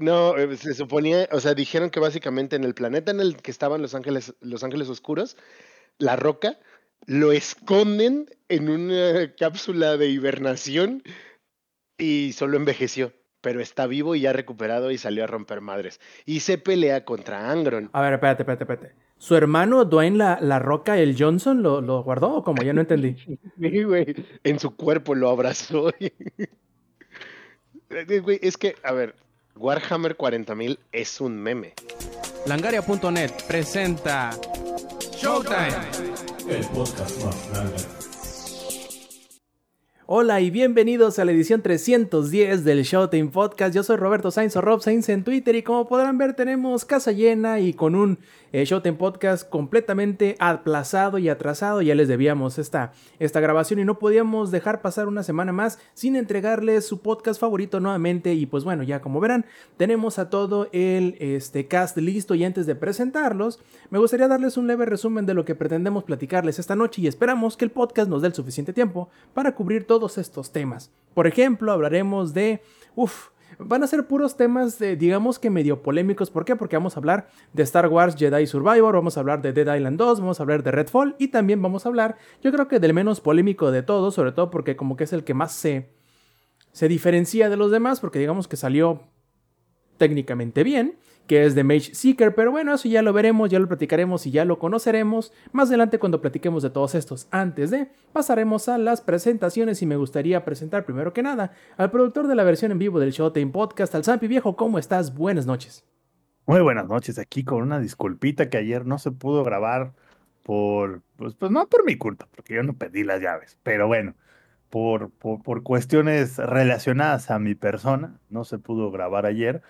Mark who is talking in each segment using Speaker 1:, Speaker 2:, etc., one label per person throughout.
Speaker 1: No, eh, se suponía, o sea, dijeron que básicamente en el planeta en el que estaban los ángeles, los ángeles oscuros, la roca, lo esconden en una cápsula de hibernación y solo envejeció. Pero está vivo y ya recuperado y salió a romper madres. Y se pelea contra Angron.
Speaker 2: A ver, espérate, espérate, espérate. ¿Su hermano Dwayne la, la Roca, el Johnson, lo, lo guardó o como? Ya no entendí.
Speaker 1: Sí, güey. En su cuerpo lo abrazó. Güey, es que, a ver, Warhammer 40.000 es un meme.
Speaker 3: Langaria.net presenta Showtime.
Speaker 4: El podcast más grande.
Speaker 2: Hola y bienvenidos a la edición 310 del Showtime Podcast. Yo soy Roberto Sainz o Rob Sainz en Twitter y como podrán ver tenemos casa llena y con un eh, Showtime Podcast completamente aplazado y atrasado. Ya les debíamos esta, esta grabación y no podíamos dejar pasar una semana más sin entregarles su podcast favorito nuevamente. Y pues bueno, ya como verán, tenemos a todo el este, cast listo y antes de presentarlos, me gustaría darles un leve resumen de lo que pretendemos platicarles esta noche y esperamos que el podcast nos dé el suficiente tiempo para cubrir todos estos temas. Por ejemplo, hablaremos de... Uf, van a ser puros temas, de, digamos que medio polémicos. ¿Por qué? Porque vamos a hablar de Star Wars Jedi Survivor, vamos a hablar de Dead Island 2, vamos a hablar de Redfall y también vamos a hablar, yo creo que del menos polémico de todos, sobre todo porque como que es el que más se, se diferencia de los demás, porque digamos que salió técnicamente bien, que es de Mage Seeker, pero bueno, eso ya lo veremos, ya lo platicaremos y ya lo conoceremos más adelante cuando platiquemos de todos estos. Antes de, pasaremos a las presentaciones y me gustaría presentar primero que nada al productor de la versión en vivo del Showtime Podcast, al Zampi Viejo, ¿cómo estás? Buenas noches.
Speaker 5: Muy buenas noches, aquí con una disculpita que ayer no se pudo grabar por, pues, pues no por mi culpa, porque yo no pedí las llaves, pero bueno, por, por, por cuestiones relacionadas a mi persona, no se pudo grabar ayer,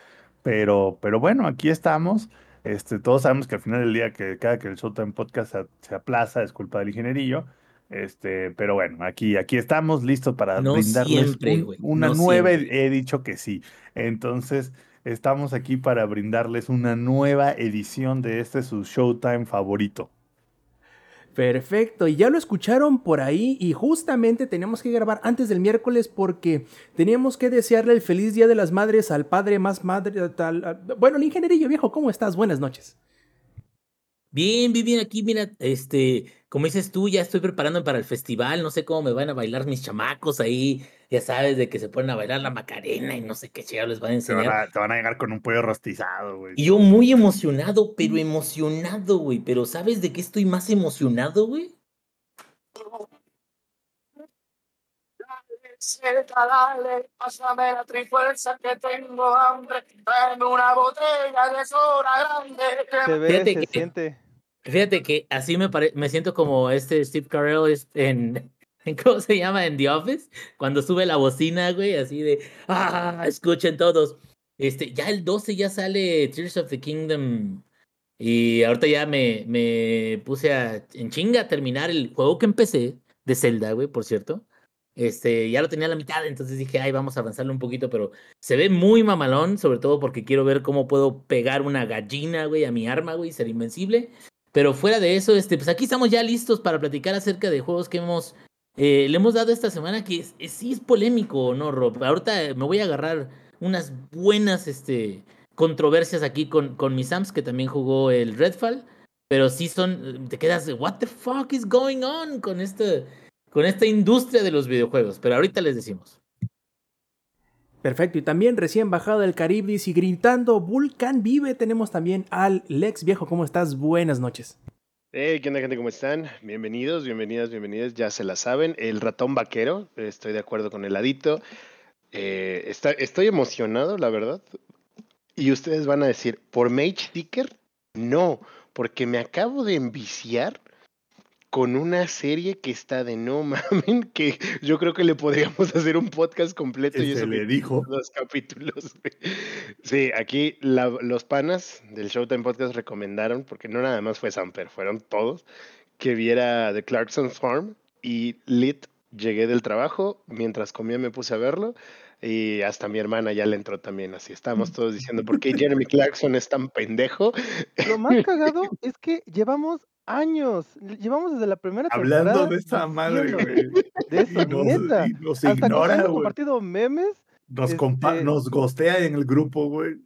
Speaker 5: pero, pero bueno, aquí estamos. Este, todos sabemos que al final del día, que cada que el Showtime Podcast se, se aplaza, es culpa del ingenierillo. Este, pero bueno, aquí, aquí estamos listos para
Speaker 6: No
Speaker 5: brindarles
Speaker 6: siempre,
Speaker 5: un-
Speaker 6: güey,
Speaker 5: una
Speaker 6: no
Speaker 5: nueva.
Speaker 6: siempre.
Speaker 5: He dicho que sí. Entonces, estamos aquí para brindarles una nueva edición de este su Showtime favorito.
Speaker 2: Perfecto, y ya lo escucharon por ahí y justamente teníamos que grabar antes del miércoles porque teníamos que desearle el feliz Día de las Madres al padre más madre, tal, bueno, el ingenierillo viejo, ¿cómo estás? Buenas noches.
Speaker 6: Bien, bien, bien, aquí, mira, este, como dices tú, ya estoy preparándome para el festival, no sé cómo me van a bailar mis chamacos ahí, ya sabes, de que se ponen a bailar la Macarena y no sé qué chingados les van a
Speaker 5: Te van
Speaker 6: enseñar.
Speaker 5: a, te van a llegar con un pollo rostizado, güey.
Speaker 6: Y yo muy emocionado, pero emocionado, güey, pero ¿sabes de qué estoy más emocionado, güey?
Speaker 7: Cerca, dale, pásame la trifuerza que tengo hambre. Tráeme una botella de soda grande.
Speaker 8: Se ve,
Speaker 6: Fíjate
Speaker 8: se
Speaker 6: que-
Speaker 8: siente.
Speaker 6: Fíjate que así me pare- me siento como este Steve Carell en- ¿cómo se llama? En The Office, cuando sube la bocina, güey, así de, ah, escuchen todos. Este, ya el 12 ya sale Tears of the Kingdom y ahorita ya me, me puse a, en chinga a terminar el juego que empecé de Zelda, güey, por cierto. Este, ya lo tenía a la mitad, entonces dije, ay, vamos a avanzarlo un poquito, pero se ve muy mamalón, sobre todo porque quiero ver cómo puedo pegar una gallina, güey, a mi arma, güey, ser invencible. Pero fuera de eso, este, pues aquí estamos ya listos para platicar acerca de juegos que hemos eh, le hemos dado esta semana que sí es polémico, ¿no, Rob? Ahorita me voy a agarrar unas buenas este, controversias aquí con, con mi Sams, que también jugó el Redfall. Pero sí son, te quedas what the fuck is going on con esta, con esta industria de los videojuegos. Pero ahorita les decimos.
Speaker 2: Perfecto, y también recién bajado del Caribdis y gritando Vulcan vive, tenemos también al Lex viejo, ¿cómo estás? Buenas noches.
Speaker 1: Hey, ¿qué onda, gente? ¿Cómo están? Bienvenidos, bienvenidas, bienvenidas. Ya se la saben. El ratón vaquero, estoy de acuerdo con el ladito. Eh, estoy emocionado, la verdad. Y ustedes van a decir, ¿por Mage Seeker? No, porque me acabo de enviciar con una serie que está de no mamen, que yo creo que le podríamos hacer un podcast completo y
Speaker 5: Se le dijo.
Speaker 1: dos capítulos. Sí, aquí la- los panas del Showtime Podcast recomendaron, porque no nada más fue Samper, fueron todos, que viera The Clarkson's Farm y lit. Llegué del trabajo, mientras comía me puse a verlo y hasta mi hermana ya le entró también así. Estábamos todos diciendo, ¿por qué Jeremy Clarkson es tan pendejo?
Speaker 8: Lo más cagado es que llevamos años, llevamos desde la primera temporada
Speaker 5: Hablando de esa madre, güey.
Speaker 8: de eso,
Speaker 5: Y nos,
Speaker 8: neta.
Speaker 5: y nos
Speaker 8: Hasta
Speaker 5: ignora, güey.
Speaker 8: compartido memes.
Speaker 5: Nos, compa-
Speaker 8: este-
Speaker 5: nos gostea en el grupo, güey.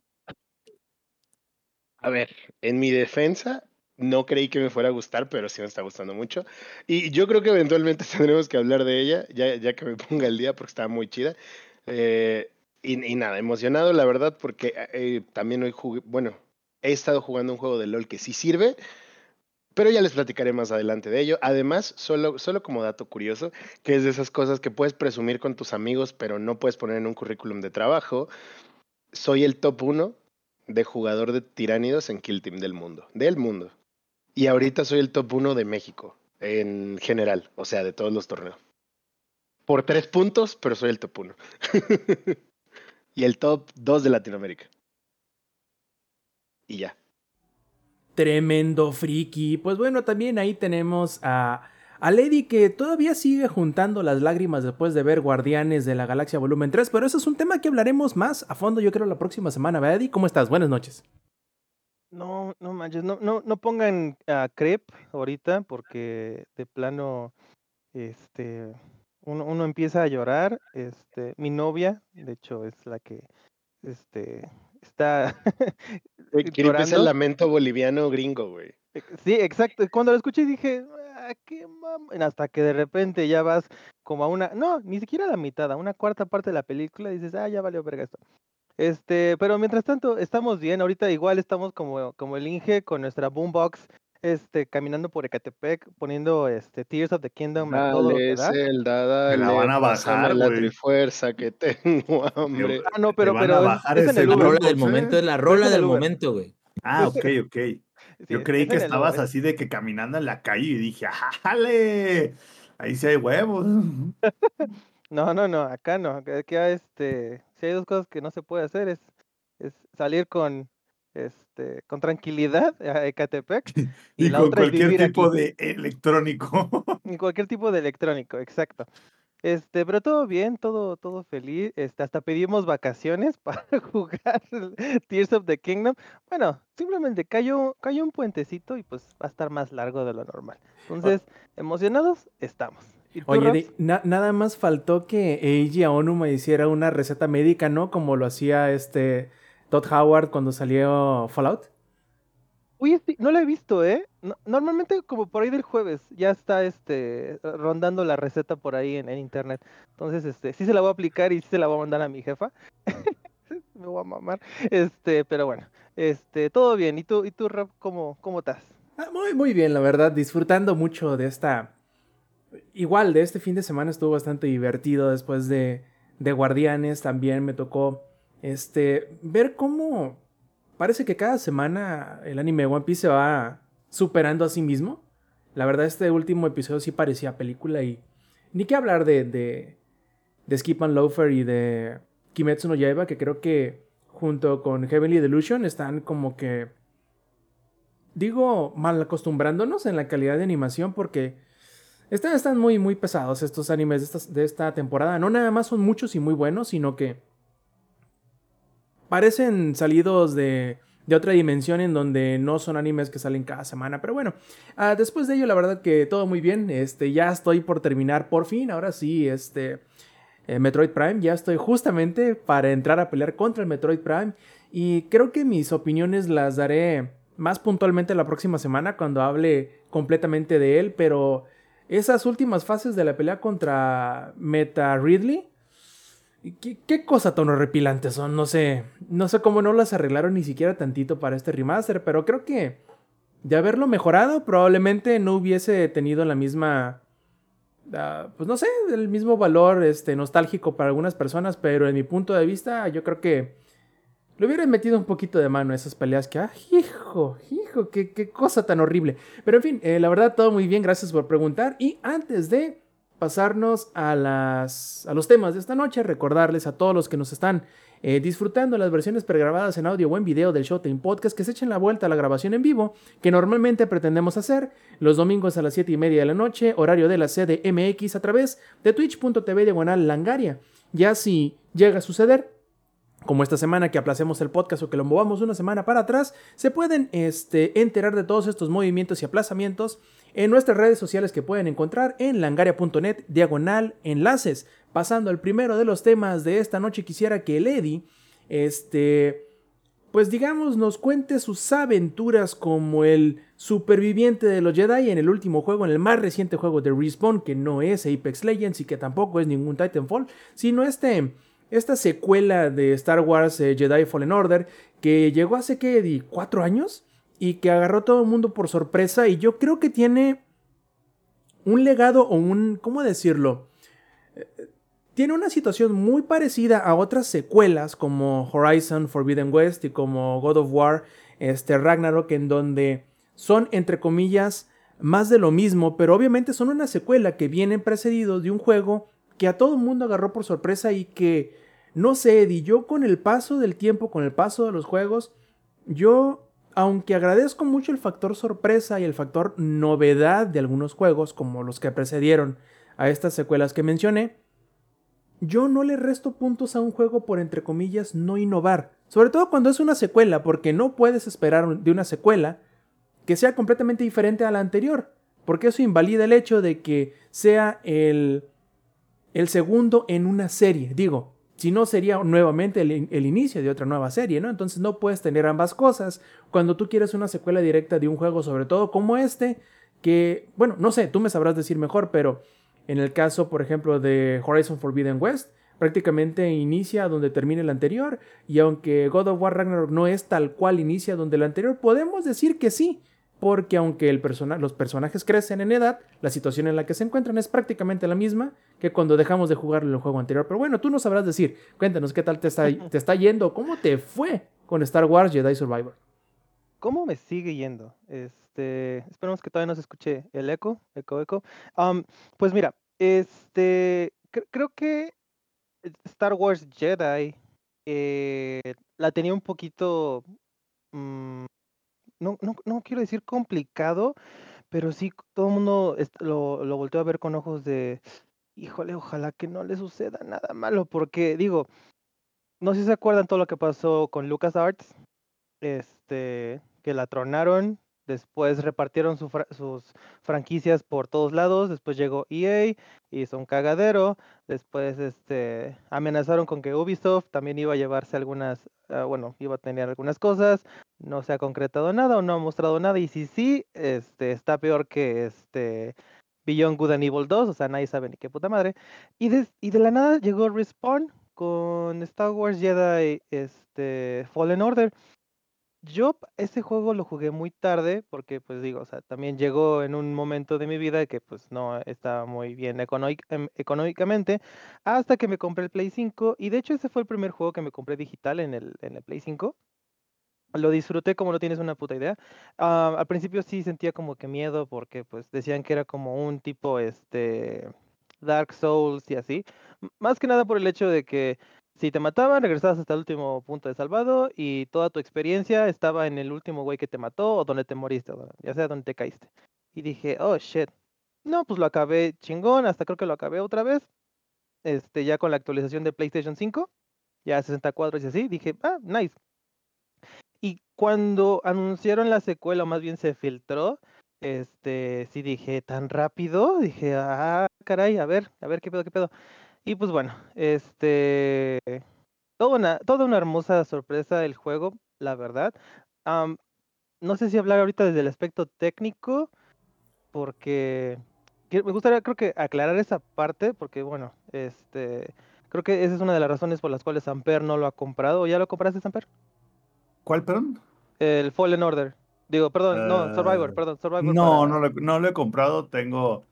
Speaker 1: A ver, en mi defensa, no creí que me fuera a gustar, pero sí me está gustando mucho. Y yo creo que eventualmente tendremos que hablar de ella, ya, ya que me ponga el día, porque está muy chida. Eh, y, y nada, emocionado, la verdad, porque eh, también hoy jugué, bueno, he estado jugando un juego de LOL que sí sirve, pero ya les platicaré más adelante de ello. Además, solo, solo como dato curioso, que es de esas cosas que puedes presumir con tus amigos, pero no puedes poner en un currículum de trabajo. Soy el top 1 de jugador de tiránidos en Kill Team del mundo. Del mundo. Y ahorita soy el top 1 de México, en general, o sea, de todos los torneos. Por tres puntos, pero soy el top 1. y el top 2 de Latinoamérica. Y ya.
Speaker 2: Tremendo friki. Pues bueno, también ahí tenemos a, a Lady que todavía sigue juntando las lágrimas después de ver Guardianes de la Galaxia Volumen 3, pero eso es un tema que hablaremos más a fondo yo creo la próxima semana. ¿Verdad? ¿Cómo estás? Buenas noches.
Speaker 8: No, no manches, no, no, no pongan a Crep ahorita porque de plano, este, uno, uno empieza a llorar. Este, mi novia, de hecho, es la que, este, está
Speaker 1: es el lamento boliviano gringo, güey.
Speaker 8: Eh, Sí, exacto. Cuando lo escuché dije, "Ah, qué mam-". Hasta que de repente ya vas como a una, no, ni siquiera a la mitad, a una cuarta parte de la película y dices, ah, ya valió verga esto. Este, pero mientras tanto, estamos bien. Ahorita igual estamos como, como el Inge con nuestra boombox, este, caminando por Ecatepec, poniendo este Tears of the Kingdom a todo lo que
Speaker 1: Dale,
Speaker 8: da.
Speaker 1: Zelda, dale.
Speaker 5: la van a bajar,
Speaker 1: la trifuerza que tengo hambre.
Speaker 8: Ah, no, pero,
Speaker 5: van a
Speaker 8: pero es,
Speaker 5: bajar
Speaker 8: es en el
Speaker 6: La
Speaker 8: Uber.
Speaker 6: rola del
Speaker 5: ¿sí?
Speaker 6: momento es la rola del
Speaker 8: Uber.
Speaker 6: momento, güey.
Speaker 5: Ah, ok, ok.
Speaker 8: Sí,
Speaker 5: Yo creí
Speaker 8: es
Speaker 5: que estabas
Speaker 8: Uber.
Speaker 5: así de que caminando en la calle y dije, ¡jale! Ahí sí hay huevos.
Speaker 8: No, no, no, acá no. Acá, este, si hay dos cosas que no se puede hacer es, es salir con, este, con tranquilidad a Ecatepec y,
Speaker 5: Y
Speaker 8: la
Speaker 5: con
Speaker 8: otra
Speaker 5: cualquier tipo
Speaker 8: aquí.
Speaker 5: de electrónico.
Speaker 8: Y cualquier tipo de electrónico, exacto. Este, pero todo bien, todo, todo feliz. Este, hasta pedimos vacaciones para jugar Tears of the Kingdom. Bueno, simplemente cayó, cayó un puentecito y pues va a estar más largo de lo normal. Entonces, emocionados estamos. ¿Y tú,
Speaker 2: Oye, na- nada más faltó que Eiji Aonuma hiciera una receta médica, ¿no? Como lo hacía este Todd Howard cuando salió Fallout.
Speaker 8: Uy, sí, no lo he visto, ¿eh? No- normalmente como por ahí del jueves ya está este rondando la receta por ahí en, en internet. Entonces, este, sí se la voy a aplicar y sí se la voy a mandar a mi jefa. Me voy a mamar. Este, pero bueno, este, todo bien. ¿Y tú, y tú, Rap, cómo, cómo estás?
Speaker 2: Ah, muy, muy bien, la verdad, disfrutando mucho de esta... Igual, de este fin de semana estuvo bastante divertido después de, de Guardianes. También me tocó este, ver cómo parece que cada semana el anime One Piece se va superando a sí mismo. La verdad, este último episodio sí parecía película y ni que hablar de, de, de Skip and Loafer y de Kimetsu no Yaiba, que creo que junto con Heavenly Delusion están como que digo, mal acostumbrándonos en la calidad de animación porque están, están muy, muy pesados estos animes de de esta temporada. No nada más son muchos y muy buenos, sino que parecen salidos de, otra dimensión en donde no son animes que salen cada semana. Pero bueno, ah, después de ello, la verdad que todo muy bien. Este, ya estoy por terminar, por fin, ahora sí, este... eh, Metroid Prime, ya estoy justamente para entrar a pelear contra el Metroid Prime y creo que mis opiniones las daré más puntualmente la próxima semana cuando hable completamente de él, pero esas últimas fases de la pelea contra Meta Ridley, ¿qué, cosa tan horripilantes son? No sé, no sé cómo no las arreglaron ni siquiera tantito para este remaster, pero creo que de haberlo mejorado probablemente no hubiese tenido la misma ah, pues no sé, el mismo valor este, nostálgico para algunas personas, pero en mi punto de vista yo creo que le hubieran metido un poquito de mano a esas peleas que, ah, hijo, hijo, qué, qué cosa tan horrible. Pero en fin, eh, la verdad todo muy bien, gracias por preguntar. Y antes de pasarnos a, las, a los temas de esta noche, recordarles a todos los que nos están eh, disfrutando las versiones pregrabadas en audio o en video del Showtime Podcast que se echen la vuelta a la grabación en vivo, que normalmente pretendemos hacer los domingos a las 7 y media de la noche, horario de la CDMX a través de twitch.tv diagonal langaria. Ya si llega a suceder, como esta semana que aplacemos el podcast o que lo movamos una semana para atrás, se pueden este, enterar de todos estos movimientos y aplazamientos en nuestras redes sociales que pueden encontrar en langaria.net diagonal enlaces. Pasando al primero de los temas de esta noche, quisiera que Lady, este, pues digamos, nos cuente sus aventuras como el superviviente de los Jedi en el último juego, en el más reciente juego de Respawn, que no es Apex Legends y que tampoco es ningún Titanfall, sino este, esta secuela de Star Wars eh, Jedi Fallen Order, que llegó hace que cuatro años y que agarró a todo el mundo por sorpresa y yo creo que tiene un legado o un, ¿cómo decirlo? tiene una situación muy parecida a otras secuelas como Horizon Forbidden West y como God of War este, Ragnarok, en donde son, entre comillas, más de lo mismo, pero obviamente son una secuela que vienen precedidos de un juego que a todo el mundo agarró por sorpresa y que, no sé, Eddie, yo con el paso del tiempo, con el paso de los juegos, yo, aunque agradezco mucho el factor sorpresa y el factor novedad de algunos juegos, como los que precedieron a estas secuelas que mencioné, yo no le resto puntos a un juego por entre comillas no innovar. Sobre todo cuando es una secuela, porque no puedes esperar de una secuela que sea completamente diferente a la anterior. Porque eso invalida el hecho de que sea el, el segundo en una serie. Digo, si no sería nuevamente el, el, inicio de otra nueva serie, ¿no? Entonces no puedes tener ambas cosas cuando tú quieres una secuela directa de un juego, sobre todo como este, que, bueno, no sé, tú me sabrás decir mejor, pero en el caso, por ejemplo, de Horizon Forbidden West, prácticamente inicia donde termina el anterior, y aunque God of War Ragnarok no es tal cual inicia donde el anterior, podemos decir que sí, porque aunque el los personajes crecen en edad, la situación en la que se encuentran es prácticamente la misma que cuando dejamos de jugar el juego anterior. Pero bueno, tú no sabrás decir, cuéntanos qué tal te está, te está yendo, cómo te fue con Star Wars Jedi Survivor.
Speaker 8: ¿Cómo me sigue yendo? Este, esperemos que todavía no se escuche el eco, eco, eco. pues mira, este, creo que Star Wars Jedi eh, la tenía un poquito, mm, no, no, no quiero decir complicado, pero sí todo el mundo lo, lo volteó a ver con ojos de, híjole, ojalá que no le suceda nada malo, porque digo, no sé si se acuerdan todo lo que pasó con LucasArts, este, que la tronaron, después repartieron sus franquicias por todos lados, después llegó EA, hizo un cagadero, después este, amenazaron con que Ubisoft también iba a llevarse algunas, ah, bueno, iba a tener algunas cosas, no se ha concretado nada o no ha mostrado nada, y si sí, este, está peor que este Beyond Good and Evil 2, o sea, nadie sabe ni qué puta madre, y de, y de la nada llegó Respawn con Star Wars Jedi este, Fallen Order, yo ese juego lo jugué muy tarde porque, pues digo, o sea, también llegó en un momento de mi vida que pues no estaba muy bien em, económicamente hasta que me compré el Play 5 y de hecho ese fue el primer juego que me compré digital en el, en el Play 5. Lo disfruté como no tienes una puta idea. Ah, al principio sí sentía como que miedo porque pues decían que era como un tipo este Dark Souls y así. Más que nada por el hecho de que si te mataban, regresabas hasta el último punto de salvado y toda tu experiencia estaba en el último güey que te mató o donde te moriste, ya sea donde te caíste. Y dije, oh shit. No, pues lo acabé chingón, hasta creo que lo acabé otra vez. Este, ya con la actualización de PlayStation 5, ya 64 y así, dije, ah, nice. Y cuando anunciaron la secuela, o más bien se filtró, este, sí dije, tan rápido, dije, ah, caray, a ver, a ver qué pedo, qué pedo. Y pues bueno, este. Toda una, toda una hermosa sorpresa del juego, la verdad. no sé si hablar ahorita desde el aspecto técnico, porque me gustaría, creo que, aclarar esa parte, porque bueno, este. Creo que esa es una de las razones por las cuales Amper no lo ha comprado. ¿Ya lo compraste, Amper?
Speaker 5: ¿Cuál, perdón?
Speaker 8: El Fallen Order. Digo, perdón, no, Survivor, ah, perdón, Survivor.
Speaker 5: No, no, lo, no lo he comprado. Tengo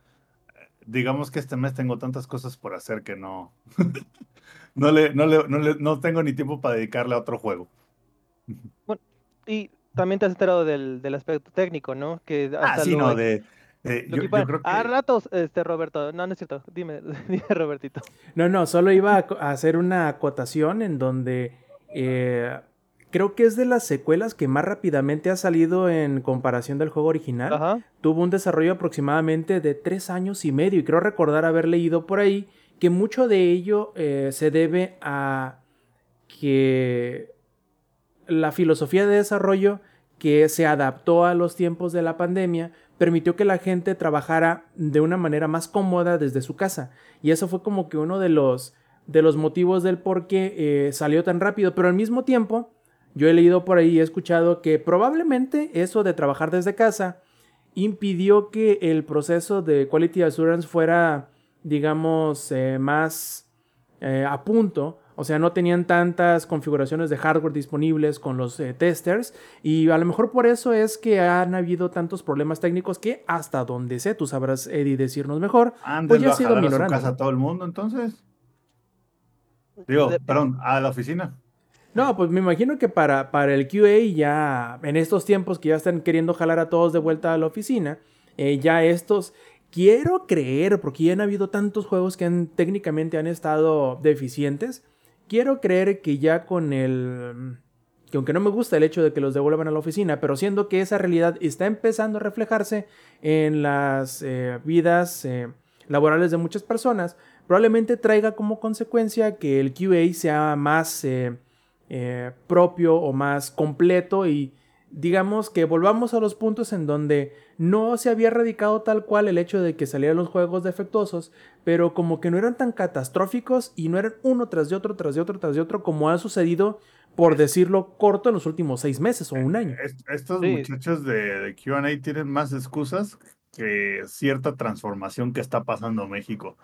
Speaker 5: digamos que este mes tengo tantas cosas por hacer que no, no, le, no, le, no, le, no tengo ni tiempo para dedicarle a otro juego.
Speaker 8: Bueno, y también te has enterado del, del aspecto técnico, ¿no? Que
Speaker 5: ah, sí, no, de... yo, creo
Speaker 8: A ratos, este, Roberto, no, no es cierto, dime, dime, Robertito.
Speaker 2: No, no, solo iba a hacer una acotación en donde eh, creo que es de las secuelas que más rápidamente ha salido en comparación del juego original. Tuvo un desarrollo aproximadamente de tres años y medio y creo recordar haber leído por ahí que mucho de ello eh, se debe a que la filosofía de desarrollo que se adaptó a los tiempos de la pandemia permitió que la gente trabajara de una manera más cómoda desde su casa. Y eso fue como que uno de los de los motivos del por qué eh, salió tan rápido. Pero al mismo tiempo yo he leído por ahí y he escuchado que probablemente eso de trabajar desde casa impidió que el proceso de Quality Assurance fuera, digamos, eh, más eh, a punto. O sea, no tenían tantas configuraciones de hardware disponibles con los eh, testers. Y a lo mejor por eso es que han habido tantos problemas técnicos que hasta donde sé, tú sabrás, Eddie, decirnos mejor.
Speaker 5: Antes
Speaker 2: Pues ya ha sido
Speaker 5: jalar a su
Speaker 2: minorando,
Speaker 5: casa
Speaker 2: ¿no?
Speaker 5: todo el mundo, entonces. Digo,
Speaker 8: De-
Speaker 5: perdón, a la oficina.
Speaker 2: No, pues me imagino que para, para el QA ya en estos tiempos que ya están queriendo jalar a todos de vuelta a la oficina, eh, ya estos, quiero creer, porque ya han habido tantos juegos que técnicamente han estado deficientes, quiero creer que ya con el... que aunque no me gusta el hecho de que los devuelvan a la oficina, pero siendo que esa realidad está empezando a reflejarse en las eh, vidas eh, laborales de muchas personas, probablemente traiga como consecuencia que el QA sea más eh, eh, propio o más completo y digamos que volvamos a los puntos en donde no se había erradicado tal cual el hecho de que salieran los juegos defectuosos, pero como que no eran tan catastróficos y no eran uno tras de otro, tras de otro, tras de otro, como ha sucedido, por decirlo corto, en los últimos seis meses o un año.
Speaker 5: Est- estos
Speaker 8: Sí.
Speaker 5: muchachos de, de QA tienen más excusas que cierta transformación que está pasando México.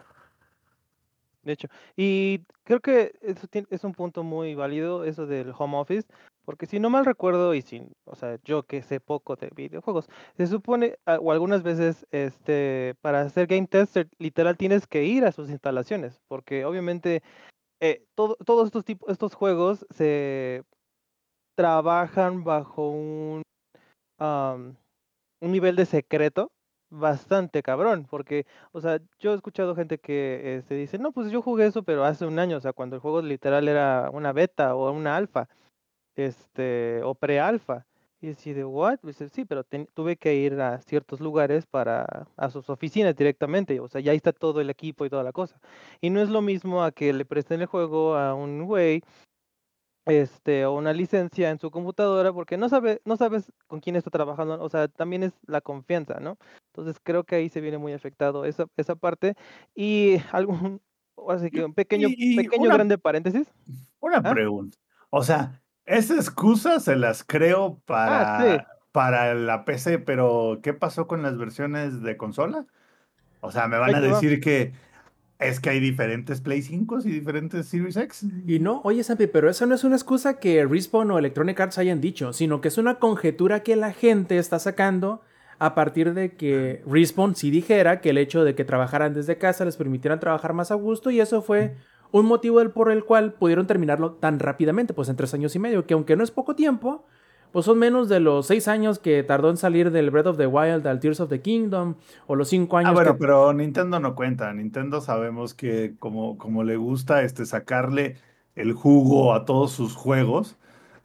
Speaker 8: De hecho, y creo que eso es un punto muy válido, eso del home office, porque si no mal recuerdo, y sin, o sea, yo que sé poco de videojuegos, se supone, o algunas veces, este, para hacer game tester, literal tienes que ir a sus instalaciones, porque obviamente eh, todo- todos estos tipos, estos juegos se trabajan bajo un, un nivel de secreto bastante cabrón, porque, o sea, yo he escuchado gente que este, dice, no, pues yo jugué eso, pero hace un año, o sea, cuando el juego literal era una beta o una alfa, este, o pre-alfa. Y así de, ¿what? Dice, sí, pero ten- tuve que ir a ciertos lugares para, a sus oficinas directamente, o sea, ya está todo el equipo y toda la cosa. Y no es lo mismo a que le presten el juego a un güey este, o una licencia en su computadora porque no sabe, no sabes con quién está trabajando, o sea, también es la confianza, ¿no? Entonces creo que ahí se viene muy afectado esa, esa parte y algún, así que un pequeño,
Speaker 5: Y- y
Speaker 8: pequeño
Speaker 5: una-
Speaker 8: grande paréntesis.
Speaker 5: Una
Speaker 8: ¿Ah?
Speaker 5: pregunta. O sea, esa excusa se las creo para,
Speaker 8: Ah, sí.
Speaker 5: para la PC, pero ¿qué pasó con las versiones de consola? O sea, me van a decir que es que hay diferentes Play 5 y diferentes Series X.
Speaker 2: Y no, oye Sampi, pero esa no es una excusa que Respawn o Electronic Arts hayan dicho, sino que es una conjetura que la gente está sacando a partir de que Respawn sí dijera que el hecho de que trabajaran desde casa les permitieran trabajar más a gusto y eso fue un motivo por el cual pudieron terminarlo tan rápidamente, pues en tres años y medio, que aunque no es poco tiempo, pues son menos de los seis años que tardó en salir del Breath of the Wild al Tears of the Kingdom, o los cinco años
Speaker 5: Ah, bueno,
Speaker 2: que...
Speaker 5: pero Nintendo no cuenta. Nintendo sabemos que como, como le gusta este, sacarle el jugo a todos sus juegos,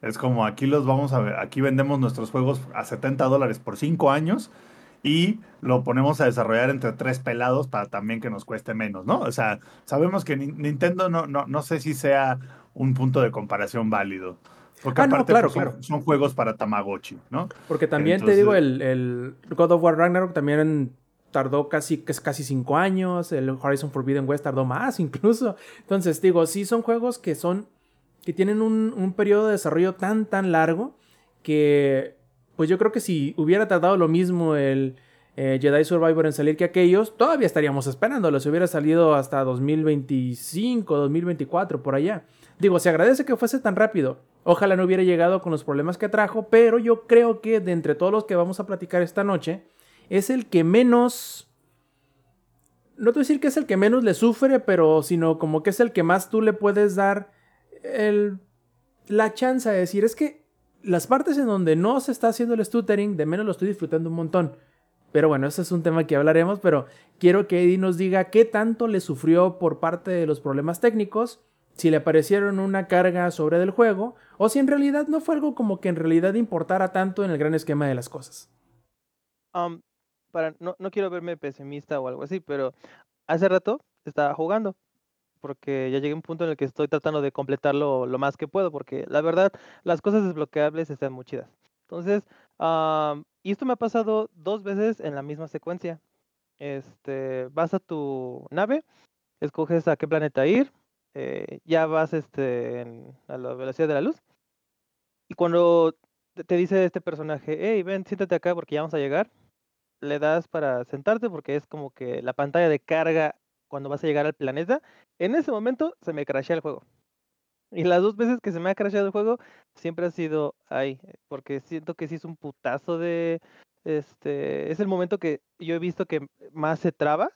Speaker 5: es como aquí los vamos a ver, aquí vendemos nuestros juegos a 70 dólares por 5 años y lo ponemos a desarrollar entre tres pelados para también que nos cueste menos, ¿no? O sea, sabemos que Ni- Nintendo no, no, no sé si sea un punto de comparación válido. Porque
Speaker 2: Ah, no,
Speaker 5: aparte
Speaker 2: claro,
Speaker 5: pues, son,
Speaker 2: claro.
Speaker 5: son juegos para Tamagotchi, ¿no?
Speaker 2: Porque también te digo, el, el God of War Ragnarok también tardó casi, casi cinco años, el Horizon Forbidden West tardó más incluso. Entonces, digo, sí son juegos que son, que tienen un, un periodo de desarrollo tan, tan largo que, pues yo creo que si hubiera tardado lo mismo el eh, Jedi Survivor en salir que aquellos, todavía estaríamos esperándolo, si hubiera salido hasta 2025, 2024, por allá. Digo, se agradece que fuese tan rápido. Ojalá no hubiera llegado con los problemas que trajo, pero yo creo que de entre todos los que vamos a platicar esta noche, es el que menos... No te voy a decir que es el que menos le sufre, pero sino como que es el que más tú le puedes dar el, la chance de decir, es que las partes en donde no se está haciendo el stuttering, de menos lo estoy disfrutando un montón. Pero bueno, ese es un tema que hablaremos, pero quiero que Eddie nos diga qué tanto le sufrió por parte de los problemas técnicos, si le parecieron una carga sobre del juego, o si en realidad no fue algo como que en realidad importara tanto en el gran esquema de las cosas.
Speaker 8: Am, para, no, quiero verme pesimista o algo así, pero hace rato estaba jugando. Porque ya llegué a un punto en el que estoy tratando de completarlo lo más que puedo. Porque la verdad, las cosas desbloqueables están muy chidas. Entonces, am, y esto me ha pasado dos veces en la misma secuencia. Este, vas a tu nave, escoges a qué planeta ir, eh, ya vas este, a la velocidad de la luz. y cuando te- dice este personaje, hey, ven, siéntate acá porque ya vamos a llegar, le das para sentarte porque es como que la pantalla de carga cuando vas a llegar al planeta. En ese momento se me crashea el juego. Y las dos veces que se me ha crasheado el juego, siempre ha sido ahí, porque siento que sí es un putazo de, este, es el momento que yo he visto que más se traba,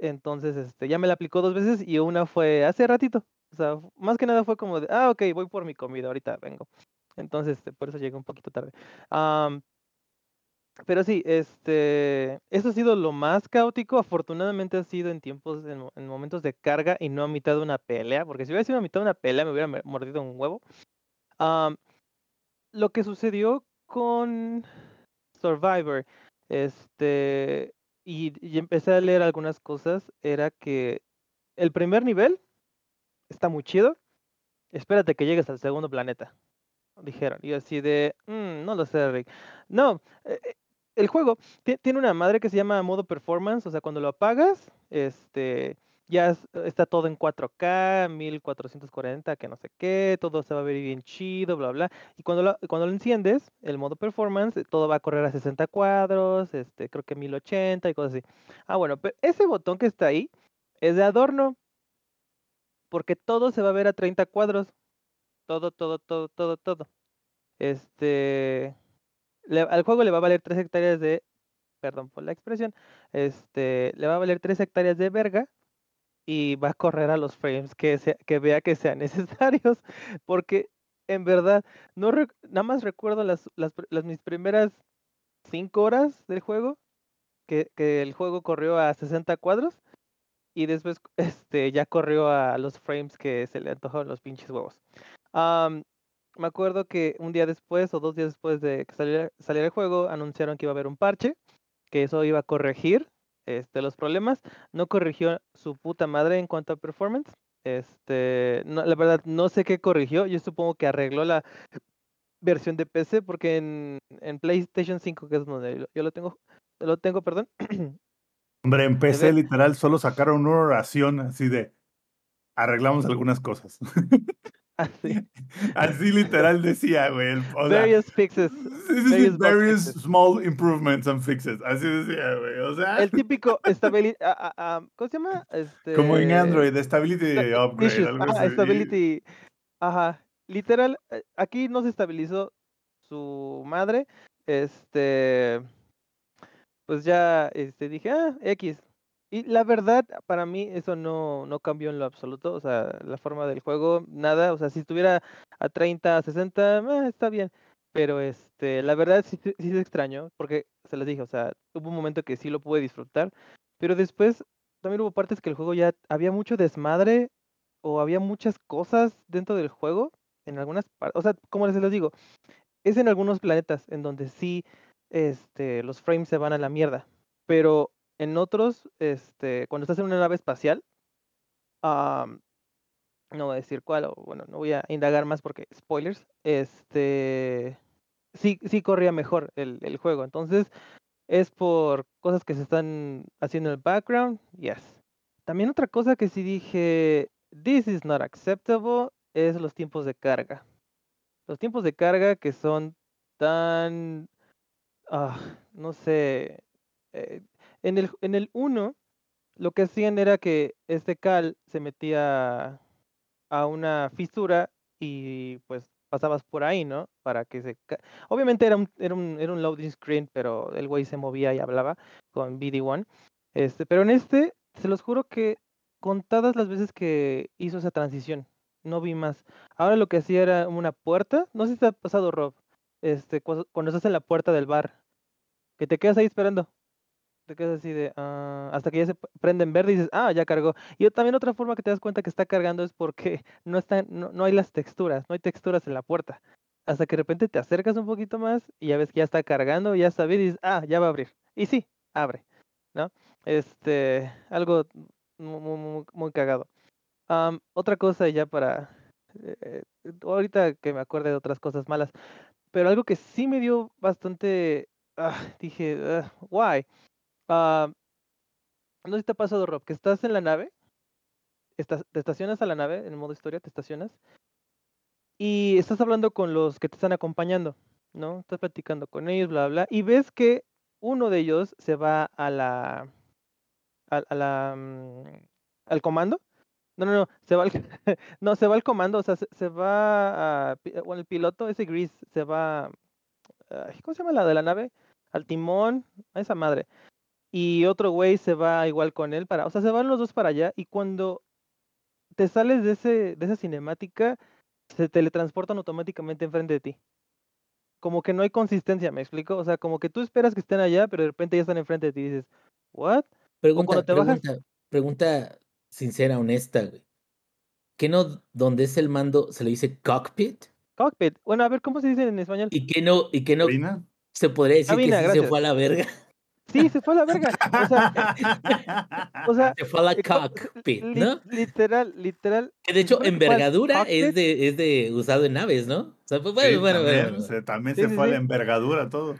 Speaker 8: entonces, este, ya me la aplicó dos veces y una fue hace ratito, o sea, más que nada fue como de, ah, ok, voy por mi comida, ahorita vengo, entonces, este, por eso llegué un poquito tarde. Am, pero sí, este, eso ha sido lo más caótico. Afortunadamente ha sido en tiempos, en, mo- en momentos de carga y no a mitad de una pelea, porque si hubiera sido a mitad de una pelea me hubiera mordido un huevo. Lo que sucedió con Survivor, este, y, empecé a leer algunas cosas, era que el primer nivel está muy chido. Espérate que llegues al segundo planeta dijeron. Y así de, "Mm, no lo sé, Rick. No, eh, eh, el juego ti- tiene una madre que se llama modo performance, o sea, cuando lo apagas, este, ya es- está todo en 4K, 1440, que no sé qué, todo se va a ver bien chido, bla, bla. Y cuando lo, cuando lo enciendes, el modo performance, eh, todo va a correr a 60 cuadros, este, creo que 1080 y cosas así. Ah, bueno, pero ese botón que está ahí es de adorno, porque todo se va a ver a 30 cuadros. Todo, todo, todo, todo, todo. Este, al juego le va a valer 3 hectáreas de, perdón por la expresión, este, le va a valer 3 hectáreas de verga y va a correr a los frames que, sea- que vea que sean necesarios, porque en verdad, no nada más recuerdo las, las, mis primeras 5 horas del juego, que, que el juego corrió a 60 cuadros y después este, ya corrió a los frames que se le antojaron los pinches huevos. Am, me acuerdo que un día después o dos días después de que saliera, saliera el juego, anunciaron que iba a haber un parche, que eso iba a corregir este, los problemas. No corrigió su puta madre en cuanto a performance. Este, no, la verdad, no sé qué corrigió. Yo supongo que arregló la versión de PC, porque en, en PlayStation 5, que es donde yo, yo lo tengo, lo tengo, perdón.
Speaker 5: Hombre, en PC literal solo sacaron una oración así de arreglamos algunas cosas.
Speaker 8: así.
Speaker 5: así literal decía, güey. el- o sea,
Speaker 8: Various fixes. various
Speaker 5: various
Speaker 8: fixes.
Speaker 5: small improvements and fixes. Así decía, güey. O sea,
Speaker 8: El típico stability, ¿cómo se llama? Este,
Speaker 5: como en Android, Stability
Speaker 8: sta-
Speaker 5: Upgrade,
Speaker 8: issues,
Speaker 5: algo
Speaker 8: ajá,
Speaker 5: así.
Speaker 8: stability, ajá, literal, eh, aquí no se estabilizó su madre, este, pues ya, este, dije, ah, X, y la verdad, para mí eso no, no cambió en lo absoluto, o sea, la forma del juego, nada, o sea, si estuviera a 30, a 60, eh, está bien, pero este, la verdad sí, sí se extrañó, porque se les dije, o sea, hubo un momento que sí lo pude disfrutar, pero después también hubo partes que el juego ya había mucho desmadre o había muchas cosas dentro del juego, en algunas partes, o sea, como les digo, es en algunos planetas en donde sí, este, los frames se van a la mierda, pero en otros, este, cuando estás en una nave espacial, no voy a decir cuál, o bueno, no voy a indagar más porque spoilers, este, sí, sí corría mejor el, el juego, entonces es por cosas que se están haciendo en el background, yes. También otra cosa que sí dije, this is not acceptable, es los tiempos de carga. Los tiempos de carga que son tan, ah, no sé, eh, en el, en el 1 lo que hacían era que este cal se metía a una fisura y pues pasabas por ahí, ¿no? Para que se... Obviamente era un, era un, era un loading screen, pero el güey se movía y hablaba con BD1. Este, pero en este, se los juro que contadas las veces que hizo esa transición, no vi más. Ahora lo que hacía era una puerta, no sé si te ha pasado, Rob, este, cuando estás en la puerta del bar, que te quedas ahí esperando. Te quedas así de, ah, hasta que ya se prende en verde y dices, ah, ya cargó. Y o- también otra forma que te das cuenta que está cargando es porque no, está, no, no hay las texturas, no hay texturas en la puerta. Hasta que de repente te acercas un poquito más y ya ves que ya está cargando, ya está bien y dices, ah, ya va a abrir. Y sí, abre, ¿no? Este, algo mu- mu- mu- muy, cagado. Am, otra cosa ya para, eh, eh, ahorita que me acuerde de otras cosas malas, pero algo que sí me dio bastante, ah, dije, "Ah, why? Ah, no sé si te ha pasado, Rob, que estás en la nave, estás, te estacionas a la nave, en modo historia, te estacionas, y estás hablando con los que te están acompañando, ¿no? Estás platicando con ellos, bla, bla, y ves que uno de ellos se va a la, a, a la, mm, al comando. No, no, no, se va al, no, se va al comando, o sea, se, va a, el piloto, ese Gris, se va, ¿cómo se llama la de la nave? Al timón, a esa madre. Y otro güey se va igual con él para, o sea, se van los dos para allá y cuando te sales de ese, de esa cinemática, se teletransportan automáticamente enfrente de ti. Como que no hay consistencia, ¿me explico? O sea, como que tú esperas que estén allá, pero de repente ya están enfrente de ti y dices, ¿what?
Speaker 6: Pregunta,
Speaker 8: bajas-
Speaker 6: sincera, honesta, güey. ¿Qué no donde es el mando se le dice cockpit?
Speaker 8: Cockpit. Bueno, a ver, ¿cómo se dice en español?
Speaker 6: ¿Y qué no, y qué no
Speaker 5: ¿Lina?
Speaker 6: se podría decir
Speaker 8: Cabina,
Speaker 6: que sí se fue a la verga?
Speaker 8: Sí, se fue a la verga. O sea, o sea,
Speaker 6: Se fue a la
Speaker 8: co-
Speaker 6: cockpit,
Speaker 8: li-
Speaker 6: ¿no?
Speaker 8: literal, literal.
Speaker 6: Que de hecho, envergadura es de, es de usado en naves, ¿no? O sea, pues,
Speaker 5: Sí,
Speaker 6: bueno, bueno,
Speaker 5: también,
Speaker 6: bueno,
Speaker 5: se, también
Speaker 8: Sí,
Speaker 5: se
Speaker 8: sí,
Speaker 5: fue a la envergadura todo.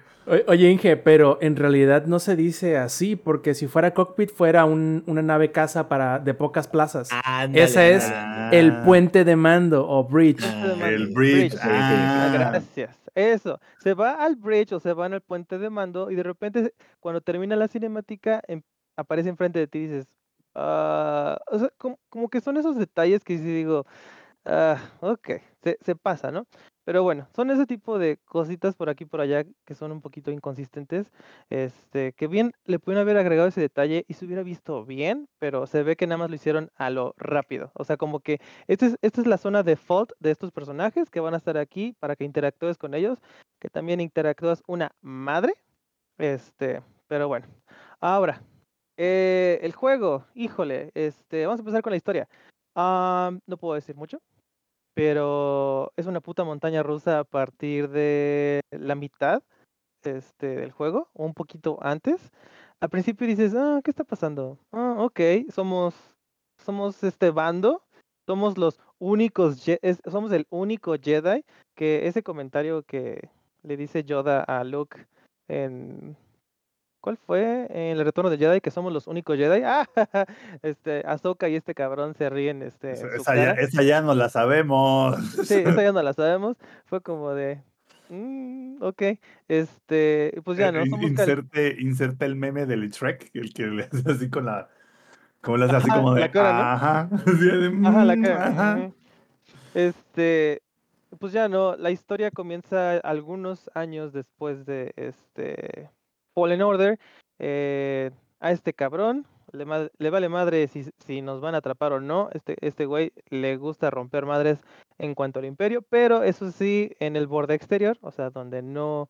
Speaker 2: Oye, Inge, pero en realidad no se dice así, porque si fuera cockpit fuera un- una nave casa para de pocas plazas.
Speaker 6: Ándale,
Speaker 2: Esa es. El puente de mando o bridge.
Speaker 6: Ah,
Speaker 5: el bridge,
Speaker 8: sí, sí,
Speaker 5: ah.
Speaker 8: gracias. Eso, se va al bridge o se van al puente de mando y de repente cuando termina la cinemática em- aparece enfrente de ti y dices, ah, o sea, como, como que son esos detalles que sí digo, ah, ok, se, se pasa, ¿no? Pero bueno, son ese tipo de cositas por aquí y por allá que son un poquito inconsistentes, este, que bien le pudieron haber agregado ese detalle y se hubiera visto bien, pero se ve que nada más lo hicieron a lo rápido, o sea, como que esta es, esta es la zona default de estos personajes que van a estar aquí para que interactúes con ellos, que también interactúas una madre. Este, pero bueno. Ahora, eh, el juego, híjole, este, vamos a empezar con la historia. Ah, no puedo decir mucho, pero es una puta montaña rusa a partir de la mitad este, del juego, o un poquito antes. Al principio dices, ah, ¿qué está pasando? Ah, ok, somos, somos este bando, somos los únicos, somos el único Jedi que ese comentario que le dice Yoda a Luke en ¿cuál fue? En el retorno de Jedi que somos los únicos Jedi. Ah, este Ahsoka y este cabrón se ríen este
Speaker 5: Esa, ya,
Speaker 8: cara.
Speaker 5: esa ya no la sabemos.
Speaker 8: Sí, esa ya no la sabemos. Fue como de mm, ok, este, pues ya no
Speaker 5: Eh,
Speaker 8: somos cal-
Speaker 5: inserte, inserte el meme del Shrek, el que le hace así con la. Como le hace así como de.
Speaker 8: la cara, ¿no?
Speaker 5: Ajá. así de,
Speaker 8: Ajá, la
Speaker 5: "Mm,
Speaker 8: cara.
Speaker 5: ajá".
Speaker 8: Este, pues ya no, la historia comienza algunos años después de este Fallen Order. eh, a este cabrón le, le vale madre si, si nos van a atrapar o no. Este, este güey le gusta romper madres en cuanto al imperio, pero eso sí, en el borde exterior, o sea, donde no,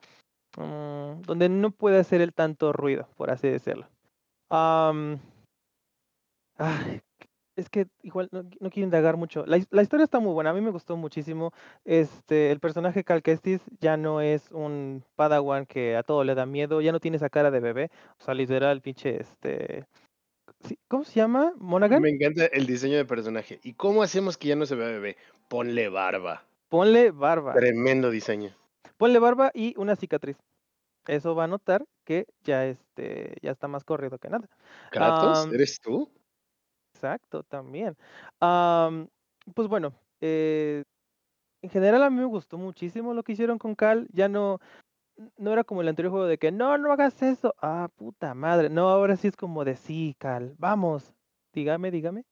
Speaker 8: mm, donde no puede hacer el tanto ruido, por así decirlo. Am, ay, es que igual no, no quiero indagar mucho. La, la historia está muy buena, a mí me gustó muchísimo. Este, el personaje Cal Kestis ya no es un Padawan que a todo le da miedo, ya no tiene esa cara de bebé. O sea, literal, pinche, este... ¿Cómo se llama? ¿Monaghan?
Speaker 1: Me encanta el diseño de personaje. ¿Y cómo hacemos que ya no se vea bebé? Ponle barba.
Speaker 8: Ponle barba.
Speaker 1: Tremendo diseño.
Speaker 8: Ponle barba y una cicatriz. Eso va a notar que ya, este, ya está más corrido que nada.
Speaker 1: ¿Kratos? ¿Eres tú?
Speaker 8: Exacto, también. Am, pues bueno, eh, en general a mí me gustó muchísimo lo que hicieron con Cal. Ya no, no era como el anterior juego de que no, no hagas eso. Ah, puta madre. No, ahora sí es como de sí, Cal. Vamos. Dígame, dígame.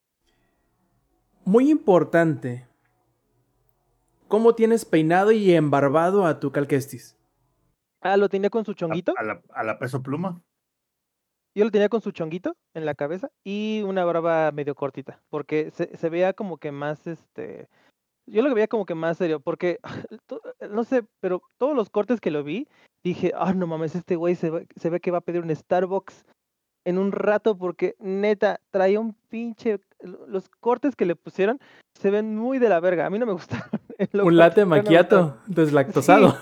Speaker 2: Muy importante. ¿Cómo tienes peinado y embarbado a tu Calquestis?
Speaker 8: Ah, lo tenía con su chonguito.
Speaker 5: A, a la, a la peso pluma.
Speaker 8: Yo lo tenía con su chonguito en la cabeza y una barba medio cortita. Porque se, se veía como que más este. Yo lo veía como que más serio. Porque no sé, pero todos los cortes que lo vi, dije, ah, no mames, este güey se, ve- se ve que va a pedir un Starbucks en un rato. Porque neta, traía un pinche. Los cortes que le pusieron se ven muy de la verga. A mí no me gustaron.
Speaker 2: Un
Speaker 8: no gustaron.
Speaker 2: macchiato deslactosado.
Speaker 8: Sí,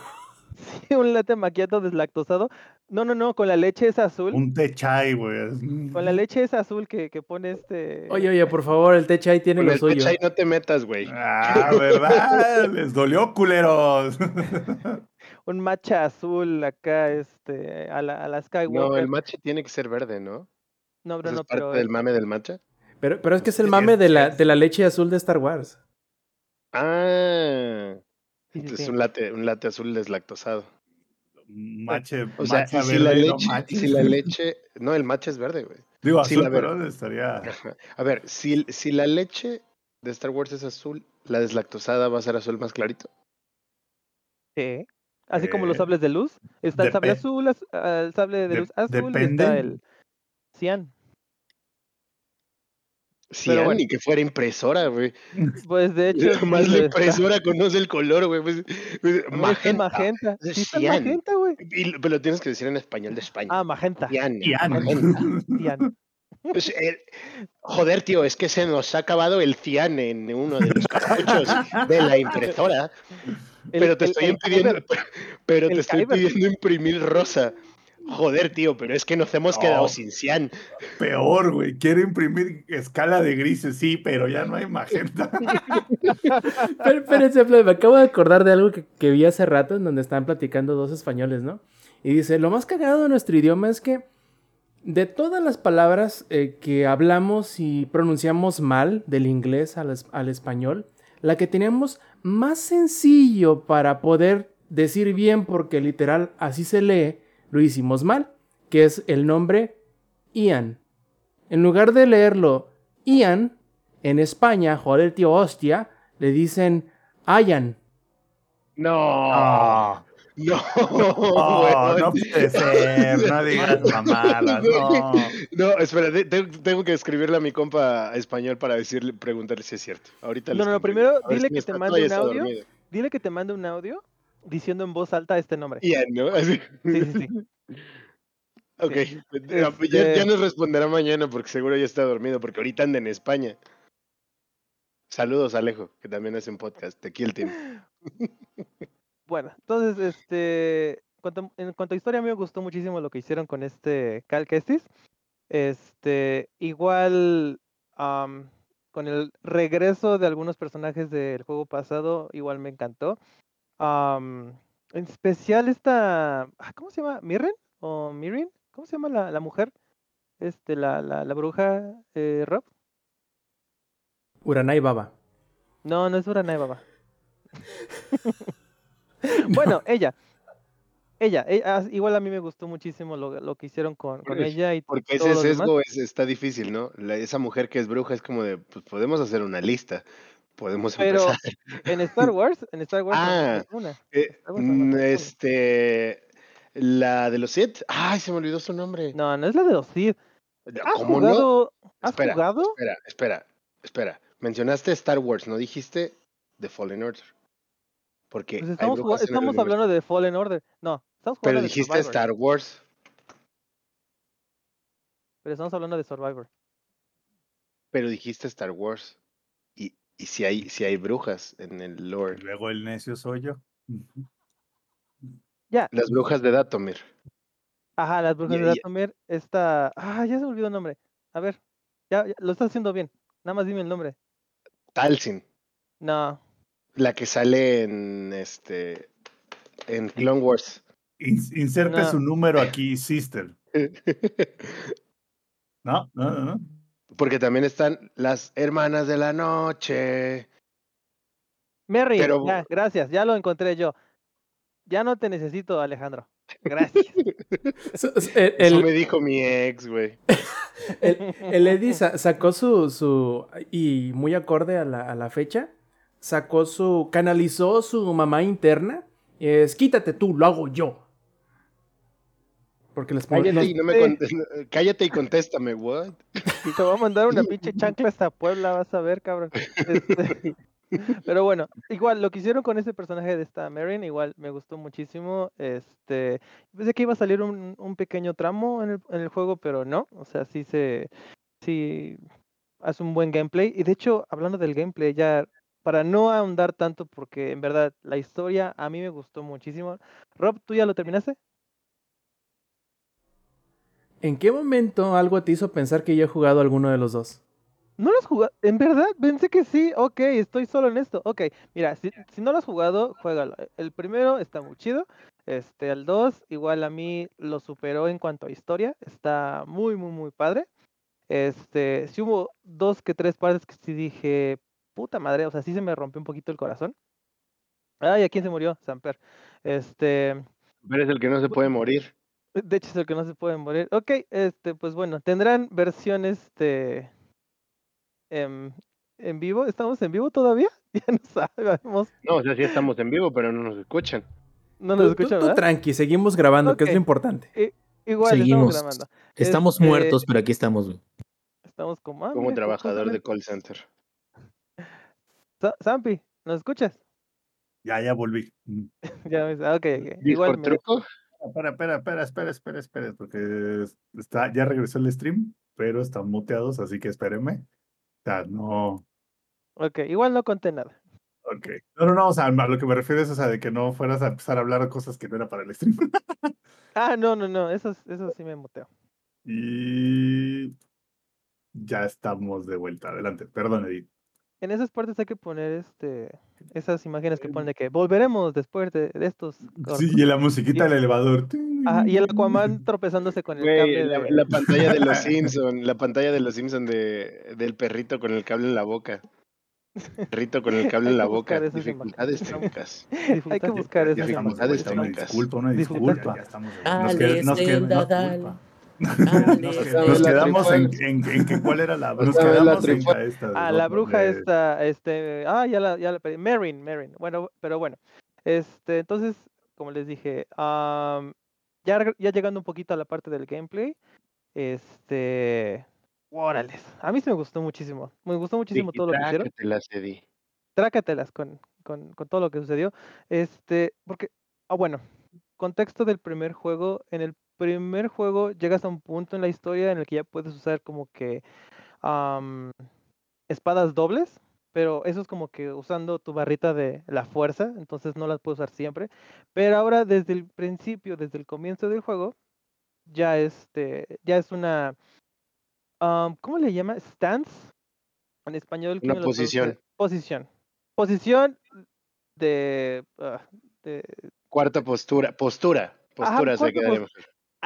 Speaker 8: un latte macchiato deslactosado. No, no, no, con la leche esa azul.
Speaker 5: Un té chai, güey.
Speaker 8: Con la leche esa azul que, que pone este.
Speaker 2: Oye, oye, por favor, el techo ahí tiene
Speaker 1: Con
Speaker 2: lo
Speaker 1: el
Speaker 2: suyo.
Speaker 1: techo ahí no te metas, güey.
Speaker 5: Ah, ¿verdad? Les dolió, culeros.
Speaker 8: Un matcha azul acá, este, a la, a la Skywalker.
Speaker 1: No, el matcha tiene que ser verde, ¿no?
Speaker 8: No, pero
Speaker 1: ¿Eso
Speaker 8: no,
Speaker 1: es parte
Speaker 8: pero.
Speaker 1: del mame del matcha?
Speaker 2: Pero, pero es que es el
Speaker 5: Sí,
Speaker 2: mame
Speaker 5: es-
Speaker 2: de la,
Speaker 5: es-
Speaker 2: de la leche azul de Star Wars.
Speaker 1: Ah,
Speaker 8: Sí, sí,
Speaker 1: Entonces
Speaker 8: sí.
Speaker 1: un latte, un latte azul deslactosado.
Speaker 5: Mache,
Speaker 1: O sea,
Speaker 5: matcha
Speaker 1: si la
Speaker 5: verde,
Speaker 1: leche, si la no, el matcha es verde, güey.
Speaker 5: Digo, azul,
Speaker 1: la verde.
Speaker 5: pero estaría...
Speaker 1: A ver, si, si la leche de Star Wars es azul, la deslactosada va a ser azul más clarito.
Speaker 8: Sí. Así como los
Speaker 5: Eh,
Speaker 8: sables de luz. Está el sable azul, az- ah, el sable de luz azul y está el cian.
Speaker 1: Sí,
Speaker 8: Pero bueno.
Speaker 1: ni que fuera impresora, güey.
Speaker 8: Pues de hecho.
Speaker 1: Más la impresora conoce el color, güey. pues, pues, magenta.
Speaker 8: magenta.
Speaker 1: Es
Speaker 8: Sí, está magenta, güey.
Speaker 1: Pero lo tienes que decir en español de España.
Speaker 8: Ah, magenta.
Speaker 1: Cian,
Speaker 5: Cian.
Speaker 1: magenta.
Speaker 8: Cian.
Speaker 1: Pues, eh, joder, tío, es que se nos ha acabado el cian en uno de los cartuchos de la impresora.
Speaker 8: El-
Speaker 1: pero te
Speaker 8: el-
Speaker 1: estoy
Speaker 8: el
Speaker 1: impidiendo,
Speaker 8: Kyber.
Speaker 1: pero te estoy pidiendo imprimir rosa. Joder, tío, pero es que nos hemos quedado sin cian.
Speaker 5: Peor, güey. Quiero imprimir escala de grises, sí, pero ya no hay magenta.
Speaker 2: Pero, espérense, Flavio, me acabo de acordar de algo que, que vi hace rato en donde estaban platicando dos españoles, ¿no? Y dice, lo más cagado de nuestro idioma es que de todas las palabras eh, que hablamos y pronunciamos mal del inglés al, al español, la que teníamos más sencillo para poder decir bien, porque literal así se lee, lo hicimos mal, que es el nombre Ian. En lugar de leerlo Ian, en España, joder, tío, hostia, le dicen Ian.
Speaker 1: No,
Speaker 5: No,
Speaker 1: no,
Speaker 5: puede ser. No digas mamadas, no.
Speaker 1: No, espera, te- te- tengo que escribirle a mi compa español para decirle, preguntarle si es cierto. Ahorita le
Speaker 8: No, no, primero dile que te mande un audio.
Speaker 1: dormido.
Speaker 8: Dile que te mande un audio diciendo en voz alta este nombre.
Speaker 1: Ian, ¿no? Así.
Speaker 8: Sí, sí, sí.
Speaker 1: Ok,
Speaker 8: Sí.
Speaker 1: ya, ya-
Speaker 8: Este-
Speaker 1: ya nos responderá mañana porque seguro ya está dormido, porque ahorita anda en España. Saludos, Alejo, que también hace un podcast, The Kill Team.
Speaker 8: Bueno, entonces, este, cuanto- en cuanto a historia, a mí me gustó muchísimo lo que hicieron con este Cal Kestis. Este, igual, con el regreso de algunos personajes del juego pasado, igual me encantó. Am, en especial esta, ah, ¿cómo se llama? ¿Mirren? ¿O Mirin? ¿Cómo se llama la, la mujer? Este, la, la, la bruja, eh, Rob.
Speaker 2: Uranai Baba.
Speaker 8: No, no es Uranai Baba. bueno, ella. Ella, e- ah, igual a mí me gustó muchísimo lo, lo que hicieron con, con ella y
Speaker 1: Porque
Speaker 8: todo
Speaker 1: ese sesgo es, está difícil, ¿no? La- esa mujer que es bruja es como de, pues podemos hacer una lista, podemos
Speaker 8: Pero
Speaker 1: empezar.
Speaker 8: en Star Wars, en Star Wars
Speaker 1: Ah,
Speaker 8: no una.
Speaker 1: Eh,
Speaker 8: Wars no
Speaker 1: mm, este, la de los Sith, ay, se me olvidó su nombre.
Speaker 8: No, no es la de los Sith. ¿Has
Speaker 1: ¿Cómo no?
Speaker 8: jugado? ¿Has
Speaker 1: Espera,
Speaker 8: jugado?
Speaker 1: Espera, espera, espera. Mencionaste Star Wars, no dijiste The Fallen Order. Porque
Speaker 8: Pues estamos, jugando, estamos hablando de Fallen Order. No, estamos
Speaker 1: Pero
Speaker 8: jugando de
Speaker 1: dijiste
Speaker 8: Survivor.
Speaker 1: Star Wars.
Speaker 8: Pero estamos hablando de Survivor.
Speaker 1: Pero dijiste Star Wars. Y, si hay, si hay brujas en el
Speaker 5: Y
Speaker 1: lore.
Speaker 5: luego el necio soy yo.
Speaker 8: Ya.
Speaker 1: Las brujas de Datomir.
Speaker 8: Ajá, las brujas
Speaker 1: Ya,
Speaker 8: de
Speaker 1: ya.
Speaker 8: Datomir. Esta. Ah, ya se me olvidó el nombre. A ver. Ya, ya, lo estás haciendo bien. Nada más dime el nombre.
Speaker 1: Talsin.
Speaker 8: No.
Speaker 1: La que sale en este. En Clone Wars.
Speaker 5: Ins- inserte
Speaker 8: No.
Speaker 5: su número aquí, sister. No, no, no, no.
Speaker 1: Porque también están las hermanas de la noche.
Speaker 8: Merry,
Speaker 1: Pero-
Speaker 8: ya, gracias, ya lo encontré yo. Ya no te necesito, Alejandro. Gracias.
Speaker 2: El,
Speaker 1: Eso me dijo mi ex, güey.
Speaker 2: el- el Eddie sa- sacó su, su. Y muy acorde a la, a la fecha. Sacó su. Canalizó su mamá interna. Es quítate tú, lo hago yo. Porque les pongo.
Speaker 1: Cállate
Speaker 2: los-
Speaker 1: y, no me contes- cállate y contéstame, what?
Speaker 8: Te voy a mandar una pinche chancla hasta Puebla, vas a ver, cabrón. Este, Pero bueno, igual lo que hicieron con ese personaje de esta Marin, igual me gustó muchísimo. Este, pensé que iba a salir un, un pequeño tramo en el, en el juego, pero no. O sea, sí se, sí hace un buen gameplay. Y de hecho, hablando del gameplay, ya para no ahondar tanto, porque en verdad la historia a mí me gustó muchísimo. Rob, ¿tú ya lo terminaste?
Speaker 2: ¿En qué momento algo te hizo pensar que yo he jugado alguno de los dos?
Speaker 8: ¿No lo has jugado? ¿En verdad? Pensé que sí. Ok, estoy solo en esto. Ok, mira, si, si no lo has jugado, juégalo. El primero está muy chido. Este, el 2, igual a mí lo superó en cuanto a historia. Está muy, muy, muy padre. Este, sí hubo dos que tres partes que sí dije, puta madre, o sea, sí se me rompió un poquito el corazón. Ay, ¿a quién se murió? Samper. Este,
Speaker 1: Pero es el que no se puede morir.
Speaker 8: De hecho es el que no se puede morir. Ok, este, pues bueno, tendrán versiones de em, en vivo. ¿Estamos en vivo todavía? Ya no sabemos.
Speaker 1: No, o sea, sí estamos en vivo, pero no nos escuchan.
Speaker 8: No nos
Speaker 2: tú-
Speaker 8: escuchan,
Speaker 2: tranqui, seguimos grabando, que es lo importante.
Speaker 8: Igual
Speaker 6: Seguimos.
Speaker 8: estamos grabando.
Speaker 6: Estamos
Speaker 8: Este,
Speaker 6: muertos, pero aquí estamos. güey.
Speaker 8: Estamos como, ah,
Speaker 1: Como trabajador de call center.
Speaker 8: Sampi, ¿nos escuchas?
Speaker 5: Ya, ya volví.
Speaker 8: Ya ok, ok. Igual
Speaker 1: ¿Discord
Speaker 8: me-
Speaker 1: truco?
Speaker 5: Espera, espera, espera, espera, espera, espera, porque está, ya regresó el stream, pero están muteados, así que espérenme. O sea, no.
Speaker 8: Ok, igual no conté nada.
Speaker 5: Ok. No, no, no, o sea, a lo que me refiero es, o sea, de que no fueras a empezar a hablar cosas que no era para el stream.
Speaker 8: Ah, no, no, no, eso, eso sí me muteo.
Speaker 5: y ya estamos de vuelta. Adelante, perdón, Edith.
Speaker 8: En esas partes hay que poner este esas imágenes que ponen de que volveremos después de, de estos.
Speaker 5: Sí, y la musiquita del elevador.
Speaker 8: Ah, y el Aquaman tropezándose con el
Speaker 1: Güey,
Speaker 8: cable
Speaker 1: la,
Speaker 8: de-
Speaker 1: la pantalla de los Simpson, la pantalla de los Simpson de, del perrito con el cable en la boca. Perrito con el cable en la
Speaker 8: que
Speaker 1: boca.
Speaker 8: buscar esas
Speaker 1: Dificultades
Speaker 8: imágenes.
Speaker 1: técnicas.
Speaker 8: Hay que buscar
Speaker 5: Ya
Speaker 8: esas
Speaker 5: estamos de
Speaker 1: dificultades técnicas.
Speaker 5: disculpa, una
Speaker 8: Dificultades.
Speaker 5: disculpa. Ya estamos de vuelta.
Speaker 6: Dale,
Speaker 5: Nos qued- nos qued- nos- disculpa. Nos, nos quedamos en, en, en que cuál era la. Nos
Speaker 1: Otra vez la
Speaker 5: quedamos en esta. de
Speaker 8: Ah, la bruja
Speaker 5: poner-
Speaker 8: esta, este, ah, ya la, ya la pedí, Marin, Marin. Bueno, pero bueno, este, entonces, como les dije, am, ya, ya llegando un poquito a la parte del gameplay, este, órales, a mí sí me gustó muchísimo, me gustó muchísimo todo lo que hicieron.
Speaker 1: te la cedí.
Speaker 8: trácatelas con, con, con todo lo que sucedió. Este, porque, ah, bueno, contexto del primer juego. En el primer juego llegas a un punto en la historia en el que ya puedes usar como que am, espadas dobles, pero eso es como que usando tu barrita de la fuerza, entonces no las puedes usar siempre. Pero ahora desde el principio, desde el comienzo del juego, ya este, ya es una, am, ¿cómo le llama? Stance. En español. ¿quién
Speaker 1: Una posición.
Speaker 8: Posición. Posición de, ah, de
Speaker 1: Cuarta postura. Postura. Postura se
Speaker 8: cuarta.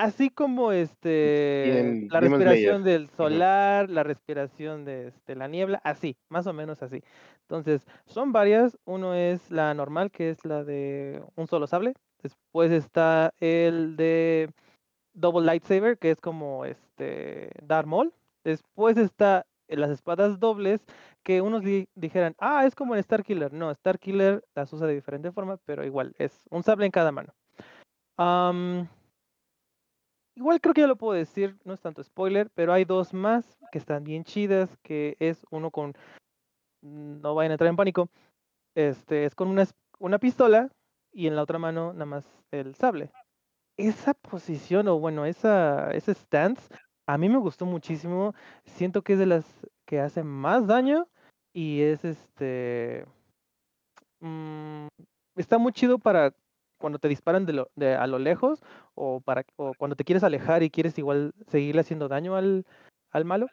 Speaker 8: Así como este la respiración del solar, la respiración de este, la niebla, así, más o menos así. Entonces, son varias. Uno es la normal, que es la de un solo sable. Después está el de Double Lightsaber, que es como este Darth Maul. Después está las espadas dobles, que unos di- dijeran, ah, es como en Star Killer. No, Star Killer las usa de diferente forma, pero igual, es un sable en cada mano. Igual creo que ya lo puedo decir, no es tanto spoiler, pero hay dos más que están bien chidas, que es uno con, no vayan a entrar en pánico, este es con una, una pistola y en la otra mano nada más el sable. Esa posición, o bueno, esa, ese stance, a mí me gustó muchísimo. Siento que es de las que hace más daño y es este... mm, está muy chido para cuando te disparan de lo, de, a lo lejos o cuando te quieres alejar y quieres igual seguirle haciendo daño al, al malo.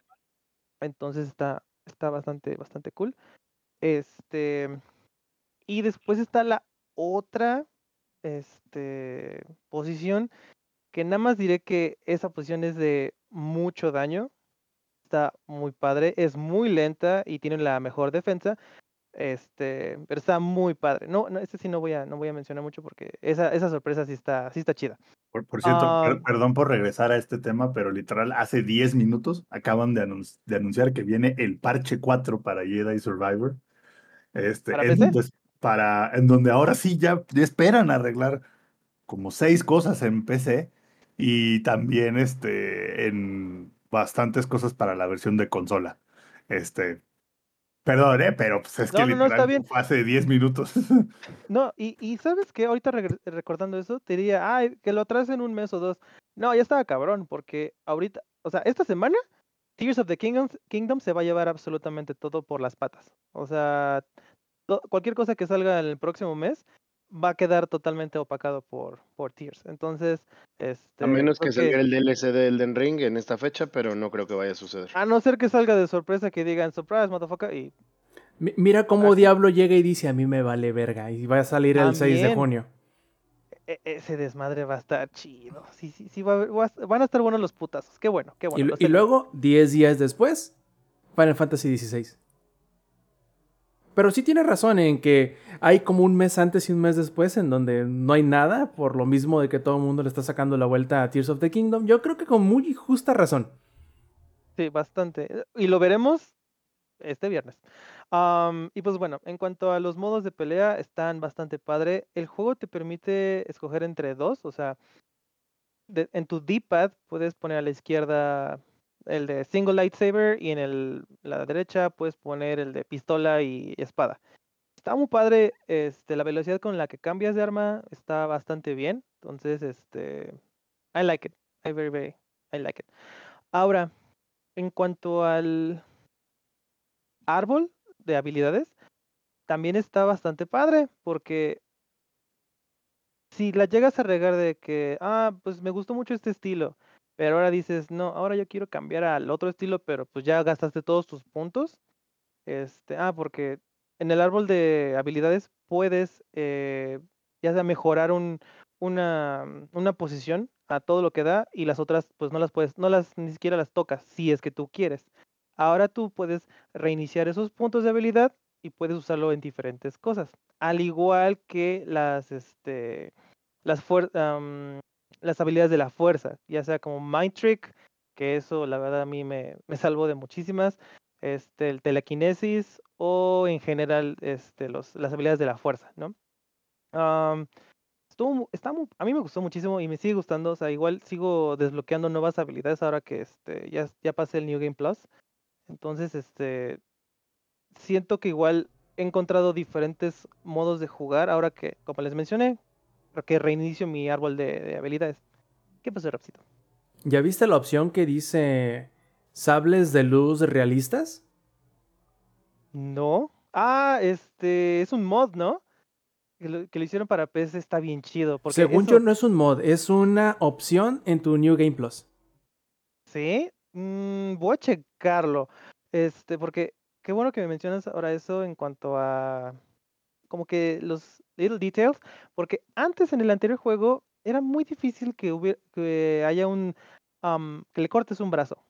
Speaker 8: Entonces está, está bastante, bastante cool. Este. Y después está la otra este, posición. Que nada más diré que esa posición es de mucho daño. Está muy padre. Es muy lenta y tiene la mejor defensa. Este, pero está muy padre. No, no, este sí no voy a, no voy a mencionar mucho porque esa, esa sorpresa sí está, sí está chida.
Speaker 5: Por, por cierto, per-
Speaker 8: Ah.
Speaker 5: perdón por regresar a este tema, pero literal, hace 10 minutos acaban de, anun- de anunciar que viene el parche 4 para Jedi Survivor. Este,
Speaker 8: ¿Para
Speaker 5: en,
Speaker 8: PC?
Speaker 5: para, en donde ahora sí ya, ya esperan arreglar como seis cosas en PC y también este, en bastantes cosas para la versión de consola. Este, perdón, ¿eh? pero pues es que
Speaker 8: No, no, no, está
Speaker 5: literal
Speaker 8: bien.
Speaker 5: fue hace 10 minutos.
Speaker 8: No, y, y sabes que ahorita recordando eso, te diría, ay, que lo traes en un mes o dos. No, ya estaba cabrón, porque ahorita, o sea, esta semana, Tears of the Kingdom, Kingdom se va a llevar absolutamente todo por las patas. O sea, cualquier cosa que salga el próximo mes va a quedar totalmente opacado por, por Tears. Entonces, este.
Speaker 1: A menos que salga el DLC de Elden Ring en esta fecha, pero no creo que vaya a suceder.
Speaker 8: A no ser que salga de sorpresa que digan surprise, motherfucker, y
Speaker 2: Mi- Mira cómo
Speaker 8: Ah.
Speaker 2: Diablo llega y dice, a mí me vale verga. Y va a salir el 6 de junio.
Speaker 8: e- ese desmadre va a estar chido. Sí, sí, sí, va a- va a- van a estar buenos los putazos. Qué bueno, qué bueno.
Speaker 2: y, y luego, 10 días después, Final Fantasy XVI. Pero sí tiene razón en que hay como un mes antes y un mes después en donde no hay nada, por lo mismo de que todo el mundo le está sacando la vuelta a Tears of the Kingdom. Yo creo que con muy justa razón.
Speaker 8: Sí, bastante. Y lo veremos este viernes. Y pues bueno, en cuanto a los modos de pelea, están bastante padre. El juego te permite escoger entre dos, o sea, en tu D-pad puedes poner a la izquierda el de single lightsaber y en el, la derecha puedes poner el de pistola y espada. Está muy padre, este, la velocidad con la que cambias de arma está bastante bien. Entonces, este, I like it. I very, very, I like it. Ahora, en cuanto al árbol de habilidades, también está bastante padre, porque si la llegas a regar de que, ah, pues me gustó mucho este estilo, pero ahora dices, no, ahora yo quiero cambiar al otro estilo, pero pues ya gastaste todos tus puntos. Este, ah, porque en el árbol de habilidades puedes eh, ya sea mejorar un, una, una posición a todo lo que da y las otras pues no las puedes, no las ni siquiera las tocas si es que tú quieres. Ahora tú puedes reiniciar esos puntos de habilidad y puedes usarlo en diferentes cosas. Al igual que las, este, las, am, las habilidades de la fuerza, ya sea como Mind Trick, que eso la verdad a mí me, me salvó de muchísimas, este, el telequinesis o en general este, los, las habilidades de la fuerza, ¿no? Am, estuvo, está mu- a mí me gustó muchísimo y me sigue gustando, o sea, igual sigo desbloqueando nuevas habilidades ahora que este, ya, ya pasé el New Game Plus. Entonces, este, siento que igual he encontrado diferentes modos de jugar ahora que, como les mencioné, que reinicio mi árbol de, de habilidades. ¿Qué pasó, Rapsito?
Speaker 2: ¿Ya viste la opción que dice sables de luz realistas?
Speaker 8: No. Ah, este, es un mod, ¿no? Que lo, que lo hicieron para PC está bien chido. Porque
Speaker 2: Según
Speaker 8: eso-
Speaker 2: yo, no es un mod, es una opción en tu New Game Plus.
Speaker 8: ¿Sí? Mm, voy a checarlo. Este, porque qué bueno que me mencionas ahora eso en cuanto a como que los little details, porque antes en el anterior juego era muy difícil que hubiera, que haya un am, que le cortes un brazo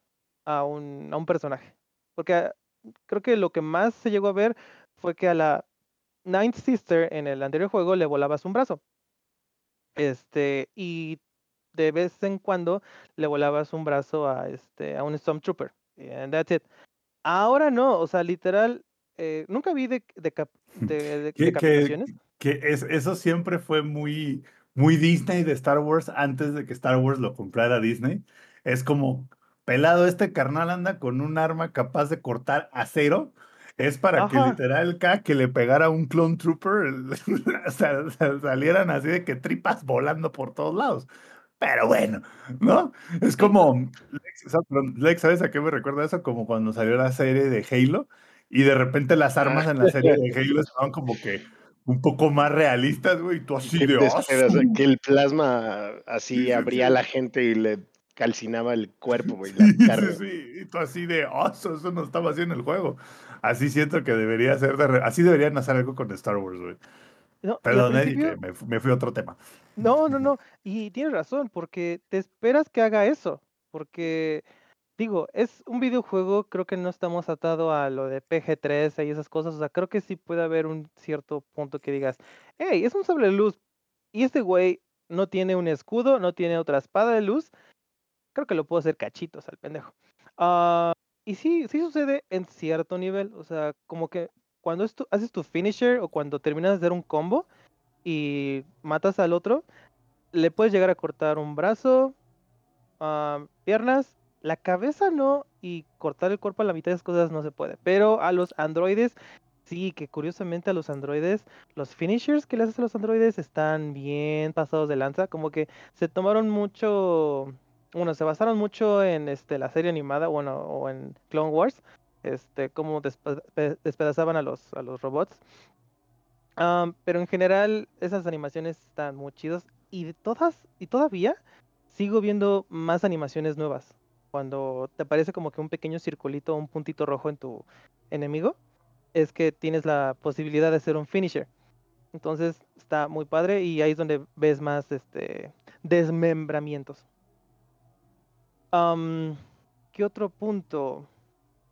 Speaker 8: a un, a un personaje. Porque ah, creo que lo que más se llegó a ver fue que a la Ninth Sister en el anterior juego le volabas un brazo. Este, y de vez en cuando le volabas un brazo a este a un Stormtrooper. And that's it. Ahora no, o sea, literal, eh, nunca vi de, de, cap- de- de-
Speaker 5: Que, que, que es, eso siempre fue muy, muy Disney de Star Wars antes de que Star Wars lo comprara Disney. Es como, pelado, este carnal anda con un arma capaz de cortar acero. Es para que
Speaker 8: Ajá.
Speaker 5: literal cada que le pegara un clone trooper sal- sal- salieran así de que tripas volando por todos lados. Pero bueno, ¿no? Es como, Lex, ¿sabes a qué me recuerda eso? Como cuando salió la serie de Halo y de repente las armas en la serie de Halo estaban como que un poco más realistas, güey, y tú así de "Ah,
Speaker 1: que el plasma así
Speaker 5: Sí, sí,
Speaker 1: abría a
Speaker 5: sí.
Speaker 1: la gente y le calcinaba el cuerpo, güey,
Speaker 5: Sí,
Speaker 1: la carne.
Speaker 5: sí, sí, y tú así de, "Ah, eso, no estaba así en el juego. Así siento que debería ser, de re- así deberían hacer algo con Star Wars, güey.
Speaker 8: No,
Speaker 5: Perdón, Eddie,
Speaker 8: principio-
Speaker 5: que me, me fui a otro tema.
Speaker 8: No, no, no. Y tienes razón, porque te esperas que haga eso. Porque, digo, es un videojuego, creo que no estamos atados a lo de PG-13 y esas cosas. O sea, creo que sí puede haber un cierto punto que digas, hey, es un sable de luz. Y este güey no tiene un escudo, no tiene otra espada de luz. Creo que lo puedo hacer cachitos al pendejo. Ah, y sí, sí sucede en cierto nivel. O sea, como que cuando es haces tu finisher o cuando terminas de hacer un combo y matas al otro, le puedes llegar a cortar un brazo, ah, piernas, la cabeza no, y cortar el cuerpo a la mitad de esas cosas no se puede. Pero a los androides, sí, que curiosamente a los androides, los finishers que les hacen los androides están bien pasados de lanza, como que se tomaron mucho, bueno, se basaron mucho en este la serie animada, bueno, o en Clone Wars, este, cómo despe- pe- despedazaban a los, a los robots. Am, pero en general esas animaciones están muy chidas y de todas y todavía sigo viendo más animaciones nuevas. Cuando te aparece como que un pequeño circulito, un puntito rojo en tu enemigo, es que tienes la posibilidad de hacer un finisher. Entonces está muy padre y ahí es donde ves más este desmembramientos. Am, ¿Qué otro punto?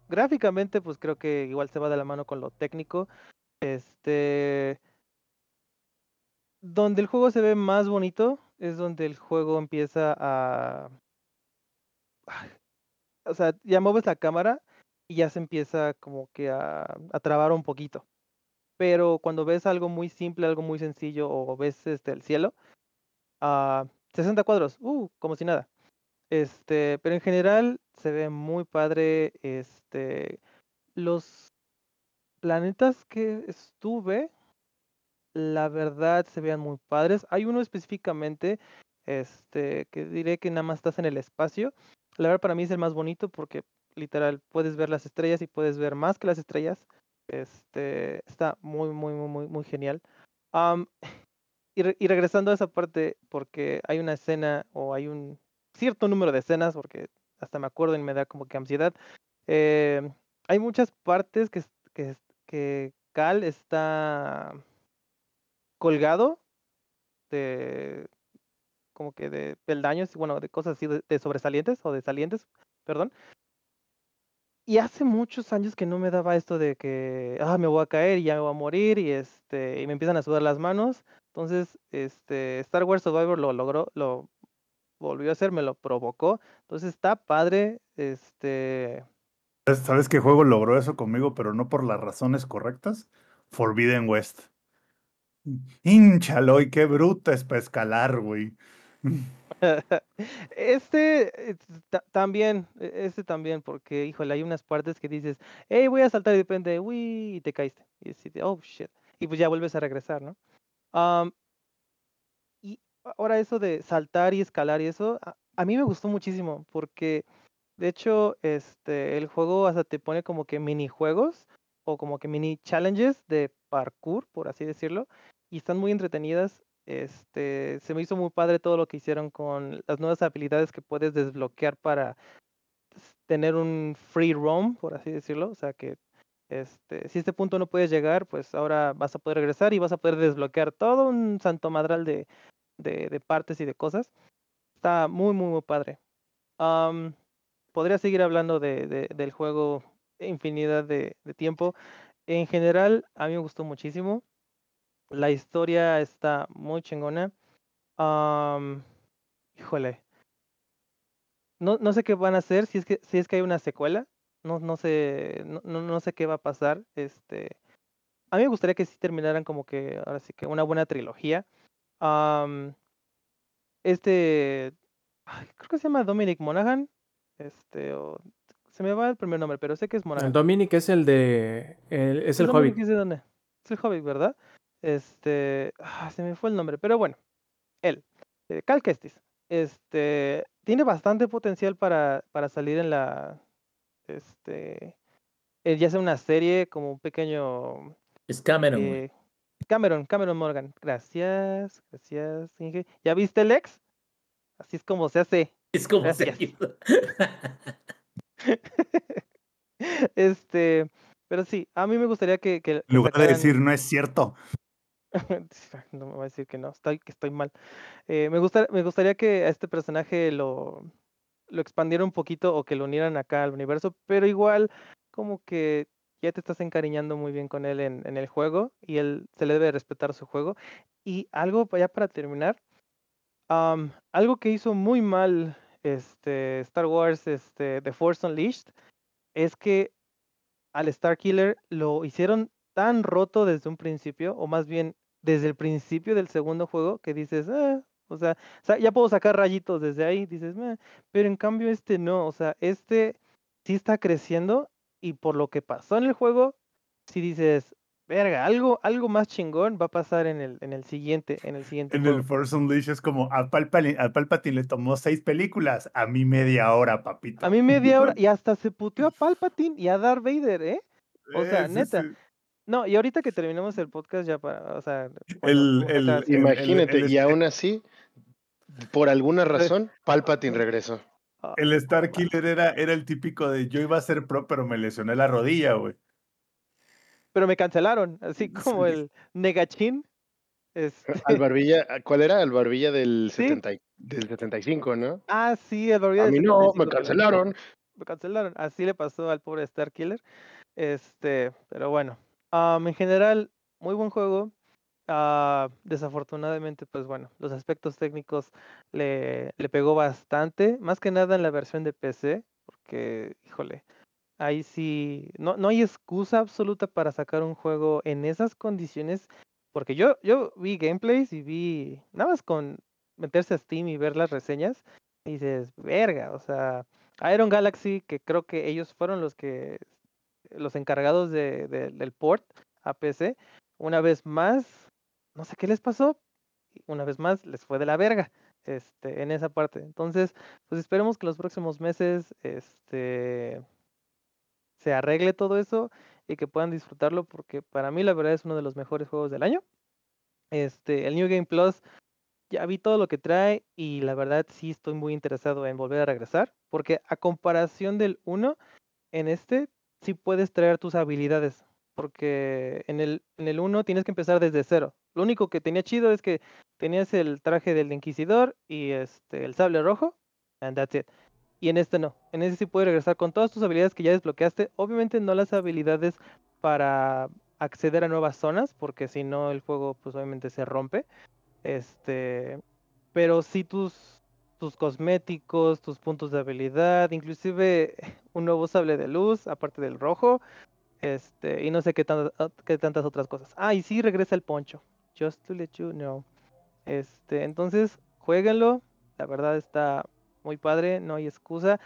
Speaker 8: Gráficamente, pues creo que igual se va de la mano con lo técnico. Este. Donde el juego se ve más bonito es donde el juego empieza a. O sea, ya mueves la cámara y ya se empieza como que a, a trabar un poquito. Pero cuando ves algo muy simple, algo muy sencillo, o ves este el cielo, a 60 cuadros, uh, como si nada. Este, pero en general se ve muy padre. Este, los planetas que estuve, la verdad se vean muy padres. Hay uno específicamente, este, que diré que nada más estás en el espacio. La verdad para mí es el más bonito porque literal puedes ver las estrellas y puedes ver más que las estrellas. Este, está muy, muy, muy, muy, muy genial. Am, y, re- y regresando a esa parte, porque hay una escena o hay un cierto número de escenas, porque hasta me acuerdo y me da como que ansiedad. eh, hay muchas partes que, que, que Cal está colgado de como que de peldaños, bueno, de cosas así de, sobresalientes o de salientes, perdón. Y hace muchos años que no me daba esto de que, ah, me voy a caer y ya me voy a morir y este, y me empiezan a sudar las manos. Entonces, este, Star Wars Survivor lo logró, lo volvió a hacer, me lo provocó. Entonces está padre, este,
Speaker 5: ¿Sabes- ¿Sabes qué juego logró eso conmigo, pero no por las razones correctas? Forbidden West. Hinchalo, y qué bruta es para escalar, güey.
Speaker 8: Este ta- también, e- este también, porque híjole, hay unas partes que dices, hey, voy a saltar y de repente, uy, y te caíste. Y así de, oh, shit. Y pues ya vuelves a regresar, ¿no? Am, y ahora eso de saltar y escalar y eso, a, a mí me gustó muchísimo, porque de hecho, este, el juego hasta te pone como que minijuegos o como que mini challenges de parkour, por así decirlo, y están muy entretenidas. Este, se me hizo muy padre todo lo que hicieron con las nuevas habilidades que puedes desbloquear para tener un free roam, por así decirlo. O sea que este, si este punto no puedes llegar, pues ahora vas a poder regresar y vas a poder desbloquear todo un santo madral de, de, partes y de cosas. Está muy, muy, muy padre. Am, podría seguir hablando de, de- del juego infinidad de, de tiempo. En general, a mí me gustó muchísimo. La historia está muy chingona. Am, híjole. No, no sé qué van a hacer, si es que, si es que hay una secuela. No, no sé, no, no, sé qué va a pasar. Este, a mí me gustaría que sí terminaran como que, ahora sí que una buena trilogía. Am, este, ay, creo que se llama Dominic Monaghan. Este, o, se me va el primer nombre, pero sé que es Monaghan.
Speaker 2: El Dominic es el de. el- es el
Speaker 8: Dominic
Speaker 2: Hobbit.
Speaker 8: es de dónde? Es el Hobbit, ¿verdad? Este, ah, se me fue el nombre, pero bueno, él, eh, Cal Kestis, este, tiene bastante potencial para, para salir en la, este, eh, ya sea una serie como un pequeño
Speaker 6: Es Cameron,
Speaker 8: eh, Cameron, Cameron Morgan, gracias, gracias, Inge. ¿Ya viste el ex? Así es como se hace.
Speaker 6: Es como se
Speaker 8: gracias.
Speaker 6: hizo.
Speaker 8: este, pero sí, a mí me gustaría que, que,
Speaker 5: En lugar de
Speaker 8: sacaran-
Speaker 5: decir no es cierto.
Speaker 8: no me va a decir que no, estoy, que estoy mal. Eh, me, gusta, me gustaría que a este personaje lo, lo expandiera un poquito o que lo unieran acá al universo, pero igual como que ya te estás encariñando muy bien con él en, el juego y él se le debe respetar su juego. Y algo ya para terminar, algo que hizo muy mal este, Star Wars este, The Force Unleashed es que al Starkiller lo hicieron tan roto desde un principio, o más bien desde el principio del segundo juego, que dices, "Ah", o sea, ya puedo sacar rayitos desde ahí, dices, "Meh", pero en cambio este no, o sea, este sí está creciendo y por lo que pasó en el juego, si dices, verga, algo, algo más chingón va a pasar en el, en el siguiente, en el siguiente
Speaker 5: En
Speaker 8: juego.
Speaker 5: el Force Unleashed es como a Palpatine, a Palpatine le tomó seis películas, a mí media hora, papito.
Speaker 8: A mí media hora, y hasta se puteó a Palpatine y a Darth Vader, ¿eh? o sea,
Speaker 5: Eh, sí,
Speaker 8: neta,
Speaker 5: sí.
Speaker 8: No, y ahorita que terminemos el podcast ya para, o sea,
Speaker 5: El,
Speaker 1: Imagínate,
Speaker 5: el-
Speaker 1: y aún así, por alguna razón, Palpatine regresó.
Speaker 8: Ah,
Speaker 5: El Star. Killer era, era el típico de yo iba a ser pro, pero me lesioné la rodilla, güey.
Speaker 8: Pero me cancelaron, así como
Speaker 5: Sí.
Speaker 8: el Negachín. Este,
Speaker 1: Al Barbilla, ¿cuál era? Al Barbilla del,
Speaker 8: Sí.
Speaker 1: 70 y- del 75, ¿no?
Speaker 8: ah, sí, el Barbilla
Speaker 1: A
Speaker 8: del
Speaker 1: mí no,
Speaker 8: 75
Speaker 1: me cancelaron.
Speaker 8: Me cancelaron. Así le pasó al pobre Star Killer. Este, pero bueno. Am, en general, muy buen juego. Ah, desafortunadamente, pues bueno, los aspectos técnicos le, le pegó bastante, más que nada en la versión de PC, porque, híjole, ahí sí, no, no hay excusa absoluta para sacar un juego en esas condiciones, porque yo, yo vi gameplays y vi, nada más con meterse a Steam y ver las reseñas, y dices, verga, o sea, Iron Galaxy, que creo que ellos fueron los que, los encargados de, de- del port a PC, una vez más, no sé qué les pasó, una vez más les fue de la verga este, en esa parte. Entonces, pues esperemos que los próximos meses este, se arregle todo eso y que puedan disfrutarlo porque para mí la verdad es uno de los mejores juegos del año. Este, el New Game Plus ya vi todo lo que trae y la verdad sí estoy muy interesado en volver a regresar porque a comparación del 1 en este sí puedes traer tus habilidades porque en el en el 1 tienes que empezar desde cero. Lo único que tenía chido es que tenías el traje del inquisidor y este el sable rojo and that's it. Y en este no. En este sí puedes regresar con todas tus habilidades que ya desbloqueaste. Obviamente no las habilidades para acceder a nuevas zonas, porque si no el juego pues obviamente se rompe. Este, pero sí tus tus cosméticos, tus puntos de habilidad, inclusive un nuevo sable de luz, aparte del rojo, este, y no sé qué, tan- ah, qué tantas otras cosas. Ah, y sí regresa el poncho. Just to let you know. Este, entonces, jueguenlo. La verdad está muy padre, no hay excusa.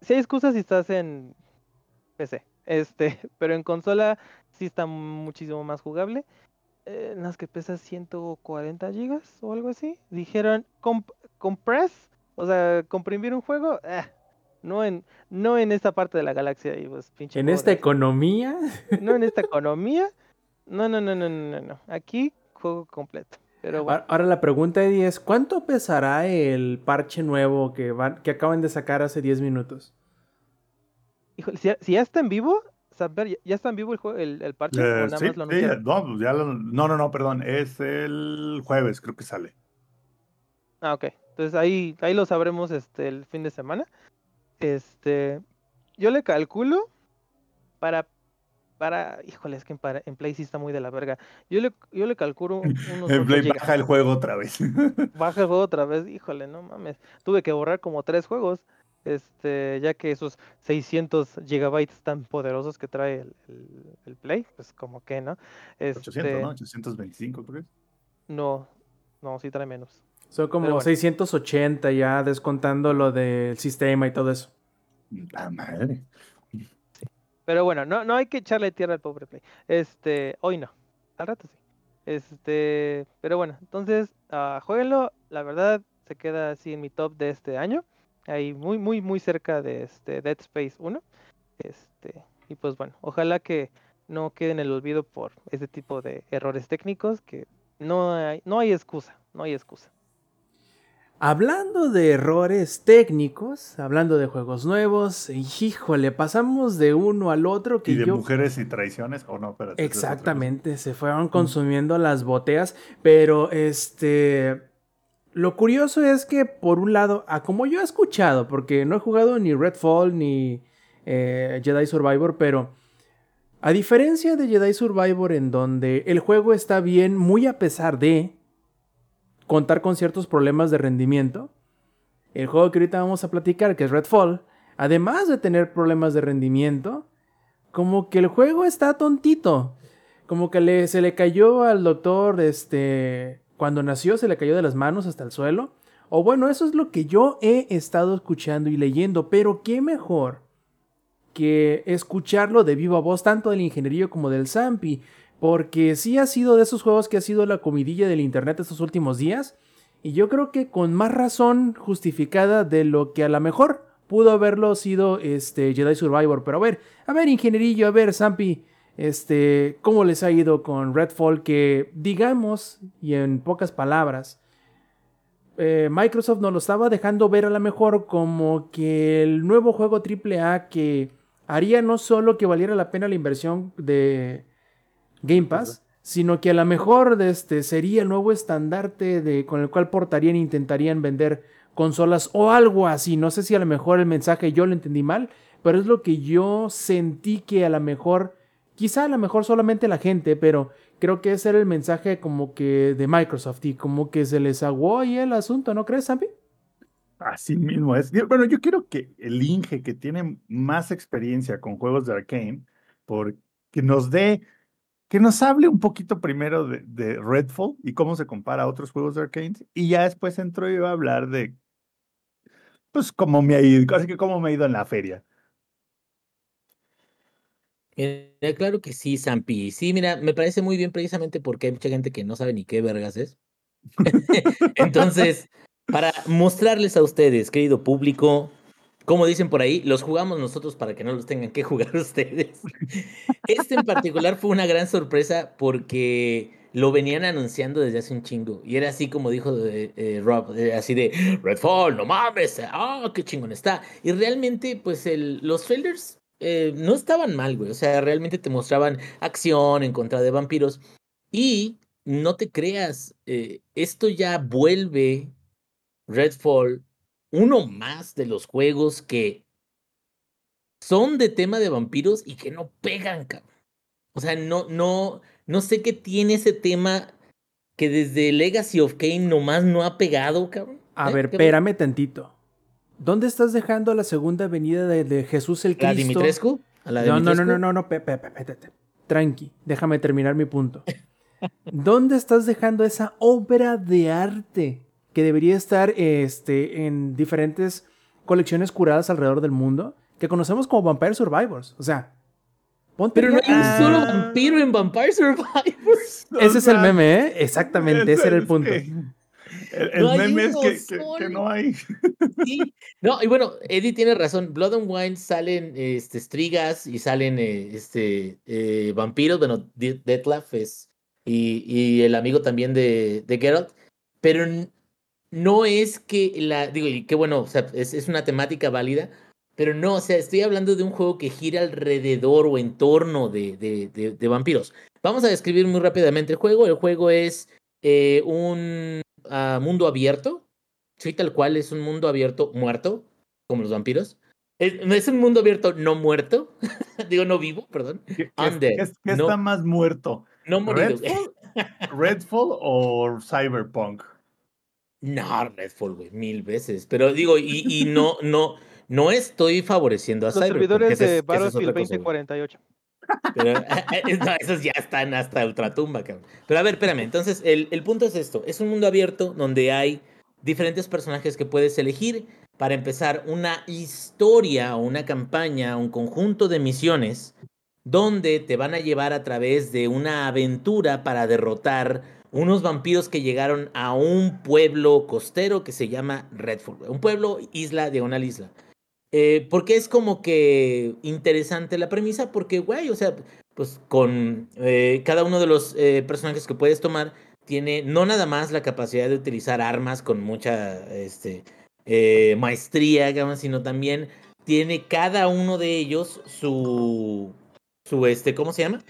Speaker 8: Sí hay excusa si estás en PC, este, pero en consola sí está muchísimo más jugable. Eh, nada más que pesa 140 gigas o algo así. Dijeron comp- compress, o sea, comprimir un juego, ah, no en no en esta parte de la galaxia y pues pinche
Speaker 2: En esta
Speaker 8: de-
Speaker 2: economía,
Speaker 8: no en esta economía. No, no, no, no, no, no, no. Aquí juego completo. Pero bueno,
Speaker 2: Ahora- la pregunta Eddie, es, ¿cuánto pesará el parche nuevo que, van, que acaban de sacar hace 10 minutos?
Speaker 8: híjole, si, ya- si ya está en vivo, saber, ¿ya, ya está en vivo el, juego, el, el parche?
Speaker 5: Eh,
Speaker 8: ¿O nada
Speaker 5: sí,
Speaker 8: más lo
Speaker 5: sí, no, pues ya lo- no, no, no, perdón, es el jueves, creo que sale.
Speaker 8: Ah, ok. Entonces ahí, ahí lo sabremos este, el fin de semana. Este, yo le calculo para, para, híjole, es que en, para- en Play sí está muy de la verga. Yo le, yo le calculo un- unos
Speaker 5: En
Speaker 8: 8
Speaker 5: Play
Speaker 8: gigas.
Speaker 5: baja el juego otra vez.
Speaker 8: Baja el juego otra vez, híjole, no mames. Tuve que borrar como tres juegos, este, ya que esos 600 gigabytes tan poderosos que trae el, el- el Play, pues como que, ¿no?
Speaker 5: 800,
Speaker 8: Este,
Speaker 5: ¿no? 825, creo.
Speaker 8: no, no, sí trae menos.
Speaker 2: Son como
Speaker 8: bueno.
Speaker 2: 680 ya descontando lo del sistema y todo eso.
Speaker 5: La madre.
Speaker 8: Pero bueno, no, no hay que echarle tierra al pobre Play. Este, hoy no. Al rato sí. Este, pero bueno, entonces, ah, jueguenlo. La verdad, se queda así en mi top de este año. Ahí muy, muy, muy cerca de este Dead Space 1. Este, y pues bueno, ojalá que no quede en el olvido por ese tipo de errores técnicos que no hay, no hay excusa, no hay excusa.
Speaker 2: Hablando de errores técnicos, hablando de juegos nuevos, híjole, pasamos de uno al otro que
Speaker 5: ¿Y de
Speaker 2: yo...
Speaker 5: mujeres y traiciones? ¿O no? Espérate.
Speaker 2: Exactamente, se fueron consumiendo las boteas, pero este... Lo curioso es que, por un lado, a como yo he escuchado, porque no he jugado ni Redfall ni eh, Jedi Survivor, pero a diferencia de Jedi Survivor, en donde el juego está bien, muy a pesar de contar con ciertos problemas de rendimiento, el juego que ahorita vamos a platicar, que es Redfall, además de tener problemas de rendimiento, como que el juego está tontito. Como que le, se le cayó al doctor, este, cuando nació, se le cayó de las manos hasta el suelo. O bueno, eso es lo que yo he estado escuchando y leyendo, pero qué mejor que escucharlo de viva voz, tanto del ingenierillo como del Zampi, porque sí ha sido de esos juegos que ha sido la comidilla del internet estos últimos días, y yo creo que con más razón justificada de lo que a lo mejor pudo haberlo sido este Jedi Survivor. Pero a ver, a ver, ingenierillo, a ver, Zampi, este, ¿cómo les ha ido con Redfall? Que digamos, y en pocas palabras, eh, Microsoft nos lo estaba dejando ver a lo mejor como que el nuevo juego AAA que haría no solo que valiera la pena la inversión de Game Pass, sino que a lo mejor este, sería el nuevo estandarte de, con el cual portarían e intentarían vender consolas o algo así. No sé si a lo mejor el mensaje yo lo entendí mal, pero es lo que yo sentí que a lo mejor Quizá a lo mejor solamente la gente, pero creo que ese era el mensaje como que de Microsoft y como que se les aguó ahí el asunto, ¿no crees, Zampi?
Speaker 5: Así mismo es. Bueno, yo quiero que el Inge, que tiene más experiencia con juegos de Arcane, por, que nos dé, que nos hable un poquito primero de, de Redfall y cómo se compara a otros juegos de Arcane, y ya después entro yo a hablar de, pues, cómo me ha ido, así que cómo me ha ido en la feria.
Speaker 6: Mira, claro que sí, Zampi. Sí, mira, me parece muy bien precisamente porque hay mucha gente que no sabe ni qué vergas es. Entonces, para mostrarles a ustedes, querido público, como dicen por ahí, los jugamos nosotros para que no los tengan que jugar ustedes. Este en particular fue una gran sorpresa porque lo venían anunciando desde hace un chingo. Y era así como dijo eh, eh, Rob, eh, así de Redfall, no mames, ah, qué chingón está. Y realmente, pues el, los trailers eh, no estaban mal, güey. O sea, realmente te mostraban acción en contra de vampiros. Y no te creas, esto ya vuelve Redfall uno más de los juegos que son de tema de vampiros y que no pegan, cabrón. O sea, no, no, no sé qué tiene ese tema que desde Legacy of Kane nomás no ha pegado, cabrón.
Speaker 2: A
Speaker 6: ¿Eh?
Speaker 2: ver,
Speaker 6: ¿Qué-
Speaker 2: espérame tantito. ¿Dónde estás dejando la segunda venida de, de Jesús el
Speaker 6: ¿La
Speaker 2: Cristo?
Speaker 6: Dimitrescu? ¿A la
Speaker 2: No, no, no,
Speaker 6: Dimitrescu?
Speaker 2: no, no, no, pe- pe- pe-. Tranqui, déjame terminar mi punto. ¿Dónde estás dejando esa obra de arte que debería estar este, en diferentes colecciones curadas alrededor del mundo que conocemos como Vampire Survivors? O sea, ponte
Speaker 6: Pero no hay un solo vampiro en Vampire Survivors.
Speaker 2: Ese es el meme, ¿eh? Exactamente, ese era el
Speaker 5: es
Speaker 2: punto.
Speaker 5: que- El, el
Speaker 6: No hay
Speaker 5: meme es que, que- que
Speaker 6: solo.
Speaker 5: no hay.
Speaker 6: Sí. No, y bueno, Eddie tiene razón. Blood and Wine salen este, estrigas y salen eh, este, eh, vampiros. Bueno, De- Detlef es. Y, y el amigo también de, de Geralt. Pero no es que la. Digo, y qué bueno, o sea, es, es una temática válida. Pero no, o sea, estoy hablando de un juego que gira alrededor o en torno de, de, de- de vampiros. Vamos a describir muy rápidamente el juego. El juego es eh, un ah, mundo abierto. Sí, tal cual, es un mundo abierto muerto, como los vampiros. Es, es un mundo abierto no muerto. Digo, no vivo, perdón.
Speaker 5: ¿Qué, qué-
Speaker 6: Undead,
Speaker 5: qué- qué
Speaker 6: no-
Speaker 5: está más muerto?
Speaker 6: No morido.
Speaker 5: ¿Redfall? ¿Redfall o Cyberpunk?
Speaker 6: No, Redfall, güey, mil veces. Pero digo, y, y no, no, no estoy favoreciendo a
Speaker 8: Los
Speaker 6: Cyberpunk.
Speaker 8: servidores de
Speaker 6: es
Speaker 8: Battlefield
Speaker 6: otra cosa, güey.
Speaker 8: 2048.
Speaker 6: Pero no, esos ya están hasta ultratumba, cabrón. Pero a ver, espérame. Entonces, el, el punto es esto: es un mundo abierto donde hay diferentes personajes que puedes elegir para empezar una historia o una campaña, un conjunto de misiones donde te van a llevar a través de una aventura para derrotar unos vampiros que llegaron a un pueblo costero que se llama Redford. Un pueblo, isla, diagonal isla. Eh, porque es como que interesante la premisa, porque, güey, o sea, pues con eh, cada uno de los eh, personajes que puedes tomar, tiene no nada más la capacidad de utilizar armas con mucha este, maestría, digamos, sino también tiene cada uno de ellos su, su, este, ¿cómo se llama?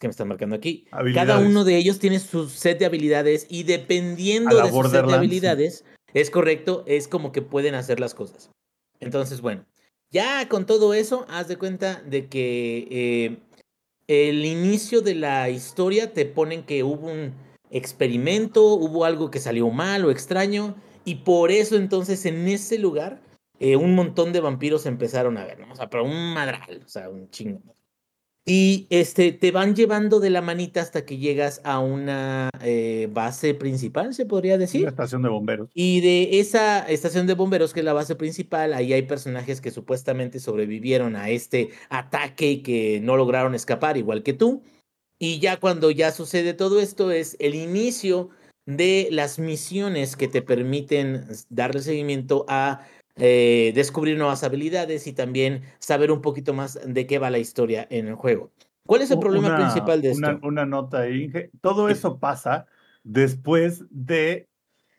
Speaker 6: Que me están marcando aquí. Cada uno de ellos tiene su set de habilidades y dependiendo de su set de habilidades, es correcto, es como que pueden hacer las cosas. Entonces, bueno, ya con todo eso, haz de cuenta de que eh, el inicio de la historia te ponen que hubo un experimento, hubo algo que salió mal o extraño, y por eso entonces en ese lugar eh, un montón de vampiros empezaron a ver, ¿no? O sea, pero un madral, o sea, un chingo. Y este, te van llevando de la manita hasta que llegas a una eh, base principal, se podría decir.
Speaker 5: Una estación de bomberos.
Speaker 6: Y de esa estación de bomberos, que es la base principal, ahí hay personajes que supuestamente sobrevivieron a este ataque y que no lograron escapar, igual que tú. Y ya cuando ya sucede todo esto, es el inicio de las misiones que te permiten darle seguimiento a eh, descubrir nuevas habilidades y también saber un poquito más de qué va la historia en el juego. ¿Cuál es el problema
Speaker 5: una-
Speaker 6: principal de esto?
Speaker 5: Una, una nota ahí. Todo eso pasa después de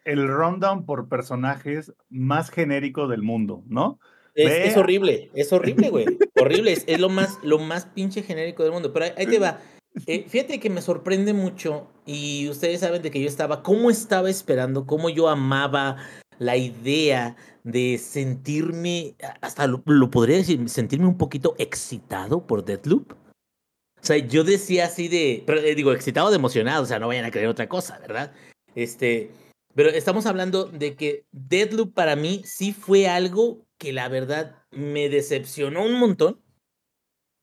Speaker 5: el rundown por personajes más genérico del mundo, ¿no?
Speaker 6: Es, horrible, es horrible, güey. horrible, es, es lo más, lo más pinche genérico del mundo. Pero ahí, ahí te va. Eh, fíjate que me sorprende mucho y ustedes saben de que yo estaba, cómo estaba esperando, cómo yo amaba la idea de sentirme, hasta lo, podría decir, sentirme un poquito excitado por Deathloop. O sea, yo decía así de, pero eh, digo, excitado emocionado, o sea, no vayan a creer otra cosa, ¿verdad? Este, pero estamos hablando de que Deadloop para mí sí fue algo que la verdad me decepcionó un montón.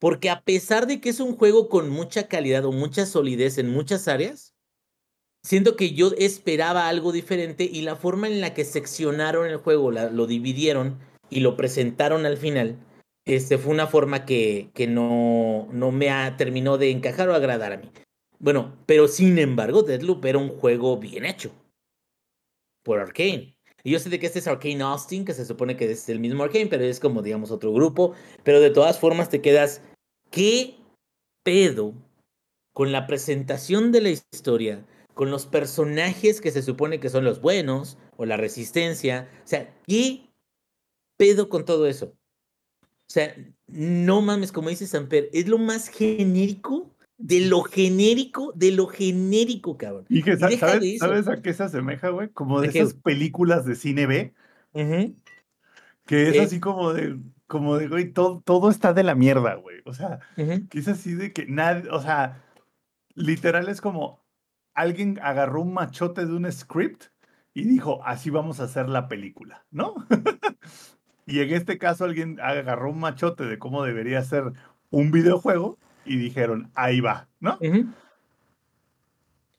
Speaker 6: Porque a pesar de que es un juego con mucha calidad o mucha solidez en muchas áreas, siento que yo esperaba algo diferente y la forma en la que seccionaron el juego, la- lo dividieron y lo presentaron al final, este, fue una forma que, que no, no me ha, terminó de encajar o agradar a mí. Bueno, pero sin embargo, Deadloop era un juego bien hecho por Arkane. Y yo sé de que este es Arkane Austin, que se supone que es el mismo Arkane, pero es como, digamos, otro grupo. Pero de todas formas te quedas, ¿qué pedo con la presentación de la historia? Con los personajes que se supone que son los buenos o la resistencia. O sea, ¿qué pedo con todo eso? O sea, no mames, como dice Samper, es lo más genérico de lo genérico, de lo genérico, cabrón.
Speaker 5: Y que, ¿sabes,
Speaker 6: de.
Speaker 5: ¿sabes a qué se asemeja, güey? Como de
Speaker 6: ¿De qué?
Speaker 5: esas películas de cine B, que es
Speaker 6: Eh.
Speaker 5: así como de, como de, güey, todo, todo está de la mierda, güey. O sea, que es así de que nadie, o sea, literal es como alguien agarró un machote de un script y dijo, así vamos a hacer la película, ¿no? y en este caso alguien agarró un machote de cómo debería ser un videojuego y dijeron, ahí va, ¿no?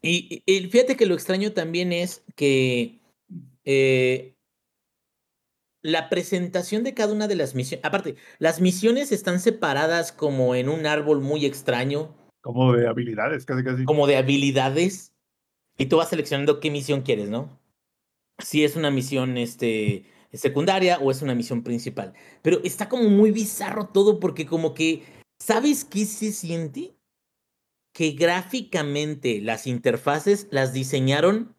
Speaker 6: Y fíjate que lo extraño también es que eh, la presentación de cada una de las misiones, aparte, las misiones están separadas como en un árbol muy extraño,
Speaker 5: Como de habilidades, casi casi.
Speaker 6: como de habilidades, y tú vas seleccionando qué misión quieres, ¿no? Si es una misión este, secundaria o es una misión principal. Pero está como muy bizarro todo porque como que, ¿sabes qué se siente? Que gráficamente las interfaces las diseñaron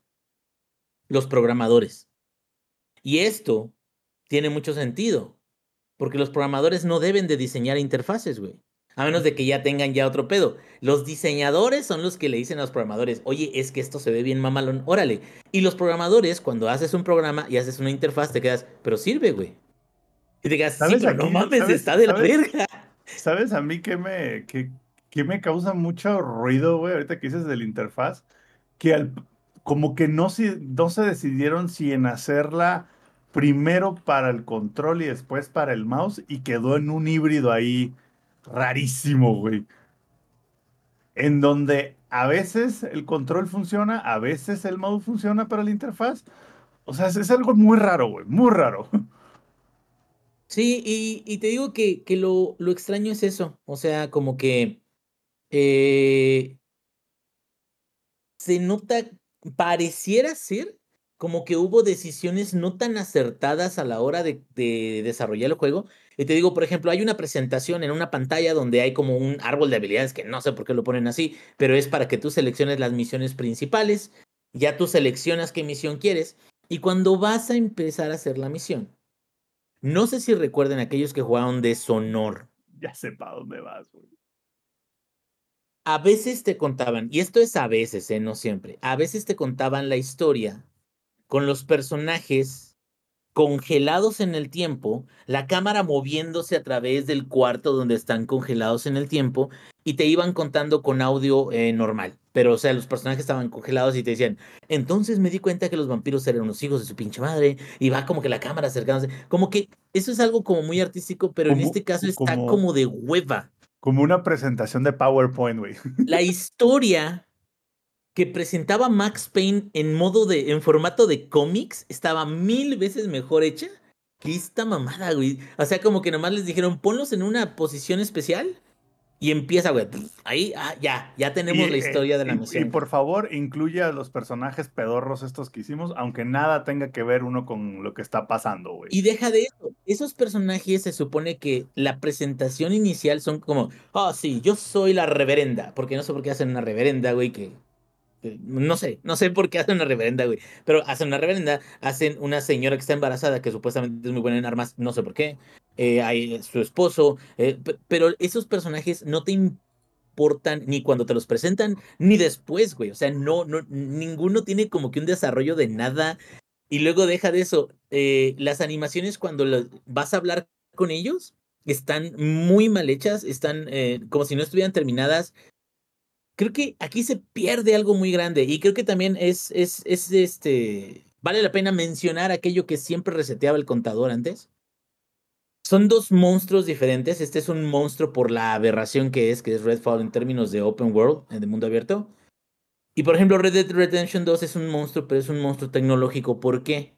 Speaker 6: los programadores. Y esto tiene mucho sentido, porque los programadores no deben de diseñar interfaces, güey. A menos de que ya tengan ya otro pedo. Los diseñadores son los que le dicen a los programadores, oye, es que esto se ve bien mamalón, órale. Y los programadores, cuando haces un programa y haces una interfaz, te quedas, pero sirve, güey. Y te quedas, sí,
Speaker 5: ¿Sabes
Speaker 6: pero no mames,
Speaker 5: ¿Sabes?
Speaker 6: está de la
Speaker 5: ¿Sabes?
Speaker 6: verga.
Speaker 5: ¿Sabes a mí qué me, me causa mucho ruido, güey? Ahorita que dices de la interfaz, que al- como que no, se- no se decidieron si en hacerla primero para el control y después para el mouse y quedó en un híbrido ahí rarísimo, güey. En donde a veces el control funciona, a veces el mouse funciona para la interfaz. O sea, es, algo muy raro, güey, muy raro.
Speaker 6: Sí, y, y te digo que, que lo, lo extraño es eso. O sea, como que eh, se nota, pareciera ser como que hubo decisiones no tan acertadas a la hora de, de desarrollar el juego. Y te digo, por ejemplo, hay una presentación en una pantalla donde hay como un árbol de habilidades que no sé por qué lo ponen así, pero es para que tú selecciones las misiones principales. Ya tú seleccionas qué misión quieres. Y cuando vas a empezar a hacer la misión, no sé si recuerden aquellos que jugaron Deshonor.
Speaker 5: Ya sé para dónde vas, güey.
Speaker 6: A veces te contaban, y esto es a veces, ¿eh? no siempre, a veces te contaban la historia con los personajes congelados en el tiempo, la cámara moviéndose a través del cuarto donde están congelados en el tiempo, y te iban contando con audio eh, normal. Pero, o sea, los personajes estaban congelados y te decían, entonces me di cuenta que los vampiros eran unos hijos de su pinche madre, y va como que la cámara acercándose. Como que eso es algo como muy artístico, pero en este caso está
Speaker 5: como-
Speaker 6: como de hueva.
Speaker 5: Como una presentación de PowerPoint, güey.
Speaker 6: la historia que presentaba Max Payne en modo de, en formato de cómics, estaba mil veces mejor hecha que esta mamada, güey. O sea, como que nomás les dijeron, ponlos en una posición especial y empieza, güey. Ahí, ah, ya, ya tenemos
Speaker 5: Y,
Speaker 6: la
Speaker 5: eh,
Speaker 6: historia de la
Speaker 5: y- Y,
Speaker 6: misión.
Speaker 5: por favor, incluye a los personajes pedorros estos que hicimos, aunque nada tenga que ver uno con lo que está pasando, güey.
Speaker 6: Y deja de eso. Esos personajes se supone que la presentación inicial son como, oh, sí, yo soy la reverenda. Porque no sé por qué hacen una reverenda, güey, que. No sé, no sé por qué hacen una reverenda, güey. Pero hacen una reverenda, hacen una señora que está embarazada, que supuestamente es muy buena en armas, no sé por qué. eh, hay su esposo. eh, pe- pero esos personajes no te importan ni cuando te los presentan, ni después, güey. O sea, no, no, ninguno tiene como que un desarrollo de nada. Y luego deja de eso. eh, las animaciones cuando vas a hablar con ellos, están muy mal hechas, están eh, como si no estuvieran terminadas. Creo que aquí se pierde algo muy grande y creo que también es, es, es este, vale la pena mencionar aquello que siempre reseteaba el contador antes. Son dos monstruos diferentes. Este es un monstruo por la aberración que es, que es Redfall en términos de open world, de mundo abierto. Y por ejemplo, Red Dead Redemption 2 es un monstruo, pero es un monstruo tecnológico. ¿Por qué?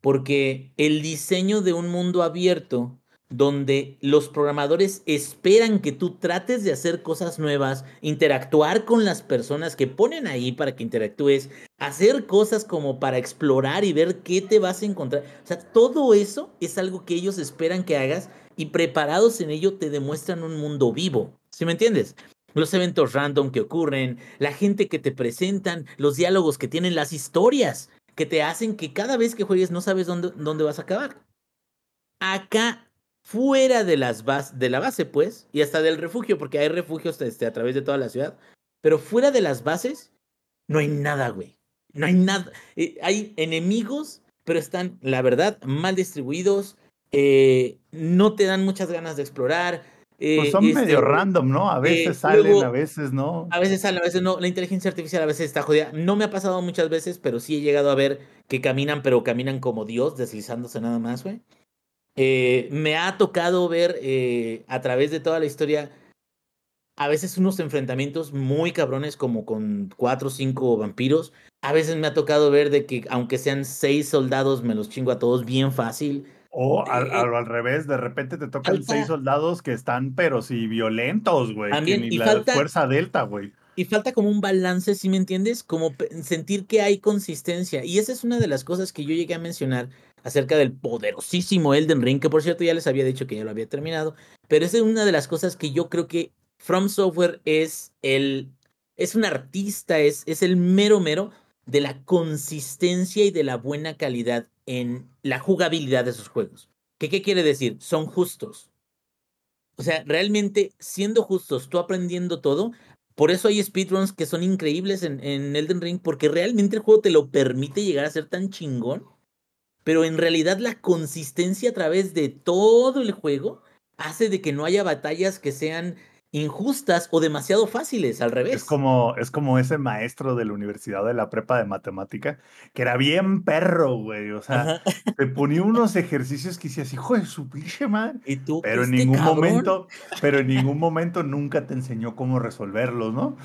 Speaker 6: Porque el diseño de un mundo abierto donde los programadores esperan que tú trates de hacer cosas nuevas, interactuar con las personas que ponen ahí para que interactúes, hacer cosas como para explorar y ver qué te vas a encontrar. O sea, todo eso es algo que ellos esperan que hagas y preparados en ello te demuestran un mundo vivo. ¿Sí me entiendes? Los eventos random que ocurren, la gente que te presentan, los diálogos que tienen, las historias que te hacen que cada vez que juegues no sabes dónde, dónde vas a acabar. Acá fuera de, las de la base, pues, y hasta del refugio, porque hay refugios este, a través de toda la ciudad, pero fuera de las bases, no hay nada, güey. No hay nada. Eh, hay enemigos, pero están, la verdad, mal distribuidos. eh, no te dan muchas ganas de explorar. eh,
Speaker 5: Pues son
Speaker 6: este,
Speaker 5: medio random, ¿no? A veces salen,
Speaker 6: luego-
Speaker 5: a veces no.
Speaker 6: A veces sale, a veces no. La inteligencia artificial a veces está jodida. No me ha pasado muchas veces, pero sí he llegado a ver que caminan, pero caminan como Dios, deslizándose nada más, güey. Eh, me ha tocado ver eh, a través de toda la historia a veces unos enfrentamientos muy cabrones como con cuatro o cinco vampiros. A veces me ha tocado ver de que aunque sean seis soldados me los chingo a todos bien fácil.
Speaker 5: O al,
Speaker 6: Eh,
Speaker 5: al- al revés, de repente te tocan
Speaker 6: falta-
Speaker 5: seis soldados que están, pero sí, violentos, güey. que
Speaker 6: También,
Speaker 5: ni
Speaker 6: y
Speaker 5: la
Speaker 6: falta-
Speaker 5: fuerza delta, güey.
Speaker 6: Y falta como un balance, ¿sí me entiendes? Como sentir que hay consistencia. Y esa es una de las cosas que yo llegué a mencionar acerca del poderosísimo Elden Ring, que por cierto ya les había dicho que ya lo había terminado. Pero es una de las cosas que yo creo que From Software es el. es un artista, es, es el mero mero de la consistencia y de la buena calidad en la jugabilidad de sus juegos. ¿Qué, qué quiere decir? Son justos. O sea, realmente siendo justos, tú aprendiendo todo, por eso hay speedruns que son increíbles en Elden Ring, porque realmente el juego te lo permite llegar a ser tan chingón, pero en realidad la consistencia a través de todo el juego hace de que no haya batallas que sean injustas o demasiado fáciles, al revés.
Speaker 5: Es como, es como ese maestro de la universidad de la prepa de matemática, que era bien perro, güey. O sea,
Speaker 6: Ajá.
Speaker 5: te ponía unos ejercicios que decías, hijo de su pinche madre.
Speaker 6: Y tú,
Speaker 5: Pero en ningún
Speaker 6: cabrón,
Speaker 5: momento, pero en ningún momento nunca te enseñó cómo resolverlos, ¿no?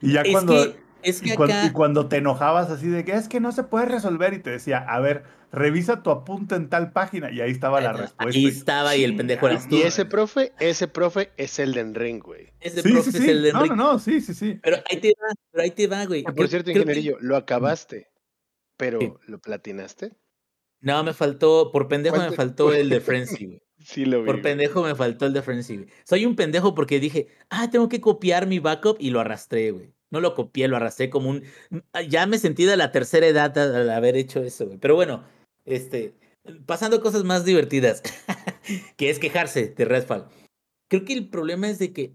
Speaker 5: Y ya
Speaker 6: Es
Speaker 5: cuando,
Speaker 6: que, es que
Speaker 5: y, cuan-
Speaker 6: acá,
Speaker 5: y cuando te enojabas así de que es que no se puede resolver y te decía, a ver, revisa tu apunte en tal página y ahí estaba la respuesta.
Speaker 6: ahí estaba y el pendejo eras tú.
Speaker 1: Y ese profe, ese profe es Elden Ring, güey.
Speaker 6: Ese
Speaker 5: Sí,
Speaker 6: profe
Speaker 5: sí,
Speaker 6: es
Speaker 5: sí.
Speaker 6: el de
Speaker 5: No, no, no, sí, sí, sí.
Speaker 6: Pero ahí te va, pero ahí te va, güey.
Speaker 1: Por
Speaker 6: Creo-
Speaker 1: cierto,
Speaker 6: que-
Speaker 1: ingenierillo, lo acabaste, pero
Speaker 6: Sí.
Speaker 1: ¿lo platinaste?
Speaker 6: No, me faltó, por pendejo me
Speaker 1: ¿Cuánto-
Speaker 6: faltó el de Frenzy, güey.
Speaker 1: Sí lo vi.
Speaker 6: Por pendejo me faltó el de Frenzy, güey. Soy un pendejo porque dije, ah, tengo que copiar mi backup y lo arrastré, güey. No lo copié, lo arrastré como un... ah, Ya me sentí de la tercera edad al haber hecho eso. Pero bueno, este... Pasando cosas más divertidas, que es quejarse de Redfall. Creo que el problema es de que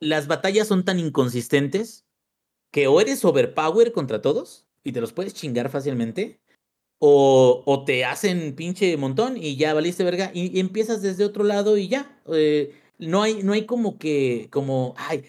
Speaker 6: las batallas son tan inconsistentes que o eres overpower contra todos y te los puedes chingar fácilmente, o, o te hacen pinche montón y ya valiste verga y, y empiezas desde otro lado y ya. eh, no, hay, no hay como que, como, ay,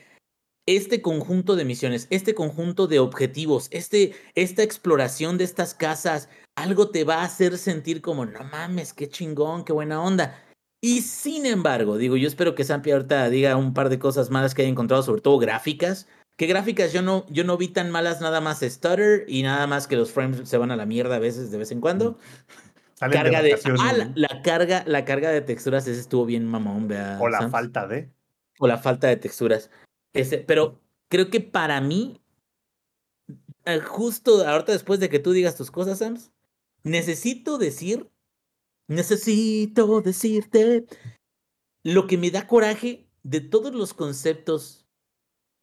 Speaker 6: este conjunto de misiones, este conjunto de objetivos, este, esta exploración de estas casas, algo te va a hacer sentir como, no mames, qué chingón, qué buena onda. Y sin embargo, digo, yo espero que Sampi ahorita diga un par de cosas malas que haya encontrado, sobre todo gráficas. Que gráficas yo no, yo no vi tan malas, nada más stutter y nada más que los frames se van a la mierda a veces, de vez en cuando.
Speaker 5: Salen
Speaker 6: carga de,
Speaker 5: vacaciones,
Speaker 6: ah, la, la carga, la carga de texturas, ese estuvo bien mamón, vea.
Speaker 5: O la
Speaker 6: Sams.
Speaker 5: falta de.
Speaker 6: O la falta de texturas. Pero creo que para mí, eh, justo ahorita después de que tú digas tus cosas, Sams, necesito decir, necesito decirte lo que me da coraje de todos los conceptos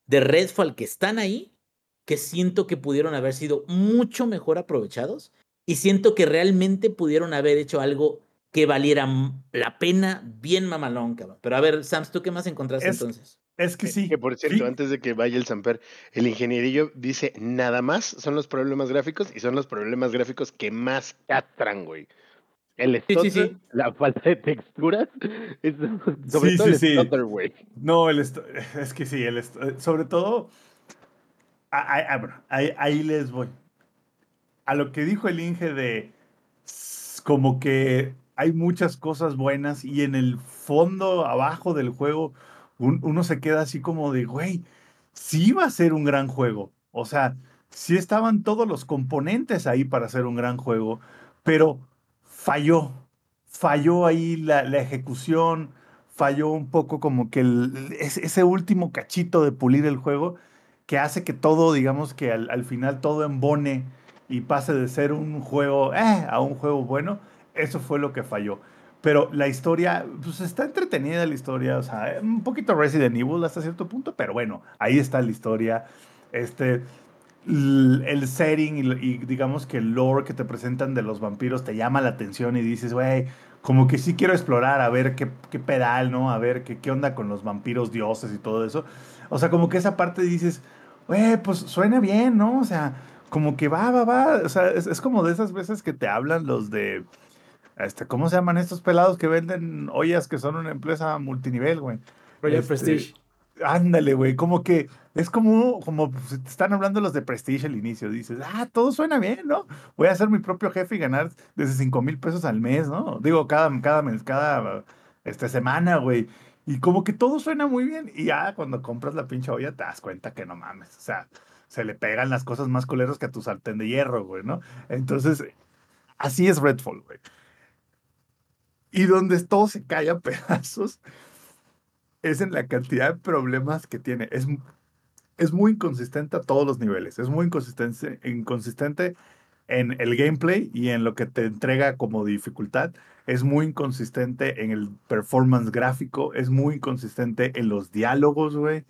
Speaker 6: de Redfall que están ahí, que siento que pudieron haber sido mucho mejor aprovechados y siento que realmente pudieron haber hecho algo que valiera la pena bien mamalón, cabrón. Pero a ver, Sams, ¿tú qué más encontraste
Speaker 5: Es-
Speaker 6: entonces?
Speaker 5: Es que sí.
Speaker 1: Que por cierto,
Speaker 5: sí,
Speaker 1: antes de que vaya el Samper, el ingenierillo dice nada más son los problemas gráficos y son los problemas gráficos que más catran, güey. El
Speaker 6: Sí, sí,
Speaker 1: stutter,
Speaker 6: sí.
Speaker 1: la falta de texturas, es- sobre
Speaker 5: Sí,
Speaker 1: todo
Speaker 5: sí,
Speaker 1: el stutter, güey.
Speaker 5: No, el es que sí, el eh, sobre todo, a- a- a- bueno, ahí, ahí les voy. A lo que dijo el Inge de como que hay muchas cosas buenas y en el fondo, abajo del juego, un- uno se queda así como de, güey, sí iba a ser un gran juego. O sea, sí estaban todos los componentes ahí para hacer un gran juego, pero falló. Falló ahí la, la ejecución, falló un poco como que ese último cachito de pulir el juego que hace que todo, digamos que al, al final todo embone y pase de ser un juego eh, a un juego bueno. Eso fue lo que falló. Pero la historia, pues está entretenida la historia, o sea, un poquito Resident Evil hasta cierto punto, pero bueno, ahí está la historia. Este, el setting y, digamos que el lore que te presentan de los vampiros te llama la atención y dices, güey, como que sí quiero explorar, a ver qué, qué pedal, ¿no? A ver qué, qué onda con los vampiros dioses y todo eso. O sea, como que esa parte dices, güey, pues suena bien, ¿no? O sea, como que va, va, va. O sea, es como de esas veces que te hablan los de, este, ¿cómo se llaman estos pelados que venden ollas que son una empresa multinivel, güey?
Speaker 2: Royal
Speaker 5: Este,
Speaker 2: Prestige.
Speaker 5: Ándale, güey, como que es como, como si te están hablando los de Prestige al inicio. Dices, ah, todo suena bien, ¿no? Voy a ser mi propio jefe y ganar desde 5 mil pesos al mes, ¿no? Digo, cada, cada mes, cada este, semana, güey. Y como que todo suena muy bien. Y ya cuando compras la pinche olla te das cuenta que no mames. O sea, se le pegan las cosas más culeras que a tu sartén de hierro, güey, ¿no? Entonces, así es Redfall, güey. Y donde todo se cae a pedazos es en la cantidad de problemas que tiene. Es, es muy inconsistente a todos los niveles. Es muy inconsistente, inconsistente en el gameplay y en lo que te entrega como dificultad. Es muy inconsistente en el performance gráfico. Es muy inconsistente en los diálogos, güey.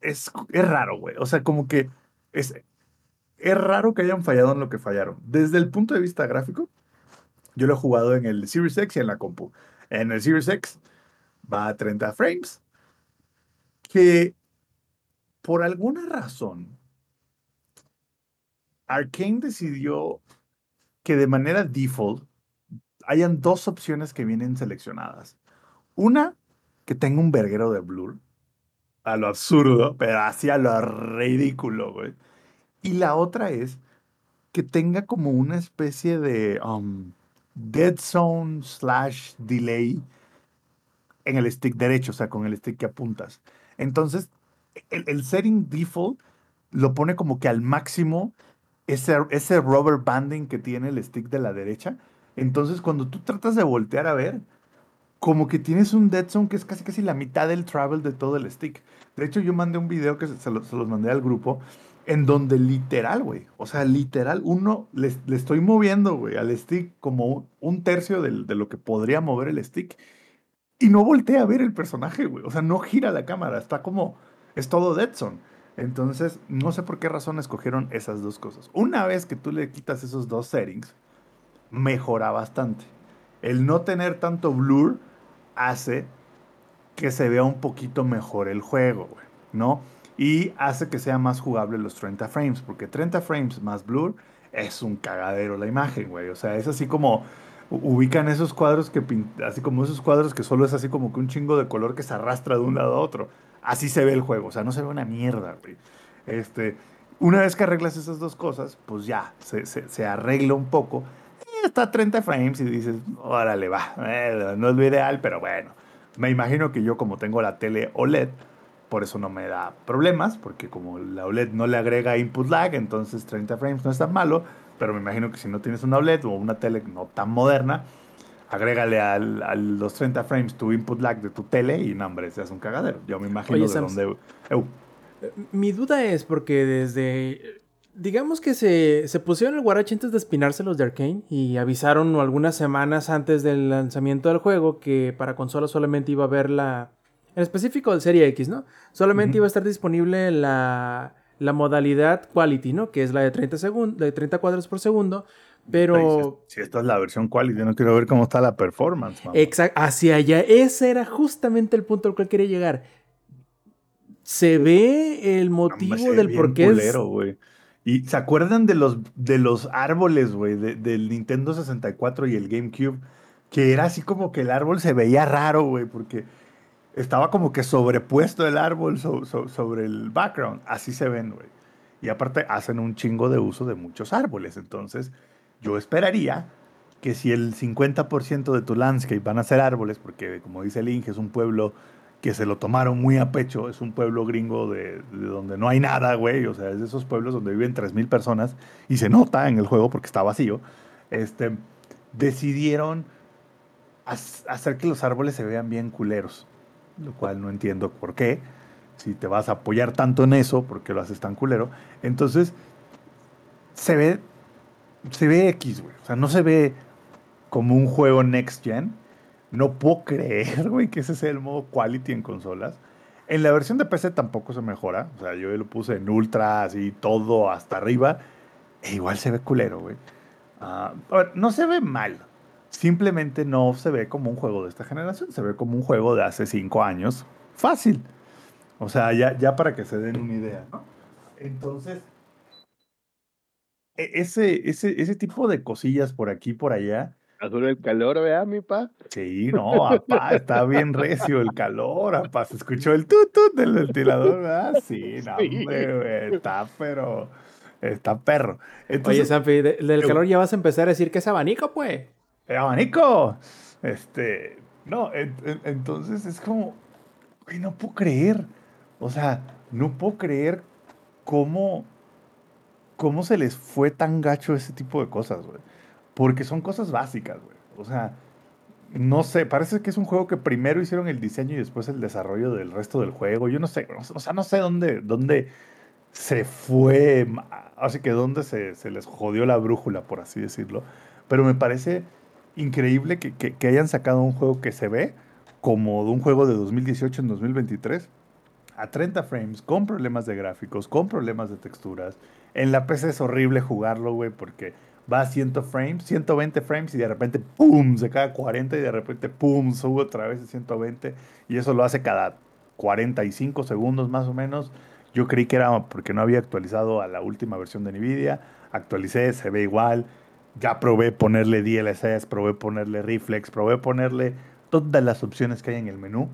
Speaker 5: Es, es raro, güey. O sea, como que es, es raro que hayan fallado en lo que fallaron. Desde el punto de vista gráfico, yo lo he jugado en el Series X y en la compu. En el Series X va a 30 frames, que por alguna razón Arkane decidió que de manera default hayan dos opciones que vienen seleccionadas. Una, que tenga un verguero de blur, a lo absurdo, pero así a lo ridículo, güey. Y la otra es que tenga como una especie de um, dead zone slash delay en el stick derecho, o sea, con el stick que apuntas. Entonces, el, setting default lo pone como que al máximo ese, ese rubber banding que tiene el stick de la derecha. Entonces, cuando tú tratas de voltear a ver, como que tienes un dead zone que es casi casi la mitad del travel de todo el stick. De hecho, yo mandé un video que se los mandé al grupo, en donde literal, güey, o sea, literal, uno le, estoy moviendo, güey, al stick como un, tercio del- de lo que podría mover el stick. Y no voltea a ver el personaje, güey. O sea, no gira la cámara. Está como. Es todo Dead Zone. Entonces, no sé por qué razón escogieron esas dos cosas. Una vez que tú le quitas esos dos settings, mejora bastante. El no tener tanto blur hace que se vea un poquito mejor el juego, güey, ¿no? Y hace que sea más jugable los 30 frames, porque 30 frames más blur es un cagadero la imagen, güey. O sea, es así como ubican esos cuadros que así como esos cuadros que solo es así como que un chingo de color que se arrastra de un lado a otro. Así se ve el juego, o sea, no se ve una mierda, güey. Este, una vez que arreglas esas dos cosas, pues ya, se, se- se arregla un poco. Eh, Está a 30 frames y dices, órale, va, eh, no es lo ideal, pero bueno. Me imagino que yo como tengo la tele OLED, por eso no me da problemas, porque como la OLED no le agrega input lag, entonces 30 frames no es tan malo, pero me imagino que si no tienes una OLED o una tele no tan moderna, agrégale al- a los 30 frames tu input lag de tu tele y no, hombre, se hace un cagadero. Yo me imagino
Speaker 2: Oye,
Speaker 5: de
Speaker 2: Sams.
Speaker 5: dónde... Eu,
Speaker 2: Mi duda es porque desde. Digamos que se, se pusieron el guarache antes de espinarse los de Arkane y avisaron algunas semanas antes del lanzamiento del juego que para consola solamente iba a haber la. En específico del Serie X, ¿no? Solamente
Speaker 5: Ujú.
Speaker 2: iba a estar disponible la, la modalidad Quality, ¿no? Que es la de 30, segun- de 30 cuadros por segundo. Pero.
Speaker 5: Si, si esta es la versión quality, no quiero ver cómo está la performance. mamá.
Speaker 2: Exacto, hacia allá. Ese era justamente el punto al cual quería llegar. Se ve el
Speaker 5: hombre,
Speaker 2: motivo
Speaker 5: ve
Speaker 2: del por qué es.
Speaker 5: Y ¿se acuerdan de los, de los árboles, güey, de- del Nintendo 64 y el GameCube? Que era así como que el árbol se veía raro, güey, porque estaba como que sobrepuesto el árbol so- so- sobre el background. Así se ven, güey. Y aparte hacen un chingo de uso de muchos árboles. Entonces, yo esperaría que si el 50% de tu landscape van a ser árboles, porque como dice el Inge, es un pueblo que se lo tomaron muy a pecho, es un pueblo gringo de, de donde no hay nada, güey, o sea, es de esos pueblos donde viven 3.000 personas y se nota en el juego porque está vacío, este, decidieron hacer que los árboles se vean bien culeros, lo cual no entiendo por qué, si te vas a apoyar tanto en eso, ¿por qué lo haces tan culero? Entonces, se ve, se ve X, güey, o sea, no se ve como un juego next gen, no puedo creer, güey, que ese sea el modo quality en consolas. En la versión de PC tampoco se mejora. O sea, yo lo puse en ultra, así todo hasta arriba. E igual se ve culero, güey. Ah, a ver, no se ve mal. Simplemente no se ve como un juego de esta generación. Se ve como un juego de hace cinco años. Fácil. O sea, ya, ya para que se den una idea, ¿no? Entonces, e- ese, ese, ese tipo de cosillas por aquí por allá,
Speaker 1: Azul el calor, vea, mi pa.
Speaker 5: Sí, no, apá, está bien recio el calor, apá. Se escuchó el tutut del ventilador, ¿verdad? Sí, no,
Speaker 1: Sí.
Speaker 5: hombre, está, pero está perro.
Speaker 2: Oye, Sampi, de- del calor ya vas a empezar a decir que es abanico, pues.
Speaker 5: ¡Eh, abanico, este, no, en- en- entonces es como, güey, no puedo creer, o sea, no puedo creer cómo, cómo se les fue tan gacho ese tipo de cosas, güey. Porque son cosas básicas, güey. O sea, no sé, parece que es un juego que primero hicieron el diseño y después el desarrollo del resto del juego. Yo no sé, o sea, no sé dónde, dónde se fue, así que dónde se, se les jodió la brújula, por así decirlo. Pero me parece increíble que, hayan sacado un juego que se ve como de un juego de 2018 en 2023 a 30 frames, con problemas de gráficos, con problemas de texturas. En la PC es horrible jugarlo, güey, porque va a 100 frames, 120 frames y de repente, ¡pum!, se cae a 40 y de repente, ¡pum!, sube otra vez a 120 y eso lo hace cada 45 segundos más o menos. Yo creí que era porque no había actualizado a la última versión de NVIDIA, actualicé, se ve igual, ya probé ponerle DLSS, probé ponerle reflex, probé ponerle todas las opciones que hay en el menú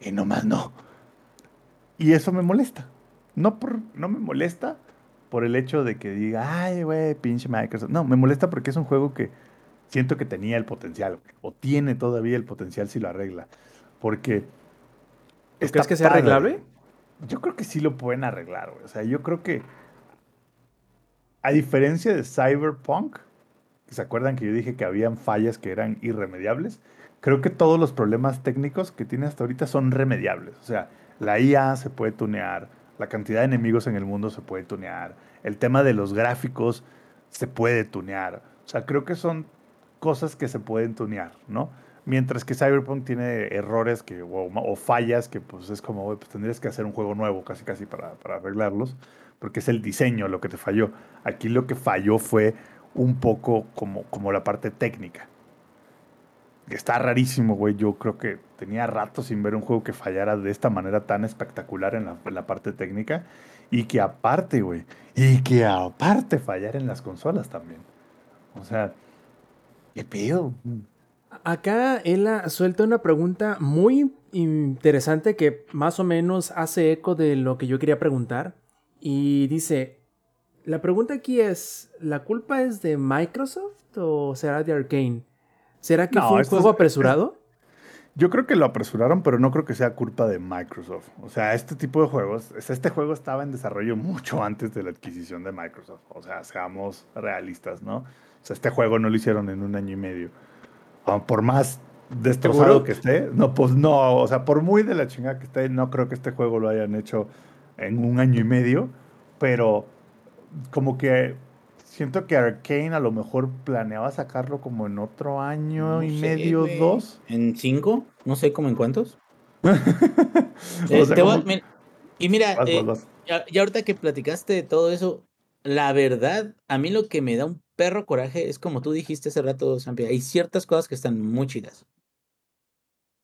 Speaker 5: y nomás no. Y eso me molesta. No, por, no me molesta por el hecho de que diga, ay, güey, pinche Microsoft. No, me molesta porque es un juego que siento que tenía el potencial, o tiene todavía el potencial si lo arregla. Porque.
Speaker 2: ¿Tú
Speaker 5: está
Speaker 2: crees que sea
Speaker 5: padre.
Speaker 2: arreglable?
Speaker 5: Yo creo que sí lo pueden arreglar, güey. O sea, yo creo que. A diferencia de Cyberpunk, ¿se acuerdan que yo dije que habían fallas que eran irremediables? Creo que todos los problemas técnicos que tiene hasta ahorita son remediables. O sea, la IA se puede tunear, la cantidad de enemigos en el mundo se puede tunear, el tema de los gráficos se puede tunear. O sea, creo que son cosas que se pueden tunear, ¿no? Mientras que Cyberpunk tiene errores que, o, fallas que pues es como, pues tendrías que hacer un juego nuevo casi casi para, para arreglarlos, porque es el diseño lo que te falló. Aquí lo que falló fue un poco como, como la parte técnica. Está rarísimo, güey. Yo creo que tenía rato sin ver un juego que fallara de esta manera tan espectacular en la, parte técnica. Y que aparte, güey. Y que aparte fallar en las consolas también. O sea, ¿qué pedo?
Speaker 2: Acá él suelta una pregunta muy interesante que más o menos hace eco de lo que yo quería preguntar. Y dice, la pregunta aquí es, ¿la culpa es de Microsoft o será de Arkane? ¿Será que
Speaker 5: No,
Speaker 2: fue un juego
Speaker 5: es-
Speaker 2: apresurado?
Speaker 5: Yo creo que lo apresuraron, pero no creo que sea culpa de Microsoft. O sea, este tipo de juegos, este juego estaba en desarrollo mucho antes de la adquisición de Microsoft. O sea, seamos realistas, ¿no? O sea, este juego no lo hicieron en un año y medio. Ah, Por más destrozado que esté, no, pues no, o sea, por muy de la chingada que esté, no creo que este juego lo hayan hecho en un año y medio, pero como que siento que Arkane a lo mejor planeaba sacarlo como en otro año
Speaker 6: No
Speaker 5: y
Speaker 6: sé,
Speaker 5: medio, dos.
Speaker 6: ¿En cinco? No sé cómo en cuántos.
Speaker 5: O
Speaker 6: Eh,
Speaker 5: sea,
Speaker 6: voy
Speaker 5: como-
Speaker 6: y mira,
Speaker 5: Vas,
Speaker 6: eh,
Speaker 5: vas, vas.
Speaker 6: ya, ya ahorita que platicaste de todo eso, la verdad, a mí lo que me da un perro coraje es como tú dijiste hace rato, Sampi, hay ciertas cosas que están muy chidas.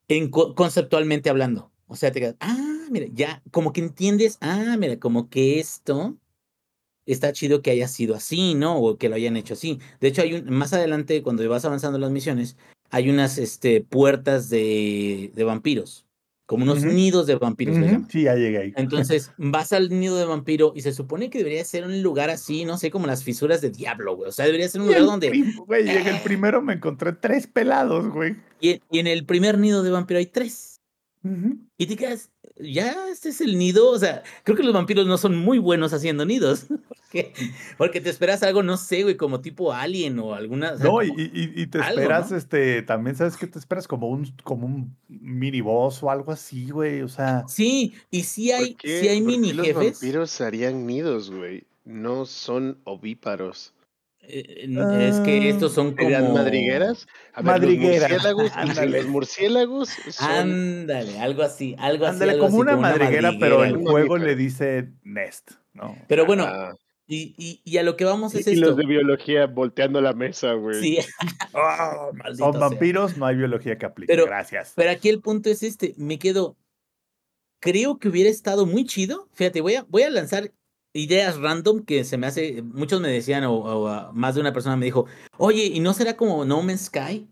Speaker 6: En co- conceptualmente hablando. O sea, te quedas, ah, mira, ya, como que entiendes, ah, mira, como que esto está chido que haya sido así, ¿no? O que lo hayan hecho así. De hecho, hay un, más adelante, cuando vas avanzando las misiones, hay unas este, puertas de, de vampiros, como unos nidos de vampiros, llaman.
Speaker 5: Sí, ya llegué ahí.
Speaker 6: Entonces, vas al nido de vampiro y se supone que debería ser un lugar así, no sé, como las fisuras de diablo, güey. O sea, debería ser un lugar donde...
Speaker 5: Güey, llegué el primero, me encontré tres pelados, güey.
Speaker 6: Y, y en el primer nido de vampiro hay tres. Y te quedas, ya, este es el nido. O sea, creo que los vampiros no son muy buenos haciendo nidos. Porque, porque te esperas algo, no sé, güey, como tipo alien o alguna. o sea,
Speaker 5: No, y, y- y te
Speaker 6: algo,
Speaker 5: esperas,
Speaker 6: ¿no?
Speaker 5: este, también sabes que te esperas como un, como un mini boss o algo así, güey. O sea,
Speaker 6: Sí, y sí
Speaker 1: ¿Por
Speaker 6: hay,
Speaker 1: qué-
Speaker 6: sí hay
Speaker 1: por qué
Speaker 6: mini
Speaker 1: los
Speaker 6: jefes.
Speaker 1: vampiros harían nidos, güey? No son ovíparos.
Speaker 6: Eh, es que estos son como.
Speaker 1: ¿Eran madrigueras? A ver,
Speaker 5: Madrigueras,
Speaker 1: los murciélagos, y
Speaker 5: ándale.
Speaker 1: los murciélagos son...
Speaker 6: Ándale, algo así, algo así.
Speaker 5: ándale
Speaker 6: algo
Speaker 5: como
Speaker 6: así,
Speaker 5: una madriguera, pero
Speaker 6: madriguera,
Speaker 5: el juego le dice Nest, ¿no?
Speaker 6: Pero bueno,
Speaker 1: Ah,
Speaker 6: y, y, y a lo que vamos es
Speaker 1: y los
Speaker 6: esto.
Speaker 1: de biología volteando la mesa, güey.
Speaker 6: Sí,
Speaker 5: Ah,
Speaker 6: maldito
Speaker 5: Son
Speaker 6: sea.
Speaker 5: vampiros, no hay biología que aplique.
Speaker 6: Pero-
Speaker 5: Gracias.
Speaker 6: Pero aquí el punto es este, me quedo, creo que hubiera estado muy chido, fíjate, voy a, voy a lanzar ideas random que se me hace, muchos me decían, o, o, ah, más de una persona me dijo, oye, ¿y no será como No Man's Sky?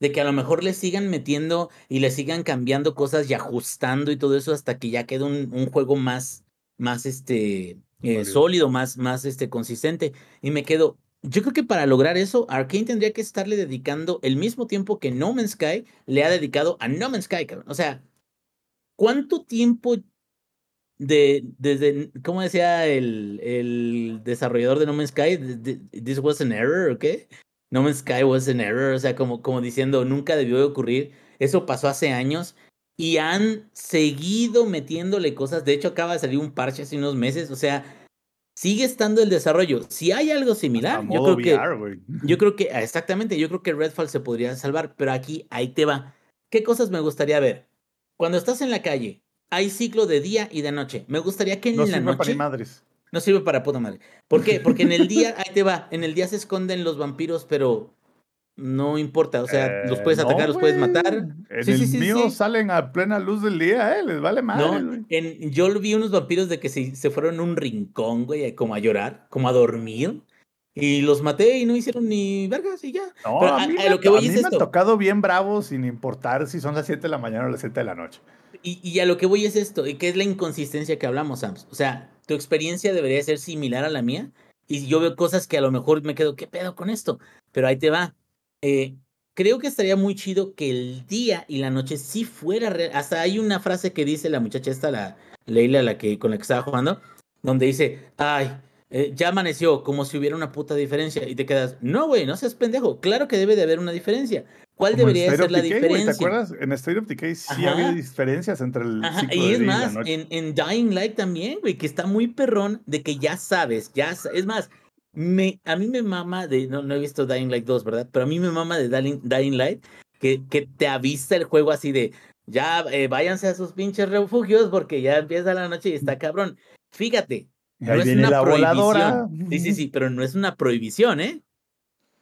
Speaker 6: De que a lo mejor le sigan metiendo y le sigan cambiando cosas y ajustando y todo eso hasta que ya quede un, un juego más, más este, eh,
Speaker 5: Sólido.
Speaker 6: sólido, más, más este, consistente. Y me quedo, yo creo que para lograr eso, Arkane tendría que estarle dedicando el mismo tiempo que No Man's Sky le ha dedicado a No Man's Sky, cabrón. O sea, ¿cuánto tiempo de, desde, ¿cómo decía el, el desarrollador de No Man's Sky? Th- th- ¿This was an error o qué? No Man's Sky was an error, o sea, como, como diciendo, nunca debió de ocurrir. Eso pasó hace años y han seguido metiéndole cosas. De hecho, acaba de salir un parche hace unos meses, o sea, sigue estando el desarrollo. Si hay algo similar, yo creo que... Yo creo que, ah, exactamente, yo creo que Redfall se podría salvar, pero aquí, ahí te va. ¿Qué cosas me gustaría ver? Cuando estás en la calle, hay ciclo de día y de noche. Me gustaría que en
Speaker 5: No
Speaker 6: la
Speaker 5: sirve para
Speaker 6: noche...
Speaker 5: ni madres.
Speaker 6: No sirve para puta madre. ¿Por qué? Porque en el día, ahí te va, en el día se esconden los vampiros, pero no importa, o sea, los
Speaker 5: Eh,
Speaker 6: puedes
Speaker 5: no,
Speaker 6: atacar, los puedes matar.
Speaker 5: En
Speaker 6: Sí,
Speaker 5: el
Speaker 6: sí, sí,
Speaker 5: mío salen a plena luz del día, ¿eh? Les vale madre,
Speaker 6: No, en, yo vi unos vampiros de que se, se fueron a un rincón, güey, como a llorar, como a dormir. Y los maté y no hicieron ni vergas y ya.
Speaker 5: No,
Speaker 6: Pero
Speaker 5: a, mí,
Speaker 6: a
Speaker 5: me,
Speaker 6: lo que
Speaker 5: a
Speaker 6: voy
Speaker 5: mí
Speaker 6: es
Speaker 5: me han tocado bien bravos sin importar si son las 7 de la mañana o las 7 de la noche.
Speaker 6: Y, y a lo que voy es esto, y que es la inconsistencia que hablamos, Sams. O sea, tu experiencia debería ser similar a la mía, y yo veo cosas que a lo mejor me quedo, ¿qué pedo con esto? Pero ahí te va. Eh, creo que estaría muy chido que el día y la noche sí fuera real. Hasta hay una frase que dice la muchacha esta, la Leila, la que, con la que estaba jugando, donde dice, ay, eh, ya amaneció, como si hubiera una puta diferencia. Y te quedas, no, güey, no seas pendejo. Claro que debe de haber una diferencia. ¿Cuál
Speaker 5: Como
Speaker 6: debería
Speaker 5: State
Speaker 6: ser
Speaker 5: of
Speaker 6: la
Speaker 5: Decay,
Speaker 6: diferencia?
Speaker 5: ¿Te acuerdas? En State of Decay sí
Speaker 6: Ajá.
Speaker 5: había diferencias entre el
Speaker 6: Ajá,
Speaker 5: ciclo
Speaker 6: y
Speaker 5: de
Speaker 6: es
Speaker 5: y la
Speaker 6: más,
Speaker 5: noche.
Speaker 6: en, en Dying Light también, güey, que está muy perrón de que ya sabes, ya es más, me, a mí me mama de, no, no he visto Dying Light 2, ¿verdad? Pero a mí me mama de Dying, Dying Light que, que te avisa el juego así de, ya eh, váyanse a sus pinches refugios porque ya empieza la noche y está cabrón. Fíjate,
Speaker 5: Y
Speaker 6: no es
Speaker 5: viene
Speaker 6: una
Speaker 5: la voladora.
Speaker 6: prohibición. Sí, sí, sí, pero no es una prohibición, ¿eh?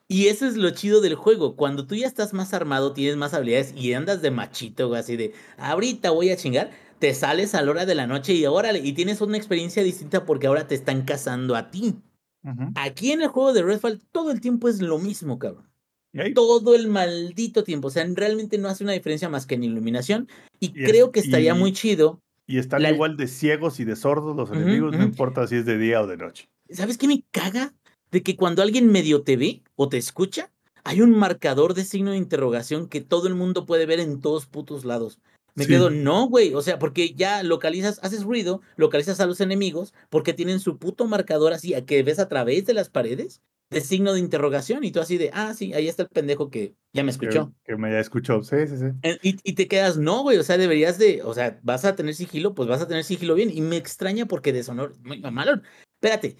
Speaker 6: Y eso es lo chido del juego. Cuando tú ya estás más armado, tienes más habilidades y andas de machito, así de ahorita voy a chingar, te sales a la hora de la noche y órale, y tienes una experiencia distinta porque ahora te están cazando a ti. Aquí en el juego de Redfall todo el tiempo es lo mismo, cabrón.
Speaker 5: Y
Speaker 6: Todo el maldito tiempo. O sea, realmente no hace una diferencia más que en iluminación. Y,
Speaker 5: Y es-
Speaker 6: creo que estaría
Speaker 5: y-
Speaker 6: muy chido.
Speaker 5: Y están
Speaker 6: la-
Speaker 5: igual de ciegos y de sordos los enemigos, no importa si es de día o de noche.
Speaker 6: ¿Sabes qué me caga? De que cuando alguien medio te ve o te escucha, hay un marcador de signo de interrogación que todo el mundo puede ver en todos putos lados. Me
Speaker 5: Sí.
Speaker 6: quedo, no, güey. O sea, porque ya localizas, haces ruido, localizas a los enemigos, porque tienen su puto marcador así, a que ves a través de las paredes, de signo de interrogación, y tú así de, ah, sí, ahí está el pendejo que ya me
Speaker 5: Que,
Speaker 6: escuchó.
Speaker 5: que me ya escuchó. Sí, sí, sí.
Speaker 6: Y, y te quedas, no, güey, o sea, deberías de, o sea, vas a tener sigilo, pues vas a tener sigilo bien. Y me extraña porque deshonor, muy mamalón. Espérate,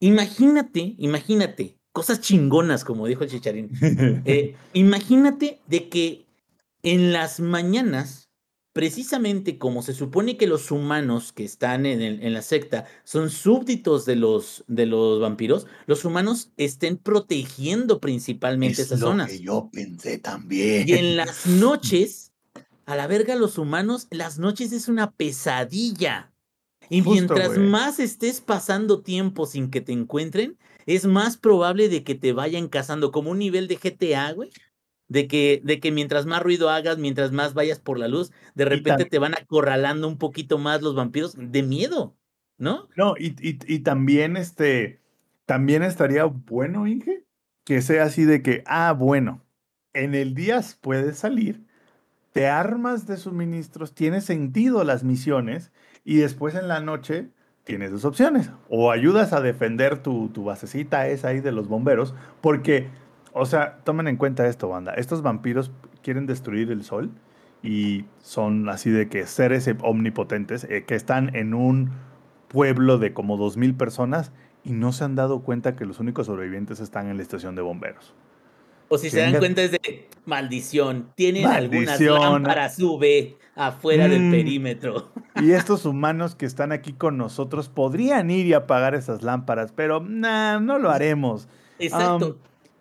Speaker 6: imagínate, imagínate, cosas chingonas, como dijo el chicharín. Eh, imagínate de que en las mañanas, precisamente como se supone que los humanos que están en, el- en la secta son súbditos de los, de los vampiros, los humanos estén protegiendo principalmente esas zonas.
Speaker 5: yo pensé también.
Speaker 6: Y en las noches, a la verga, los humanos, las noches es una pesadilla. Y
Speaker 5: Justo,
Speaker 6: mientras más estés pasando tiempo sin que te encuentren, es más probable de que te vayan cazando, como un nivel de GTA, güey. De que, de que mientras más ruido hagas, mientras más vayas por la luz, de repente te van acorralando un poquito más los vampiros de miedo, ¿no?
Speaker 5: No, y, y- y también este, también estaría bueno, Inge, que sea así de que, ah, bueno, en el día puedes salir, te armas de suministros, tiene sentido las misiones, y después en la noche tienes dos opciones. O ayudas a defender tu, tu basecita esa ahí de los bomberos, porque, o sea, tomen en cuenta esto, banda. Estos vampiros quieren destruir el sol y son así de que seres omnipotentes eh, que están en un pueblo de como 2.000 personas y no se han dado cuenta que los únicos sobrevivientes están en la estación de bomberos.
Speaker 6: O si se dan cuenta es de maldición, tienen
Speaker 5: Maldición.
Speaker 6: algunas lámparas UV afuera del
Speaker 5: Mm.
Speaker 6: perímetro.
Speaker 5: Y estos humanos que están aquí con nosotros podrían ir y apagar esas lámparas, pero nah, no lo haremos.
Speaker 6: Exacto.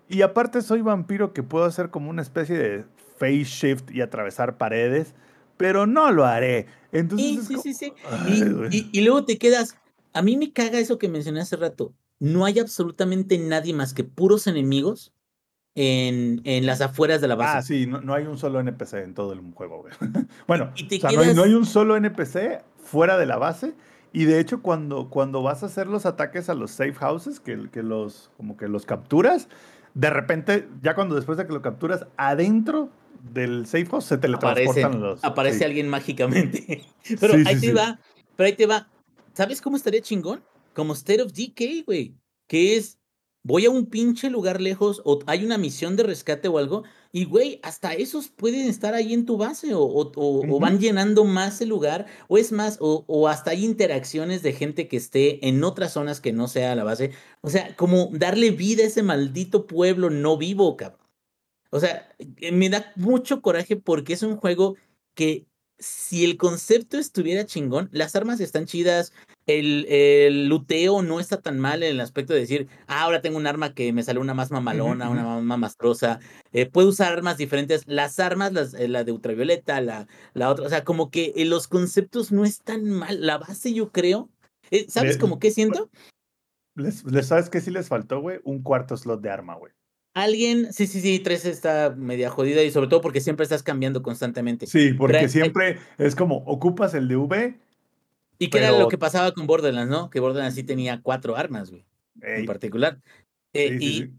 Speaker 5: Y aparte soy vampiro que puedo hacer como una especie de face shift y atravesar paredes, pero no lo haré. Entonces
Speaker 6: Sí, sí, sí, sí.
Speaker 5: Ay,
Speaker 6: Y,
Speaker 5: güey.
Speaker 6: y- y luego te quedas. A mí me caga eso que mencioné hace rato. No hay absolutamente nadie más que puros enemigos en, en las afueras de la base.
Speaker 5: Ah, sí, no, no hay un solo NPC en todo el juego, güey. bueno,
Speaker 6: Y
Speaker 5: o sea, no, hay, no
Speaker 6: quedas-
Speaker 5: hay un solo NPC fuera de la base. Y de hecho, cuando, cuando vas a hacer los ataques a los safe houses, que, que los, como que los capturas, de repente, ya cuando después de que lo capturas, adentro del safe house se
Speaker 6: aparece,
Speaker 5: teletransportan los.
Speaker 6: aparece
Speaker 5: sí.
Speaker 6: alguien mágicamente. Pero
Speaker 5: Sí,
Speaker 6: ahí
Speaker 5: sí,
Speaker 6: te va. Pero ahí te va. ¿Sabes cómo estaría chingón? Como State of Decay, güey. Que es, voy a un pinche lugar lejos o hay una misión de rescate o algo. Y, güey, hasta esos pueden estar ahí en tu base o, o- o- o van llenando más el lugar. O es más, o, o hasta hay interacciones de gente que esté en otras zonas que no sea la base. O sea, como darle vida a ese maldito pueblo no vivo, cabrón. O sea, eh, me da mucho coraje porque es un juego que si el concepto estuviera chingón, las armas están chidas, el, el luteo no está tan mal en el aspecto de decir, ah, ahora tengo un arma que me sale una más mamalona, una más mamastrosa, eh, puedo usar armas diferentes, las armas, las, eh, la de ultravioleta, la, la otra, o sea, como que eh, los conceptos no están mal, la base yo creo, ¿sabes
Speaker 5: Le-
Speaker 6: como qué siento?
Speaker 5: Les, les- ¿Sabes qué sí les faltó, güey? Un cuarto slot de arma, güey.
Speaker 6: Alguien, sí, sí, sí, 3 está media jodida y sobre todo porque siempre estás cambiando constantemente.
Speaker 5: Sí, porque siempre es como ocupas el de V.
Speaker 6: Y que era lo que pasaba con Borderlands, ¿no? Que Borderlands sí tenía cuatro armas, güey, en particular. Eh,
Speaker 5: sí, sí,
Speaker 6: y,
Speaker 5: sí.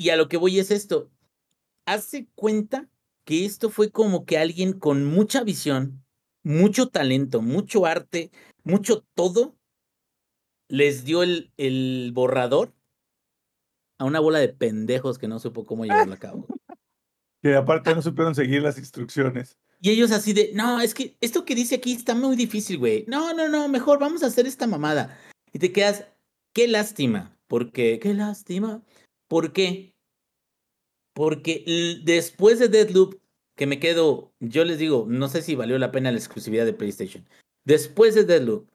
Speaker 6: y- y a lo que voy es esto. Hace cuenta que esto fue como que alguien con mucha visión, mucho talento, mucho arte, mucho todo, les dio el, el borrador a una bola de pendejos que no supo cómo llevarlo a cabo.
Speaker 5: Que aparte no supieron seguir las instrucciones.
Speaker 6: Y ellos así de, no, es que esto que dice aquí está muy difícil, güey. No, no, no, mejor vamos a hacer esta mamada. Y te quedas, qué lástima. Porque, qué lástima. ¿Por qué? Porque después de Deadloop, que me quedo, yo les digo, no sé si valió la pena la exclusividad de PlayStation. Después de Deadloop,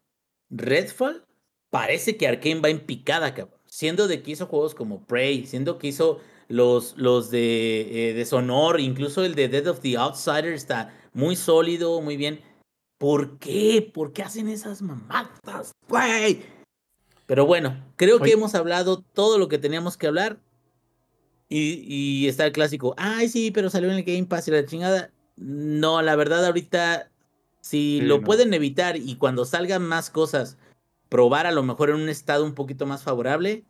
Speaker 6: Redfall, parece que Arkane va en picada, cabrón. Siendo de que hizo juegos como Prey, siendo que hizo los, los de, eh, incluso el de Dead of the Outsider está muy sólido, muy bien. ¿Por qué? ¿Por qué hacen esas mamadas, güey? Pero bueno, creo que hemos hablado todo lo que teníamos que hablar. Y, y está el clásico, ay sí, pero salió en el Game Pass y la chingada. No, la verdad ahorita, si
Speaker 5: Sí,
Speaker 6: lo
Speaker 5: no.
Speaker 6: pueden evitar y cuando salgan más cosas, probar a lo mejor en un estado un poquito más favorable,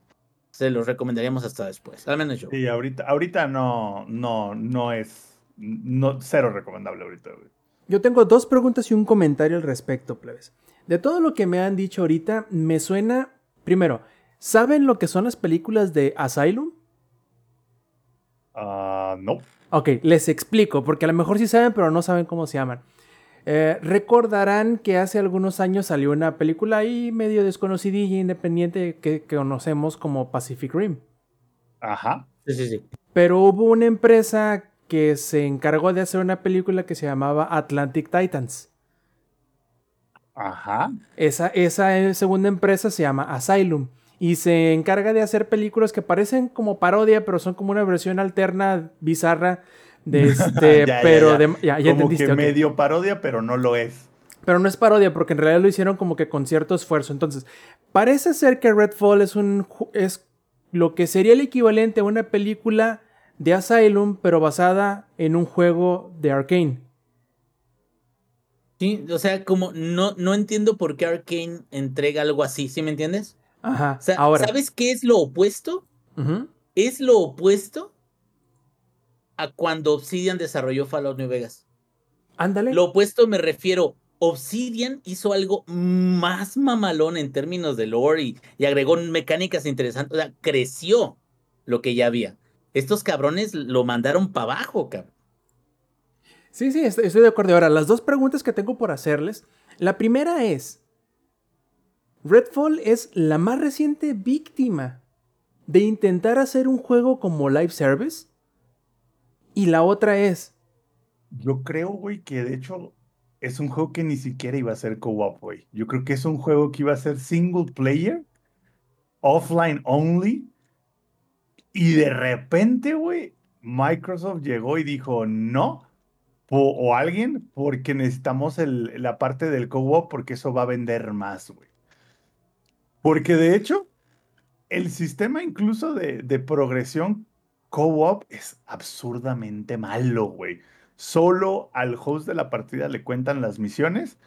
Speaker 6: se los recomendaríamos hasta después. Al menos yo.
Speaker 5: Sí, ahorita, ahorita no, no, no es, no, cero recomendable ahorita, güey.
Speaker 2: Yo tengo dos preguntas y un comentario al respecto, plebes. De todo lo que me han dicho ahorita, me suena. Primero, ¿saben lo que son las películas de Asylum?
Speaker 5: Ah, no.
Speaker 2: Ok, les explico, porque a lo mejor sí saben, pero no saben cómo se llaman. Eh, recordarán que hace algunos años salió una película ahí medio desconocidilla, independiente, que, que conocemos como Pacific Rim.
Speaker 5: Ajá.
Speaker 6: Sí, sí, sí.
Speaker 2: Pero hubo una empresa que se encargó de hacer una película que se llamaba Atlantic Titans.
Speaker 5: Ajá.
Speaker 2: Esa, esa eh, segunda empresa se llama Asylum y se encarga de hacer películas que parecen como parodia, pero son como una versión alterna, bizarra, de este,
Speaker 5: Ya,
Speaker 2: pero
Speaker 5: ya.
Speaker 2: de... Ya, ya
Speaker 5: Como
Speaker 2: entendiste,
Speaker 5: que medio parodia, pero no lo es.
Speaker 2: Pero no es parodia, porque en realidad lo hicieron como que con cierto esfuerzo. Entonces, parece ser que Redfall es un es lo que sería el equivalente a una película de Asylum, pero basada en un juego de Arkane.
Speaker 6: Sí, o sea, como no, no entiendo por qué Arkane entrega algo así, ¿sí me entiendes?
Speaker 2: Ajá.
Speaker 6: O sea,
Speaker 2: Ahora.
Speaker 6: ¿sabes qué es lo opuesto? Es lo opuesto a cuando Obsidian desarrolló Fallout New Vegas.
Speaker 2: Ándale.
Speaker 6: Lo opuesto me refiero, Obsidian hizo algo más mamalón en términos de lore y, y agregó mecánicas interesantes, o sea, creció lo que ya había. Estos cabrones lo mandaron para abajo, cabrón.
Speaker 2: Sí, sí, estoy, estoy de acuerdo. Ahora, las dos preguntas que tengo por hacerles. La primera es, Redfall es la más reciente víctima de intentar hacer un juego como live service. Y la otra es,
Speaker 5: Yo creo, güey, que de hecho es un juego que ni siquiera iba a ser co-op, güey. Yo creo que es un juego que iba a ser single player, offline only. Y de repente, güey, Microsoft llegó y dijo no. o alguien, porque necesitamos el- la parte del co-op porque eso va a vender más, güey. Porque de hecho, el sistema incluso de, de progresión co-op es absurdamente malo, güey. Solo al host de la partida le cuentan las misiones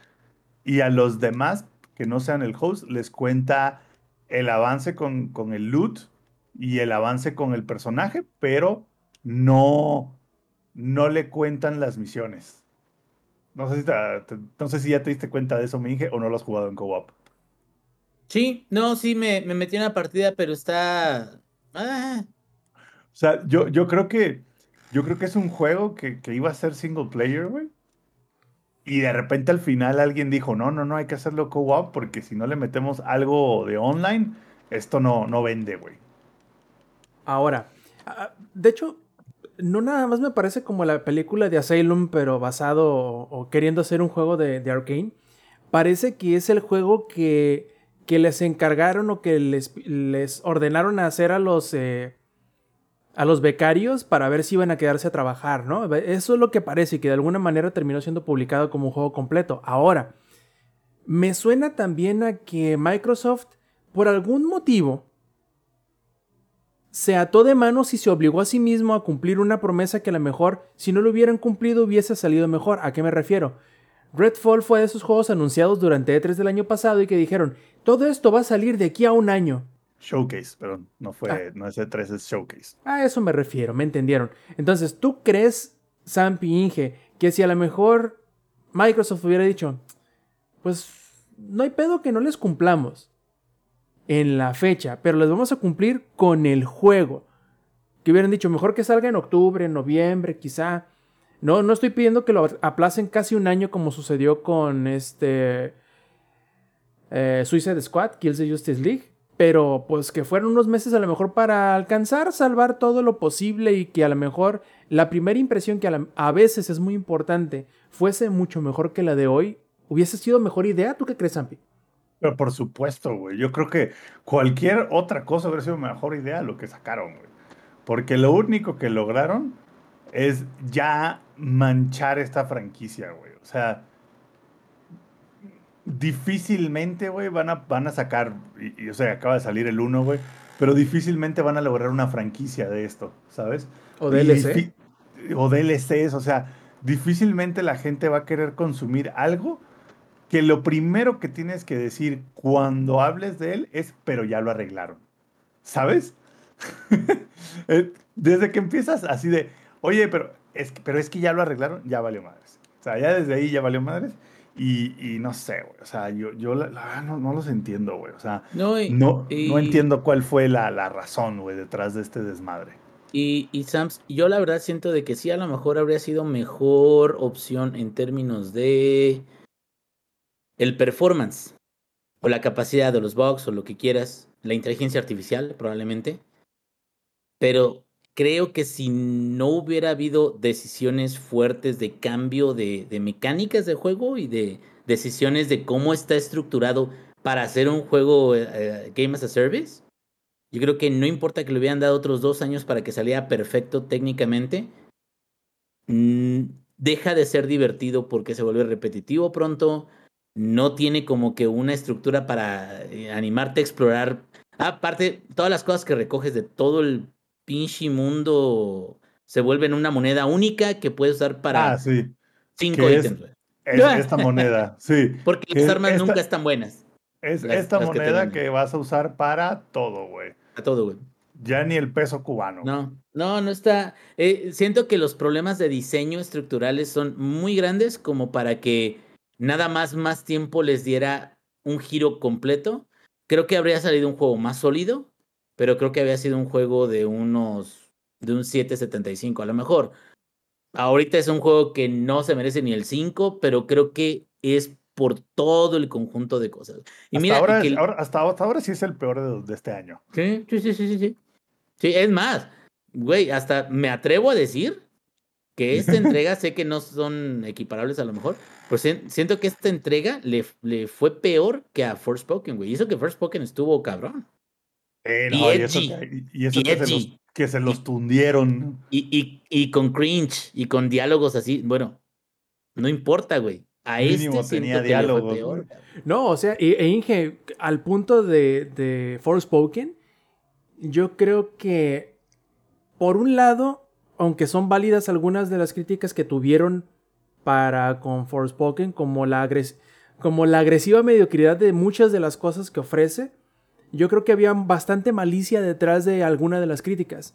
Speaker 5: y a los demás que no sean el host les cuenta el avance con, con el loot y el avance con el personaje, pero no, no le cuentan las misiones. No sé, si te- te- no sé si ya te diste cuenta de eso, Minge, o no lo has jugado en co-op.
Speaker 6: Sí, no, sí, me, me metí en la partida, pero está... Ah,
Speaker 5: O sea, yo, yo creo que yo creo que es un juego que, que iba a ser single player, güey. Y de repente al final alguien dijo, no, no, no, hay que hacerlo co-op porque si no le metemos algo de online, esto no, no vende, güey.
Speaker 2: Ahora, ah, de hecho, no nada más me parece como la película de Asylum, pero basado o, queriendo hacer un juego de, de Arkane. Parece que es el juego que, que les encargaron o que les, les ordenaron hacer a los, eh, a los becarios para ver si iban a quedarse a trabajar, ¿no? Eso es lo que parece que de alguna manera terminó siendo publicado como un juego completo. Ahora, me suena también a que Microsoft, por algún motivo, se ató de manos y se obligó a sí mismo a cumplir una promesa que a lo mejor, si no lo hubieran cumplido, hubiese salido mejor. ¿A qué me refiero? Redfall fue de esos juegos anunciados durante E3 del año pasado y que dijeron, todo esto va a salir de aquí a un año.
Speaker 5: Showcase, pero no fue,
Speaker 2: Ah.
Speaker 5: no es E3, es Showcase.
Speaker 2: A eso me refiero, me entendieron. Entonces, ¿tú crees, Sampi Inge, que si a lo mejor Microsoft hubiera dicho, pues no hay pedo que no les cumplamos en la fecha, pero les vamos a cumplir con el juego? Que hubieran dicho, mejor que salga en octubre, en noviembre, quizá. No, no estoy pidiendo que lo aplacen casi un año como sucedió con este eh, Suicide Squad, Kills the Justice League. Pero pues que fueron unos meses a lo mejor para alcanzar, salvar todo lo posible y que a lo mejor la primera impresión que a, veces es muy importante fuese mucho mejor que la de hoy, hubiese sido mejor idea. ¿Tú qué crees, Zampi?
Speaker 5: Pero por supuesto, güey. Yo creo que cualquier otra cosa hubiera sido mejor idea lo que sacaron, güey. Porque lo único que lograron es ya manchar esta franquicia, güey. O sea, difícilmente, güey, van a, van a sacar, y, y, o sea, acaba de salir el 1, güey, pero difícilmente van a lograr una franquicia de esto, ¿sabes?
Speaker 2: O DLC.
Speaker 5: O DLCs, o sea, difícilmente la gente va a querer consumir algo que lo primero que tienes que decir cuando hables de él es, pero ya lo arreglaron. ¿Sabes? Eh, Desde que empiezas así de, oye, pero es, que, pero es que ya lo arreglaron, ya valió madres. O sea, ya desde ahí ya valió madres. Y, y no sé, güey. O sea, yo, yo la- la- no, no los entiendo, güey. O sea,
Speaker 6: no, y,
Speaker 5: no,
Speaker 6: y-
Speaker 5: no entiendo cuál fue la, la razón, güey, detrás de este desmadre.
Speaker 6: Y, y Sams, yo la verdad siento de que sí, a lo mejor habría sido mejor opción en términos de el performance o la capacidad de los bugs o lo que quieras, la inteligencia artificial probablemente. Pero creo que si no hubiera habido decisiones fuertes de cambio de, de mecánicas de juego y de decisiones de cómo está estructurado para hacer un juego eh, Game as a Service, yo creo que no importa que le hubieran dado otros dos años para que saliera perfecto técnicamente, mm, deja de ser divertido porque se vuelve repetitivo pronto. No tiene como que una estructura para eh, animarte a explorar. Aparte, todas las cosas que recoges de todo el pinche mundo se vuelven una moneda única que puedes usar para
Speaker 5: Ah, sí.
Speaker 6: cinco
Speaker 5: que
Speaker 6: ítems.
Speaker 5: Es esta moneda, sí.
Speaker 6: Porque
Speaker 5: que
Speaker 6: las armas
Speaker 5: esta-
Speaker 6: nunca están buenas.
Speaker 5: Es
Speaker 6: las-
Speaker 5: esta
Speaker 6: las
Speaker 5: moneda que vas a usar para todo, güey.
Speaker 6: A todo, güey.
Speaker 5: Ya ni el peso cubano.
Speaker 6: No, no, no está. eh, siento que los problemas de diseño estructurales son muy grandes como para que nada más más tiempo les diera un giro completo. Creo que habría salido un juego más sólido, pero creo que había sido un juego de unos de un 7.75 a lo mejor. Ahorita es un juego que no se merece ni el 5, pero creo que es por todo el conjunto de cosas. Y
Speaker 5: hasta,
Speaker 6: mira
Speaker 5: ahora,
Speaker 6: que
Speaker 5: hasta, hasta ahora sí es el peor de, de este año.
Speaker 6: Sí, sí, sí, sí, sí. Sí, es más, güey, hasta me atrevo a decir que esta entrega, sé que no son equiparables a lo mejor, si- siento que esta entrega le, le fue peor que a Forspoken, güey. Hizo que Forspoken estuvo cabrón.
Speaker 5: Eh,
Speaker 6: Y
Speaker 5: no, y eso, que, y eso
Speaker 6: Y
Speaker 5: que, se los, que se los tundieron.
Speaker 6: Y, y, y con cringe y con diálogos así, bueno, no importa, güey. A
Speaker 5: Mínimo
Speaker 6: este
Speaker 5: tenía diálogos,
Speaker 6: peor.
Speaker 2: No, o sea, e, e Inge, al punto de, de Forspoken, yo creo que, por un lado, aunque son válidas algunas de las críticas que tuvieron para con Forspoken, como la, como la agresiva mediocridad de muchas de las cosas que ofrece, yo creo que había bastante malicia detrás de alguna de las críticas.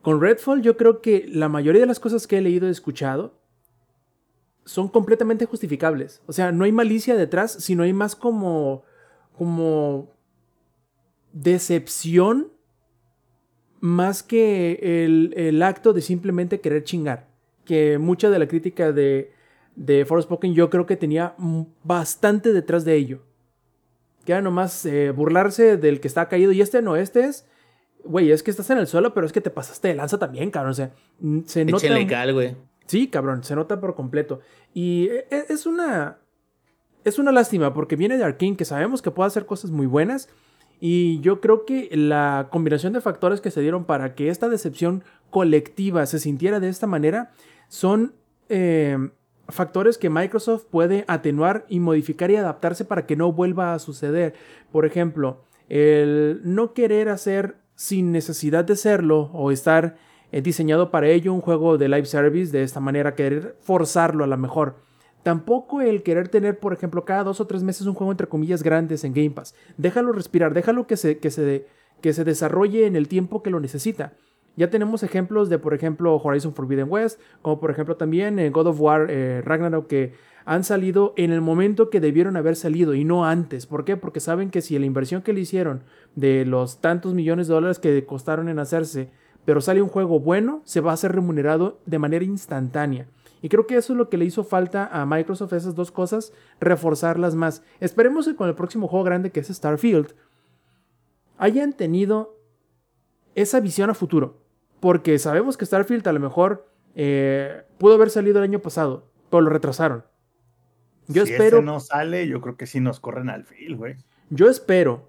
Speaker 2: Con Redfall, yo creo que la mayoría de las cosas que he leído y escuchado son completamente justificables. O sea, no hay malicia detrás, sino hay más como. como. decepción. Más que el acto de simplemente querer chingar. Que mucha de la crítica de, de Forspoken yo creo que tenía bastante detrás de ello. Que era nomás eh, burlarse del que está caído. Y este no, este es. Güey, es que estás en el suelo, pero es que te pasaste de lanza también, cabrón. O sea, se nota.
Speaker 6: Cal, güey.
Speaker 2: Sí, cabrón, se nota por completo. Y e- e- es una. Es una lástima porque viene de Arkane, que sabemos que puede hacer cosas muy buenas. Y yo creo que la combinación de factores que se dieron para que esta decepción colectiva se sintiera de esta manera son eh, factores que Microsoft puede atenuar y modificar y adaptarse para que no vuelva a suceder. Por ejemplo, el no querer hacer sin necesidad de serlo o estar eh, diseñado para ello un juego de live service de esta manera, querer forzarlo a la mejor. Tampoco el querer tener, por ejemplo, cada dos o tres meses un juego entre comillas grandes en Game Pass. Déjalo respirar, déjalo que se, que se, que se desarrolle en el tiempo que lo necesita. Ya tenemos ejemplos de, por ejemplo, Horizon Forbidden West, como por ejemplo también en God of War eh, Ragnarok, que han salido en el momento que debieron haber salido y no antes. ¿Por qué? Porque saben que si la inversión que le hicieron de los tantos millones de dólares que costaron en hacerse, pero sale un juego bueno, se va a ser remunerado de manera instantánea. Y creo que eso es lo que le hizo falta a Microsoft, esas dos cosas, reforzarlas más. Esperemos que con el próximo juego grande que es Starfield, hayan tenido esa visión a futuro. Porque sabemos que Starfield a lo mejor eh, pudo haber salido el año pasado, pero lo retrasaron. Yo
Speaker 5: si
Speaker 2: espero.
Speaker 5: ese no sale, yo creo que sí nos corren al fil, güey.
Speaker 2: Yo espero,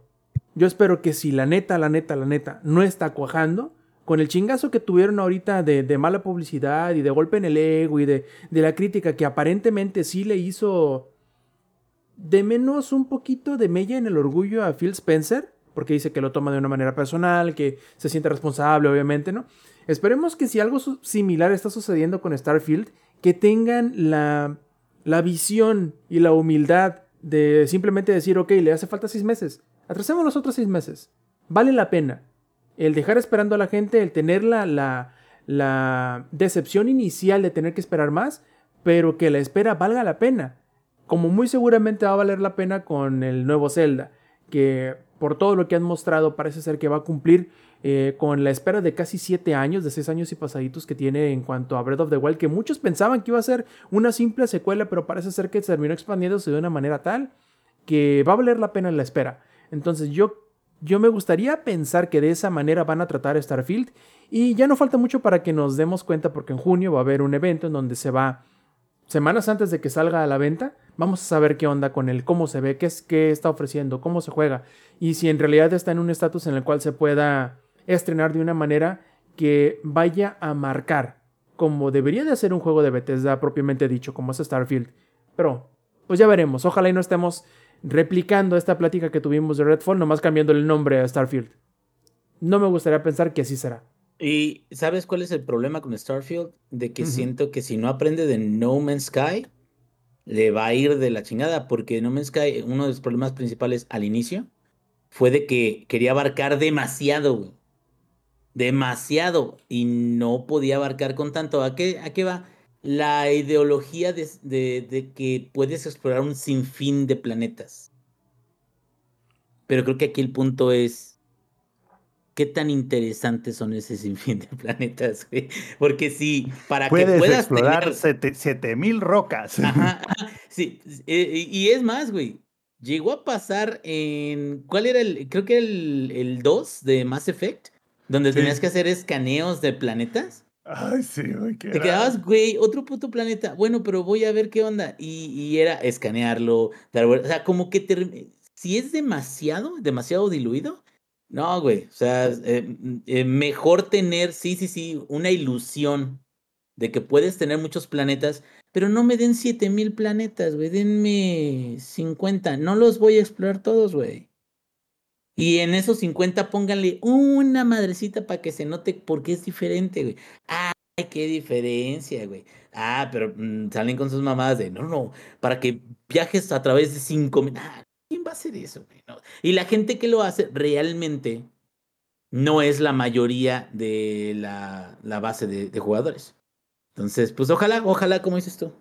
Speaker 2: yo espero que si la neta, la neta, la neta no está cuajando, con el chingazo que tuvieron ahorita de, de mala publicidad y de golpe en el ego y de, de la crítica que aparentemente sí le hizo de menos un poquito de mella en el orgullo a Phil Spencer, porque dice que lo toma de una manera personal, que se siente responsable, obviamente, ¿no? Esperemos que si algo similar está sucediendo con Starfield, que tengan la, la visión y la humildad de simplemente decir, ok, le hace falta seis meses, atrasemos los otros seis meses, vale la pena. El dejar esperando a la gente, el tener la, la, la decepción inicial de tener que esperar más, pero que la espera valga la pena. Como muy seguramente va a valer la pena con el nuevo Zelda, que por todo lo que han mostrado parece ser que va a cumplir eh, con la espera de casi 7 años, de 6 años y pasaditos que tiene en cuanto a Breath of the Wild, que muchos pensaban que iba a ser una simple secuela, pero parece ser que terminó expandiéndose de una manera tal que va a valer la pena la espera. Entonces yo, yo me gustaría pensar que de esa manera van a tratar Starfield y ya no falta mucho para que nos demos cuenta porque en junio va a haber un evento en donde se va semanas antes de que salga a la venta, vamos a saber qué onda con él, cómo se ve, qué, es, qué está ofreciendo, cómo se juega y si en realidad está en un estatus en el cual se pueda estrenar de una manera que vaya a marcar como debería de ser un juego de Bethesda propiamente dicho, como es Starfield. Pero pues ya veremos. Ojalá y no estemos replicando esta plática que tuvimos de Redfall, nomás cambiando el nombre a Starfield. No me gustaría pensar que así será.
Speaker 6: Y ¿sabes cuál es el problema con Starfield? De que siento que si no aprende de No Man's Sky, le va a ir de la chingada, porque No Man's Sky, uno de los problemas principales al inicio, fue de que quería abarcar demasiado, güey. Demasiado. Y no podía abarcar con tanto. ¿A qué, a qué va? La ideología de, de- de que puedes explorar un sinfín de planetas. Pero creo que aquí el punto es. ¿Qué tan interesantes son ese sinfín de planetas, güey? Porque si para que puedas
Speaker 5: explorar
Speaker 6: tener-
Speaker 5: siete- 7000 rocas.
Speaker 6: Ajá, sí, eh, y es más, güey. Llegó a pasar en. ¿Cuál era el? Creo que era el, el 2 de Mass Effect, donde
Speaker 5: Sí.
Speaker 6: tenías que hacer escaneos de planetas.
Speaker 5: Ay, sí, güey, qué
Speaker 6: Te quedabas, güey, otro puto planeta. Bueno, pero voy a ver qué onda. Y, y era escanearlo, dar vuel- O sea, como que si es demasiado, demasiado diluido. No, güey. O sea, eh, eh, mejor tener, sí, sí, sí, una ilusión de que puedes tener muchos planetas, pero no me den 7000 planetas, güey. Denme 50. No los voy a explorar todos, güey. Y en esos 50 pónganle una madrecita para que se note porque es diferente, güey. Ay, qué diferencia, güey. Ah, pero mm, salen con sus mamadas de, no, no, para que viajes a través de 5000. Ah, ¿quién va a hacer eso? No. Y la gente que lo hace realmente no es la mayoría de la, la base de, de jugadores. Entonces, pues ojalá, ojalá, como dices tú.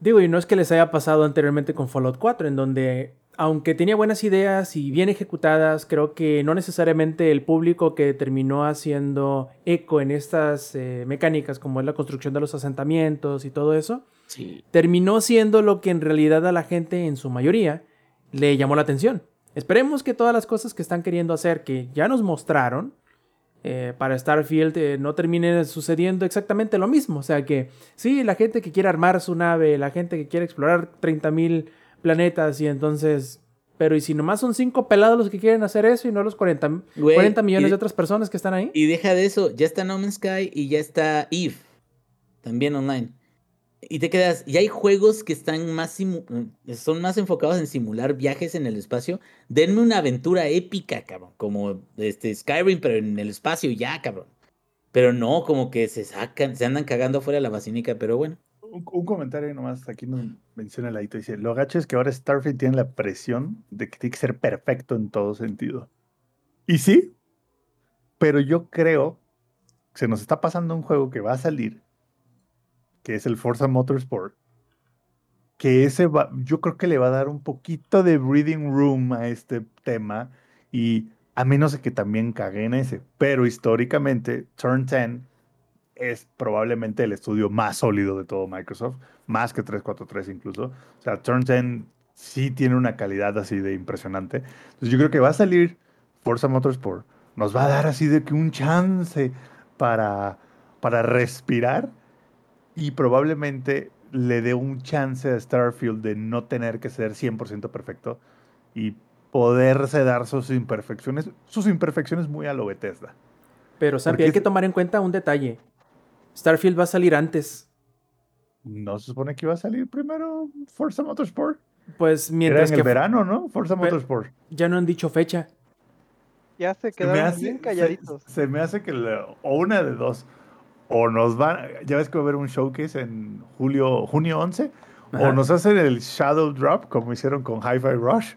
Speaker 2: Digo, y no es que les haya pasado anteriormente con Fallout 4, en donde, aunque tenía buenas ideas y bien ejecutadas, creo que no necesariamente el público que terminó haciendo eco en estas eh, mecánicas, como es la construcción de los asentamientos y todo eso,
Speaker 6: Sí.
Speaker 2: terminó siendo lo que en realidad a la gente, en su mayoría, le llamó la atención. Esperemos que todas las cosas que están queriendo hacer, que ya nos mostraron, eh, para Starfield eh, no termine sucediendo exactamente lo mismo. O sea que sí, la gente que quiere armar su nave, la gente que quiere explorar 30.000 planetas y entonces... Pero ¿y si nomás son cinco pelados los que quieren hacer eso y no los 40,
Speaker 6: Güey,
Speaker 2: 40 millones
Speaker 6: y-
Speaker 2: de otras personas que están ahí?
Speaker 6: Y deja de eso, ya está No Man's Sky y ya está Eve, también online. Y te quedas, y hay juegos que están más eh, son más enfocados en simular viajes en el espacio. Denme una aventura épica, cabrón, como este Skyrim, pero en el espacio ya, cabrón. Pero no, como que se sacan, se andan cagando afuera de la basílica, pero bueno.
Speaker 5: Un, un comentario nomás, aquí nos menciona el ladito, dice, lo gacho es que ahora Starfield tiene la presión de que tiene que ser perfecto en todo sentido. Y sí, pero yo creo que se nos está pasando un juego que va a salir, que es el Forza Motorsport, que ese yo creo que le va a dar un poquito de breathing room a este tema y a menos de que también cague en ese, pero históricamente Turn 10 es probablemente el estudio más sólido de todo Microsoft, más que 343 incluso. O sea, Turn 10 sí tiene una calidad así de impresionante. Entonces yo creo que va a salir Forza Motorsport, nos va a dar así de que un chance para, para respirar y probablemente le dé un chance a Starfield de no tener que ser 100% perfecto y poderse dar sus imperfecciones, sus imperfecciones muy a lo Bethesda.
Speaker 2: Pero, Sampi, hay que tomar en cuenta un detalle. Starfield va a salir antes.
Speaker 5: ¿No se supone que iba a salir primero Forza Motorsport?
Speaker 2: Pues
Speaker 5: Era
Speaker 2: mientras
Speaker 5: en
Speaker 2: que
Speaker 5: el verano, ¿no? Forza
Speaker 2: Pero-
Speaker 5: Motorsport.
Speaker 2: ya no han dicho fecha.
Speaker 8: Ya se
Speaker 5: Se me
Speaker 8: quedaron
Speaker 5: hace,
Speaker 8: bien
Speaker 5: se-
Speaker 8: calladitos.
Speaker 5: Se, me hace que o una de dos. O nos van, ya ves que va a haber un showcase en julio, junio 11,
Speaker 2: Ajá.
Speaker 5: o nos hacen el Shadow Drop, como hicieron con Hi-Fi Rush.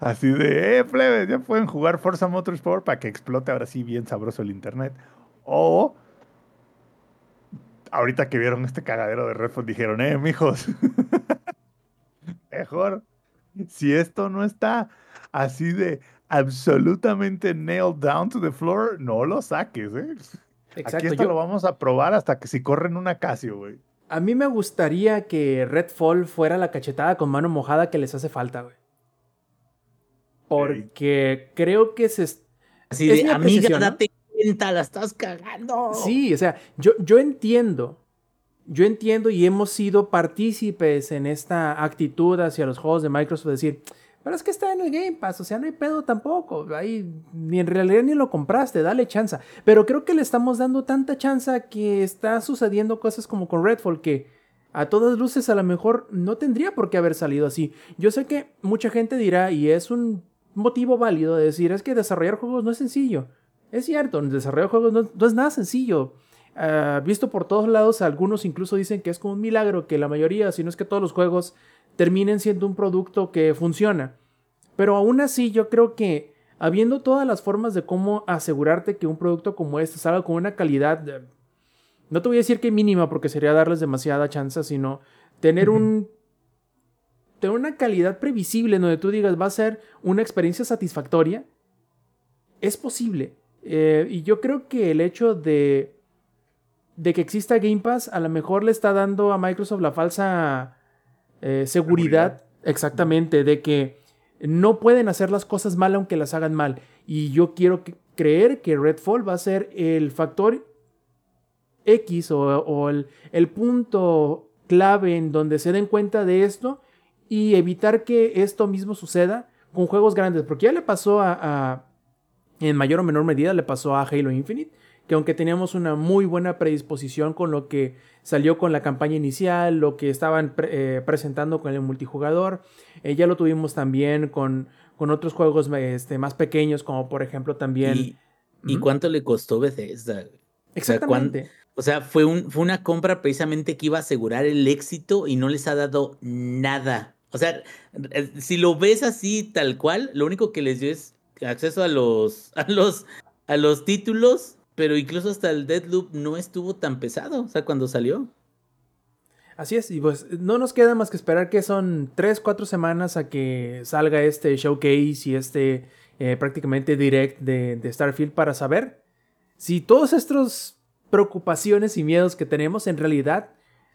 Speaker 5: Así de, eh, plebes, ya pueden jugar Forza Motorsport para que explote ahora sí bien sabroso el internet. O ahorita que vieron este cagadero de Redfall dijeron, eh, mijos, mejor, si esto no está así de absolutamente nailed down to the floor, no lo saques, ¿eh? Aquí
Speaker 2: Exacto.
Speaker 5: esto
Speaker 2: yo-
Speaker 5: lo vamos a probar hasta que si corren una Casio, güey.
Speaker 2: A mí me gustaría que Redfall fuera la cachetada con mano mojada que les hace falta, güey. Porque creo que se...
Speaker 6: Así
Speaker 2: Es
Speaker 6: de,
Speaker 2: mi
Speaker 6: amiga, date cuenta, la estás cagando.
Speaker 2: Sí, o sea, yo, yo entiendo. Yo entiendo y hemos sido partícipes en esta actitud hacia los juegos de Microsoft de decir, pero es que está en el Game Pass, o sea, no hay pedo tampoco. Ni en realidad ni lo compraste, dale chance. Pero creo que le estamos dando tanta chance que está sucediendo cosas como con Redfall que a todas luces a lo mejor no tendría por qué haber salido así. Yo sé que mucha gente dirá, y es un motivo válido de decir, es que desarrollar juegos no es sencillo. Es cierto, desarrollar juegos no, no es nada sencillo. Ah, visto por todos lados, algunos incluso dicen que es como un milagro que la mayoría, si no es que todos los juegos, terminen siendo un producto que funciona. Pero aún así yo creo que habiendo todas las formas de cómo asegurarte que un producto como este salga con una calidad, eh, no te voy a decir que mínima porque sería darles demasiada chance, sino tener un... Tener una calidad previsible donde tú digas va a ser una experiencia satisfactoria, es posible. Eh, y yo creo que el hecho de de que exista Game Pass, a lo mejor le está dando a Microsoft la falsa eh, seguridad, exactamente, de que no pueden hacer las cosas mal aunque las hagan mal. Y yo quiero creer que Redfall va a ser el factor X o, el, punto clave en donde se den cuenta de esto y evitar que esto mismo suceda con juegos grandes. Porque ya le pasó a en mayor o menor medida, le pasó a Halo Infinite que aunque teníamos una muy buena predisposición con lo que salió con la campaña inicial, lo que estaban eh, presentando con el multijugador, eh, ya lo tuvimos también con, con otros juegos este, más pequeños, como por ejemplo también...
Speaker 6: ¿Y, cuánto le costó Bethesda?
Speaker 2: Exactamente.
Speaker 6: O sea, fue, un, fue una compra precisamente que iba a asegurar el éxito y no les ha dado nada. O sea, si lo ves así tal cual, lo único que les dio es acceso a los, a los, a los títulos pero incluso hasta el Deadloop no estuvo tan pesado, o sea, cuando salió.
Speaker 2: Así es, y pues no nos queda más que esperar que son 3, 4 semanas a que salga este showcase y este eh, prácticamente direct de, Starfield para saber si todos estos preocupaciones y miedos que tenemos en realidad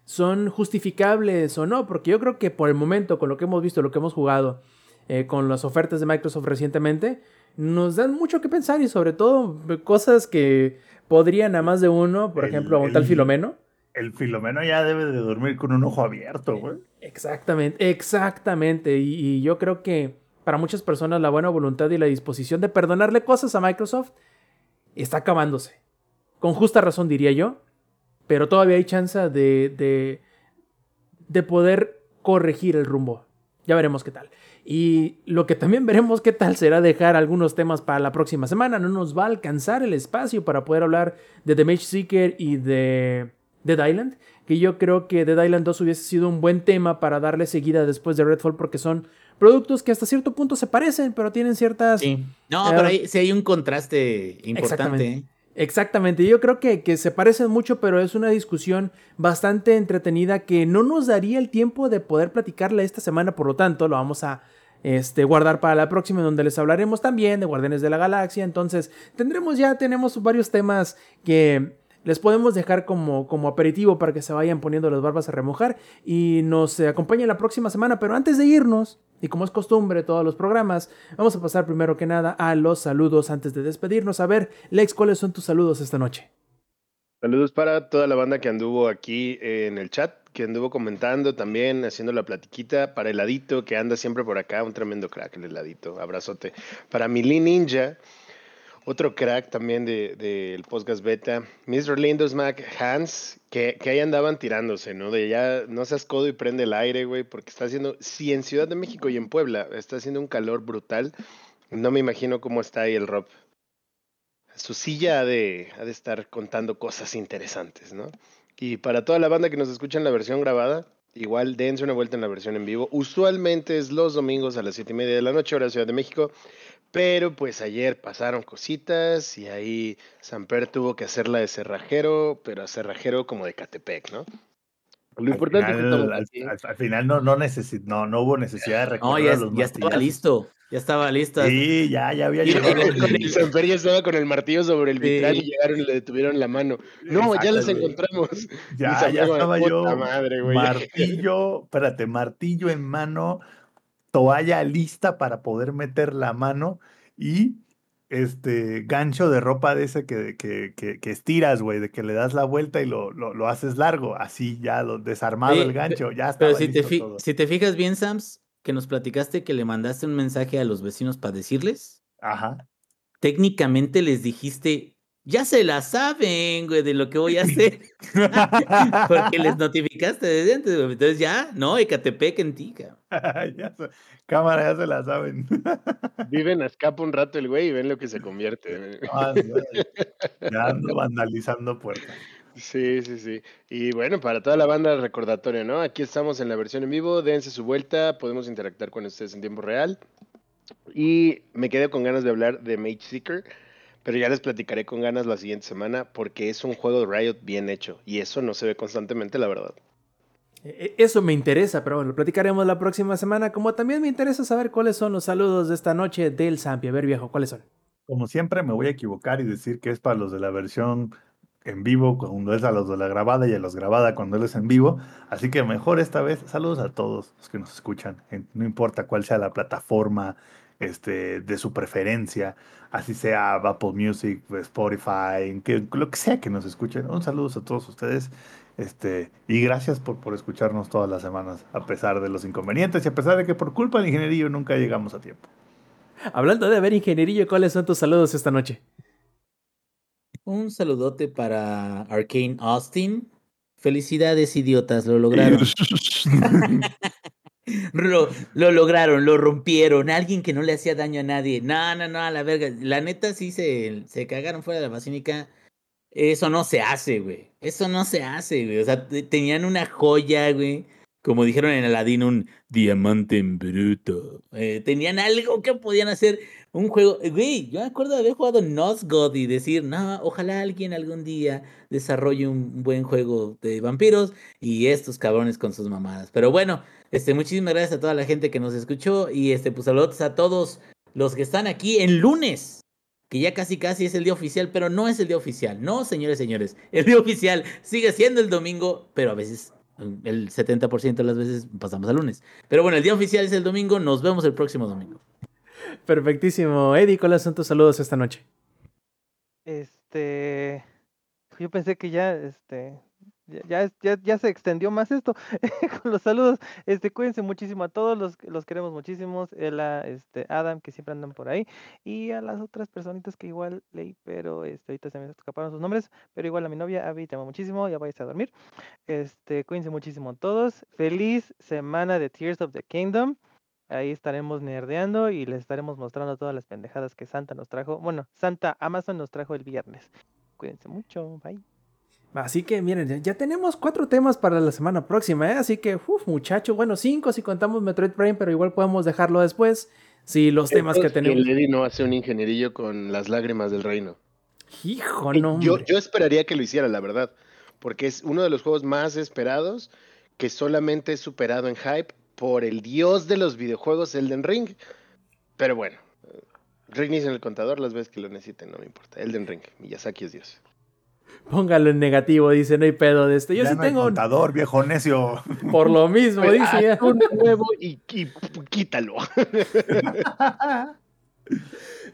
Speaker 2: son justificables o no, porque yo creo que por el momento, con lo que hemos visto, lo que hemos jugado, eh, con las ofertas de Microsoft recientemente, nos dan mucho que pensar y sobre todo cosas que podrían a más de uno, por ejemplo, a un tal Filomeno.
Speaker 5: El Filomeno ya debe de dormir con un ojo abierto, güey.
Speaker 2: Exactamente, exactamente. Y, yo creo que para muchas personas la buena voluntad y la disposición de perdonarle cosas a Microsoft está acabándose. Con justa razón, diría yo. Pero todavía hay chance de, de, de poder corregir el rumbo. Ya veremos qué tal. Y lo que también veremos qué tal será dejar algunos temas para la próxima semana. No nos va a alcanzar el espacio para poder hablar de The Mage Seeker y de Dead Island. Que yo creo que Dead Island 2 hubiese sido un buen tema para darle seguida después de Redfall porque son productos que hasta cierto punto se parecen, pero tienen ciertas...
Speaker 6: Sí. No, pero ahí sí hay un contraste importante. ¿eh?
Speaker 2: Exactamente, yo creo que, que, se parecen mucho, pero es una discusión bastante entretenida que no nos daría el tiempo de poder platicarla esta semana, por lo tanto lo vamos a este, guardar para la próxima, donde les hablaremos también de Guardianes de la Galaxia. Entonces, tendremos ya, tenemos varios temas que les podemos dejar como, como aperitivo para que se vayan poniendo las barbas a remojar y nos acompañen la próxima semana. Pero antes de irnos, y como es costumbre todos los programas, vamos a pasar primero que nada a los saludos antes de despedirnos. A ver, Lex, ¿cuáles son tus saludos esta noche?
Speaker 1: Saludos para toda la banda que anduvo aquí en el chat, que anduvo comentando también, haciendo la platiquita. Para el Heladito, que anda siempre por acá, un tremendo crack, el Heladito. Abrazote. Para Mili Ninja, otro crack también del de, podcast beta. Mr. Lindos Mac Hans, que, que ahí andaban tirándose, ¿no? De ya no seas codo y prende el aire, güey, porque está haciendo, si en Ciudad de México y en Puebla está haciendo un calor brutal, no me imagino cómo está ahí el Rob. Su silla ha de, ha de estar contando cosas interesantes, ¿no? Y para toda la banda que nos escucha en la versión grabada, igual dense una vuelta en la versión en vivo. Usualmente es los domingos a las siete y media de la noche, hora Ciudad de México. Pero pues ayer pasaron cositas y ahí Samper tuvo que hacerla de cerrajero, pero a cerrajero como de Catepec, ¿no?
Speaker 5: Lo importante al final, al, final no, no, no, no hubo necesidad de
Speaker 6: recordar no, ya, ya estaba listo. Ya estaba listo.
Speaker 5: Sí, ya, ya había llegado.
Speaker 1: El Samper ya estaba con el martillo sobre el vitral y llegaron y le detuvieron la mano. No, ya los encontramos.
Speaker 5: Ya, ya estaba yo. Madre, martillo, espérate, martillo en mano, toalla lista para poder meter la mano y este gancho de ropa de ese que, que, que, estiras, güey, de que le das la vuelta y lo, lo, lo haces largo, así ya lo desarmado el gancho, ya está.
Speaker 6: Pero si te, si te fijas bien, Sams, que nos platicaste que le mandaste un mensaje a los vecinos para decirles.
Speaker 5: Ajá.
Speaker 6: Técnicamente les dijiste, ya se la saben, güey, de lo que voy a hacer. Porque les notificaste desde antes, güey. Entonces ya, no, Ecatepec en ti,
Speaker 5: cámara, ya se la saben.
Speaker 1: Viven a escapa un rato el güey y ven lo que se convierte.
Speaker 5: Ah, ya ando vandalizando puertas.
Speaker 1: Sí, sí, sí. Y bueno, para toda la banda, recordatorio, ¿no? Aquí estamos en la versión en vivo, dense su vuelta, podemos interactuar con ustedes en tiempo real. Y me quedé con ganas de hablar de Mage Seeker, pero ya les platicaré con ganas la siguiente semana porque es un juego de Riot bien hecho y eso no se ve constantemente, la verdad.
Speaker 2: E- Eso me interesa, pero bueno, lo platicaremos la próxima semana. Como también me interesa saber cuáles son los saludos de esta noche del Zampi. A ver, viejo, ¿cuáles son?
Speaker 5: Como siempre, me voy a equivocar y decir que es para los de la versión en vivo cuando es a los de la grabada y a los grabada cuando él es en vivo. Así que mejor esta vez, saludos a todos los que nos escuchan, no importa cuál sea la plataforma este, de su preferencia, así sea Apple Music, Spotify, que, lo que sea que nos escuchen. Un saludo a todos ustedes. Este, y gracias por, por escucharnos todas las semanas, a pesar de los inconvenientes y a pesar de que por culpa del ingenierillo nunca llegamos a tiempo.
Speaker 2: Hablando de ver ingenierillo, ¿cuáles son tus saludos esta noche?
Speaker 6: Un saludote para Arcane Austin. Felicidades, idiotas, lo lograron. Lo, lo lograron, lo rompieron. Alguien que no le hacía daño a nadie. No, no, no, a la verga. La neta sí se, se cagaron fuera de la basílica. Eso no se hace, güey. Eso no se hace, güey. O sea, te- tenían una joya, güey. Como dijeron en Aladdin, un diamante en bruto. Eh, tenían algo que podían hacer. Un juego. eh, Güey, yo me acuerdo de haber jugado Nosgod y decir, no, ojalá alguien algún día desarrolle un buen juego de vampiros y estos cabrones con sus mamadas. Pero bueno, este, muchísimas gracias a toda la gente que nos escuchó y este, pues saludos a todos los que están aquí en lunes, que ya casi casi es el día oficial, pero no es el día oficial. No, señores, señores, el día oficial sigue siendo el domingo, pero a veces el 70% de las veces pasamos al lunes. Pero bueno, el día oficial es el domingo, nos vemos el próximo domingo.
Speaker 2: Perfectísimo. Eddie, ¿cuáles son tus saludos esta noche?
Speaker 8: Este, yo pensé que ya, este, ya, ya, ya, se extendió más esto con los saludos. Este, cuídense muchísimo a todos, los, los queremos muchísimos. Ela, este, Adam, que siempre andan por ahí, y a las otras personitas que igual leí, pero este, ahorita se me escaparon sus nombres, pero igual a mi novia, Abby, te amo muchísimo, ya vais a dormir. Este, cuídense muchísimo todos. Feliz semana de Tears of the Kingdom. Ahí estaremos nerdeando y les estaremos mostrando todas las pendejadas que Santa nos trajo. Bueno, Santa Amazon nos trajo el viernes. Cuídense mucho. Bye.
Speaker 2: Así que miren, ya- tenemos cuatro temas para la semana próxima, ¿eh? Así que, uff, muchacho, bueno, cinco si contamos Metroid Prime, pero igual podemos dejarlo después. Si los temas que tenemos.
Speaker 1: El Eddie no hace un ingenierillo con las lágrimas del reino.
Speaker 2: Hijo, no.
Speaker 1: yo, esperaría que lo hiciera, la verdad. Porque es uno de los juegos más esperados que solamente es superado en hype por el dios de los videojuegos Elden Ring. Pero bueno, eh, reinicien el contador las veces que lo necesiten, no me importa. Elden Ring, Miyazaki es dios.
Speaker 2: Póngalo en negativo, dice, no hay pedo de esto. Yo
Speaker 5: Ya
Speaker 2: sí
Speaker 5: no hay
Speaker 2: tengo,
Speaker 5: contador, viejo necio.
Speaker 2: por lo mismo,
Speaker 1: Pues,
Speaker 2: dice.
Speaker 1: uno nuevo y, y quítalo.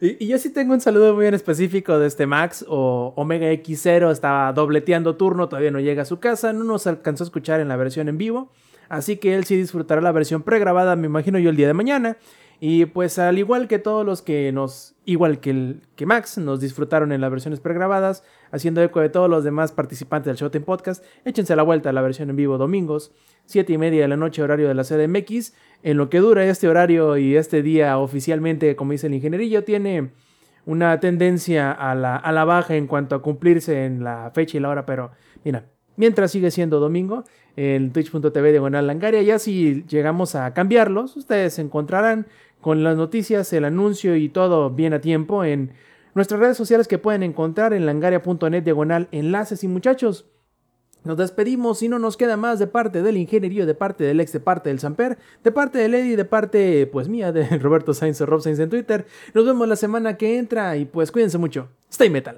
Speaker 2: Y, y yo sí tengo un saludo muy en específico de este Max o Omega X0. Estaba dobleteando turno, todavía no llega a su casa. No nos alcanzó a escuchar en la versión en vivo. Así que él sí disfrutará la versión pregrabada, me imagino yo, el día de mañana. Y pues al igual que todos los que nos, igual que, el, que Max, nos disfrutaron en las versiones pregrabadas, haciendo eco de todos los demás participantes del Showtime Podcast, échense la vuelta a la versión en vivo domingos, 7 y media de la noche, horario de la CDMX. En lo que dura este horario y este día oficialmente, como dice el ingenierillo, tiene una tendencia a la, a la baja en cuanto a cumplirse en la fecha y la hora, pero mira, mientras sigue siendo domingo, en twitch.tv diagonal langaria, ya si llegamos a cambiarlos, ustedes encontrarán con las noticias, el anuncio y todo bien a tiempo en nuestras redes sociales que pueden encontrar en langaria.net diagonal enlaces y muchachos. Nos despedimos y no nos queda más de parte del ingeniería, de parte del ex, de parte del Samper, de parte de Lady, de parte, pues mía, de Roberto Sainz o Rob Sainz en Twitter. Nos vemos la semana que entra y pues cuídense mucho. Stay metal.